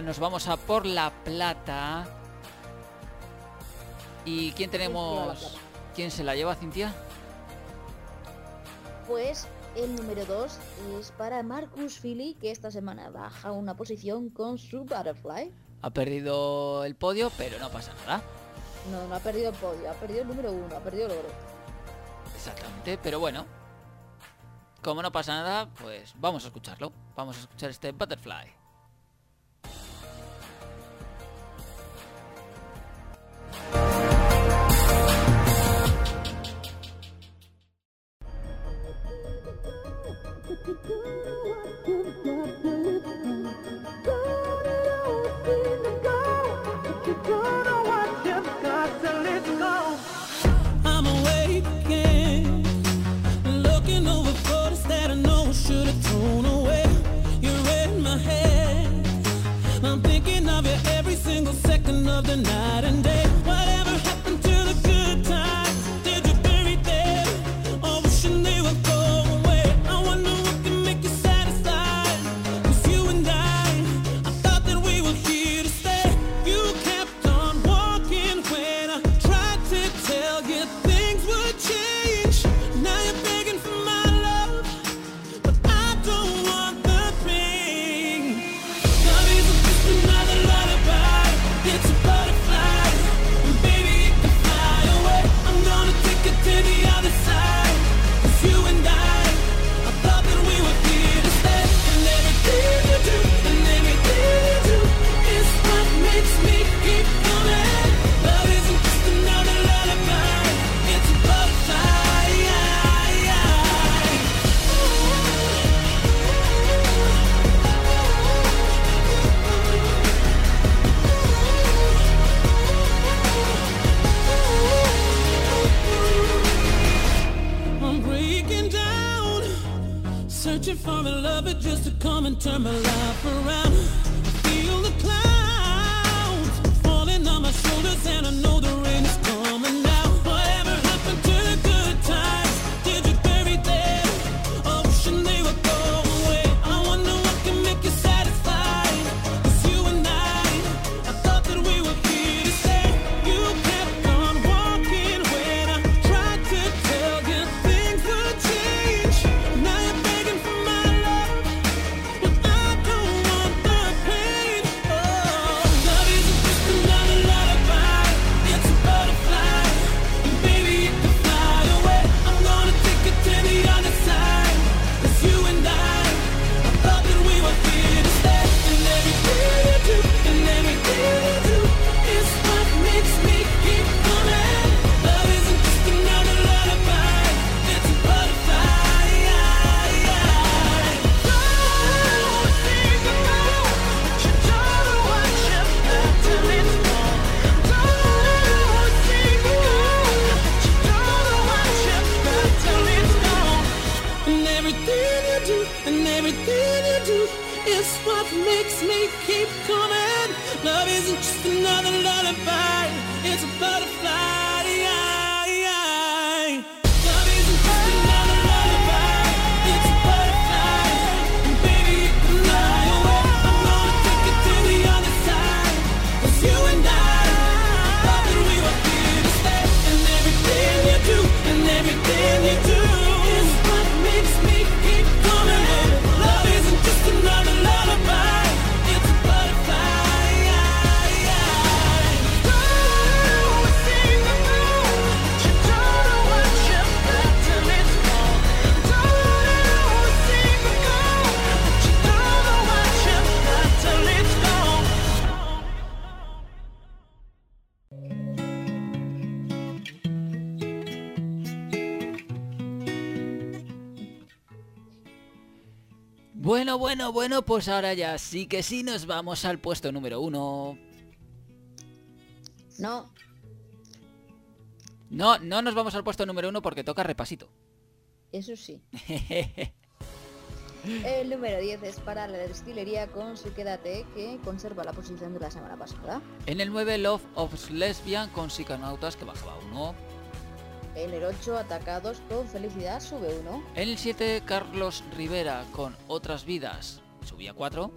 Nos vamos a por La Plata. ¿Y quién pues tenemos? ¿Quién se la lleva, Cintia? Pues el número 2 es para Marcus Philly, que esta semana baja una posición con su Butterfly. Ha perdido el podio, pero no pasa nada. No, no ha perdido el podio, ha perdido el número 1, ha perdido el oro. Exactamente, pero bueno. Como no pasa nada, pues vamos a escucharlo. Vamos a escuchar este Butterfly. searching for a lover just to come and turn my life around. Bueno, pues ahora ya sí que sí nos vamos al puesto número uno. No. No, no nos vamos al puesto número uno porque toca repasito. Eso sí. El número 10 es para la destilería con su Quédate, que conserva la posición de la semana pasada. En el 9, Love of Lesbian con Psiconautas, que bajaba uno. En el 8, Atacados con Felicidad sube 1. En el 7, Carlos Rivera con Otras Vidas subía 4.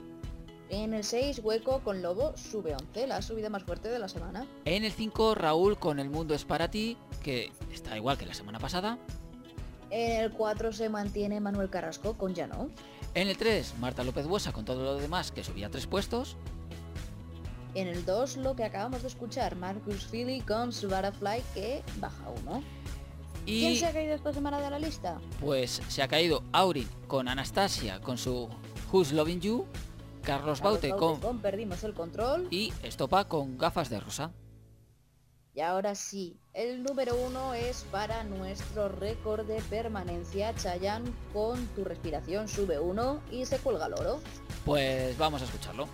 En el 6, Hueco con Lobo sube 11, la subida más fuerte de la semana. En el 5, Raúl con El Mundo es para ti, que está igual que la semana pasada. En el 4 se mantiene Manuel Carrasco con Ya no. En el 3, Marta López Buesa con todo lo demás, que subía 3 puestos. En el 2, lo que acabamos de escuchar, Marcus Philly con su Butterfly, que baja 1. Y ¿Quién se ha caído esta semana de la lista? pues se ha caído Aurin con Anastasia con su Who's Loving You, Carlos Baute Carlos con Perdimos el control. y Estopa con gafas de rosa. Y ahora sí, el número uno es para nuestro récord de permanencia. Chayanne con tu respiración sube uno y se cuelga el oro. Pues vamos a escucharlo.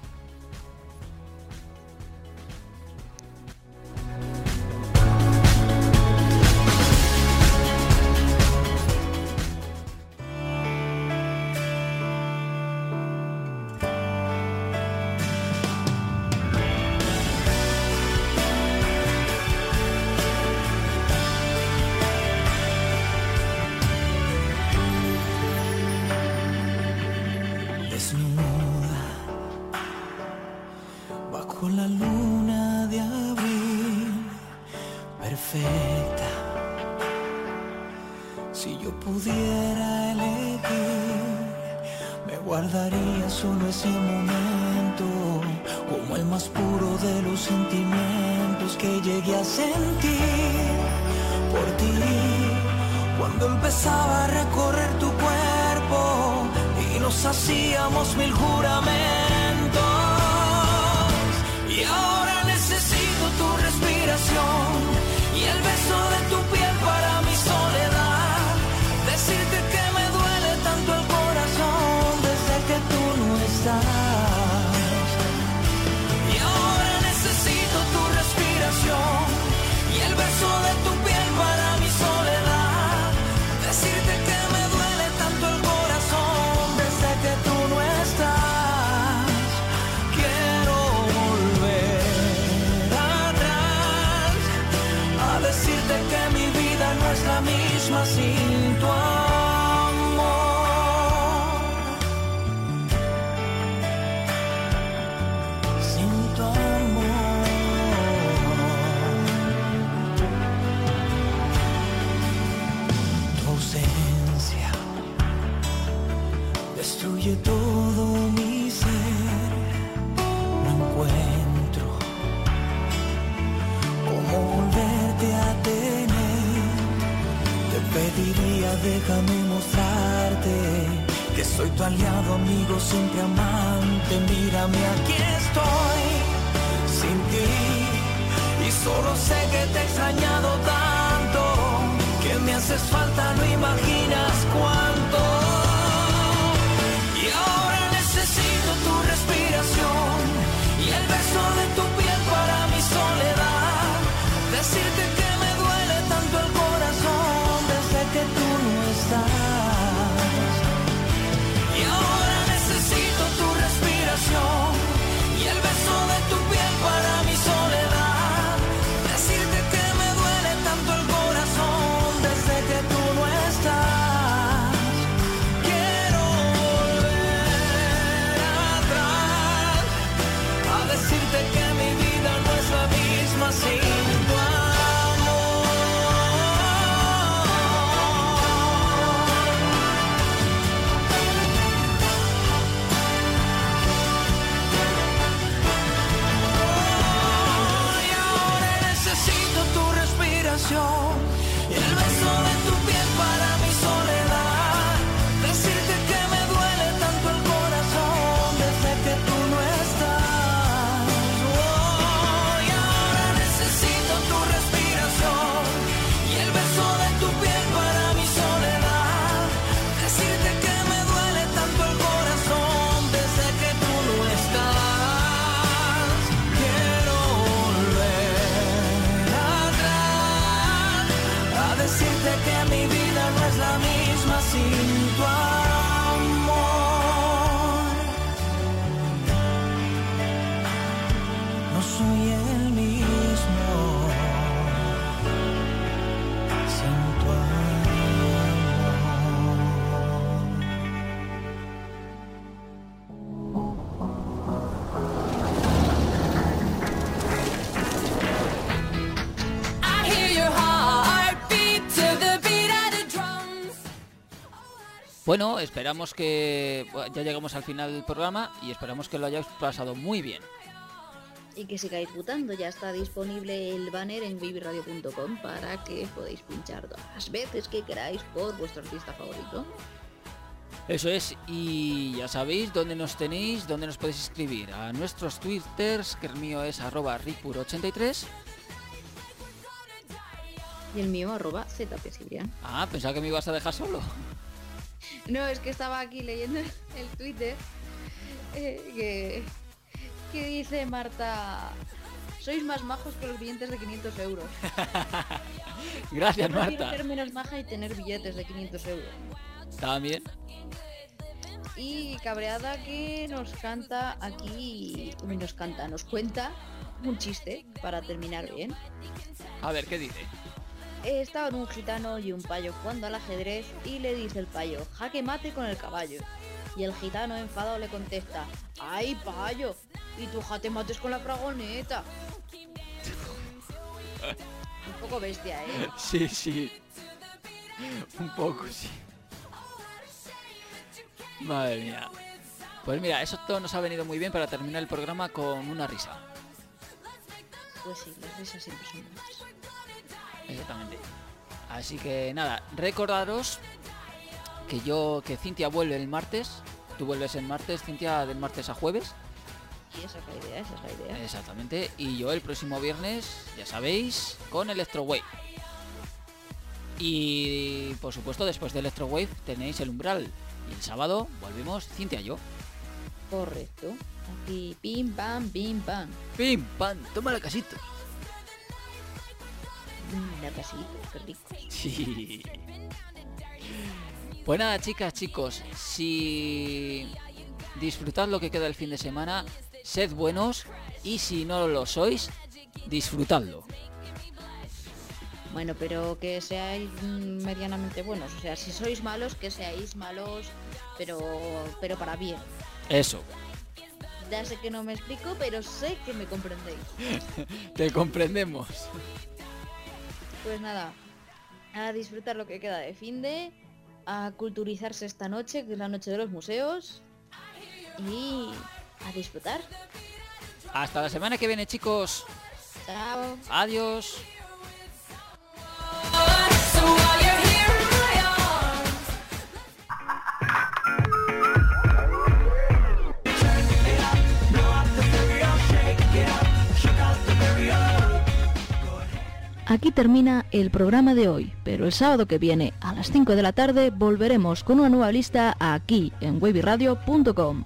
Siempre amante. Mírame, aquí estoy sin ti. Y solo sé que te he Bueno, esperamos que ya llegamos al final del programa y esperamos que lo hayáis pasado muy bien. Y que sigáis votando, ya está disponible el banner en babyradio.com para que podáis pinchar todas las veces que queráis por vuestro artista favorito. Eso es, y ya sabéis dónde nos tenéis, dónde nos podéis escribir. A nuestros twitters, que el mío es arroba ripur83. Y el mío arroba zpcibrian. Ah, pensaba que me ibas a dejar solo. No, es que estaba aquí leyendo el Twitter eh, que, que dice Marta, sois más majos que los billetes de 500 euros. Gracias, Yo Marta. ser menos maja y tener billetes de 500 euros. También. Y cabreada que nos canta aquí, nos canta, nos cuenta un chiste para terminar bien. A ver, ¿qué dice? Estaban un gitano y un payo jugando al ajedrez y le dice el payo, jaque mate con el caballo. Y el gitano enfadado le contesta, ¡ay payo! Y tú jate mates con la fragoneta. Un poco bestia, ¿eh? Sí, sí. Un poco, sí. Madre mía. Pues mira, eso todo nos ha venido muy bien para terminar el programa con una risa. Pues sí, las risas siempre son buenas. Exactamente. Así que nada, recordaros que yo, que Cintia vuelve el martes. Tú vuelves el martes, Cintia, del martes a jueves. Y esa es la idea, esa es la idea. Exactamente. Y yo el próximo viernes, ya sabéis, con Electro Wave. Y por supuesto, después de Electro Wave tenéis el umbral. Y el sábado volvemos Cintia y yo. Correcto. Aquí, pim pam, pim pam. Pim pam, toma la casita. Mm, la casita, qué rico. Sí. Pues nada, chicas, chicos, si disfrutad lo que queda del fin de semana, sed buenos y si no lo sois, disfrutadlo. Bueno, pero que seáis mm, medianamente buenos. O sea, si sois malos, que seáis malos, pero, pero para bien. Eso, Ya sé que no me explico, pero sé que me comprendéis. te comprendemos. Pues nada, a disfrutar lo que queda de fin de, a culturizarse esta noche, que es la noche de los museos, y a disfrutar. Hasta la semana que viene, chicos. Chao. Adiós. Aquí termina el programa de hoy, pero el sábado que viene a las 5 de la tarde volveremos con una nueva lista aquí en webiradio.com.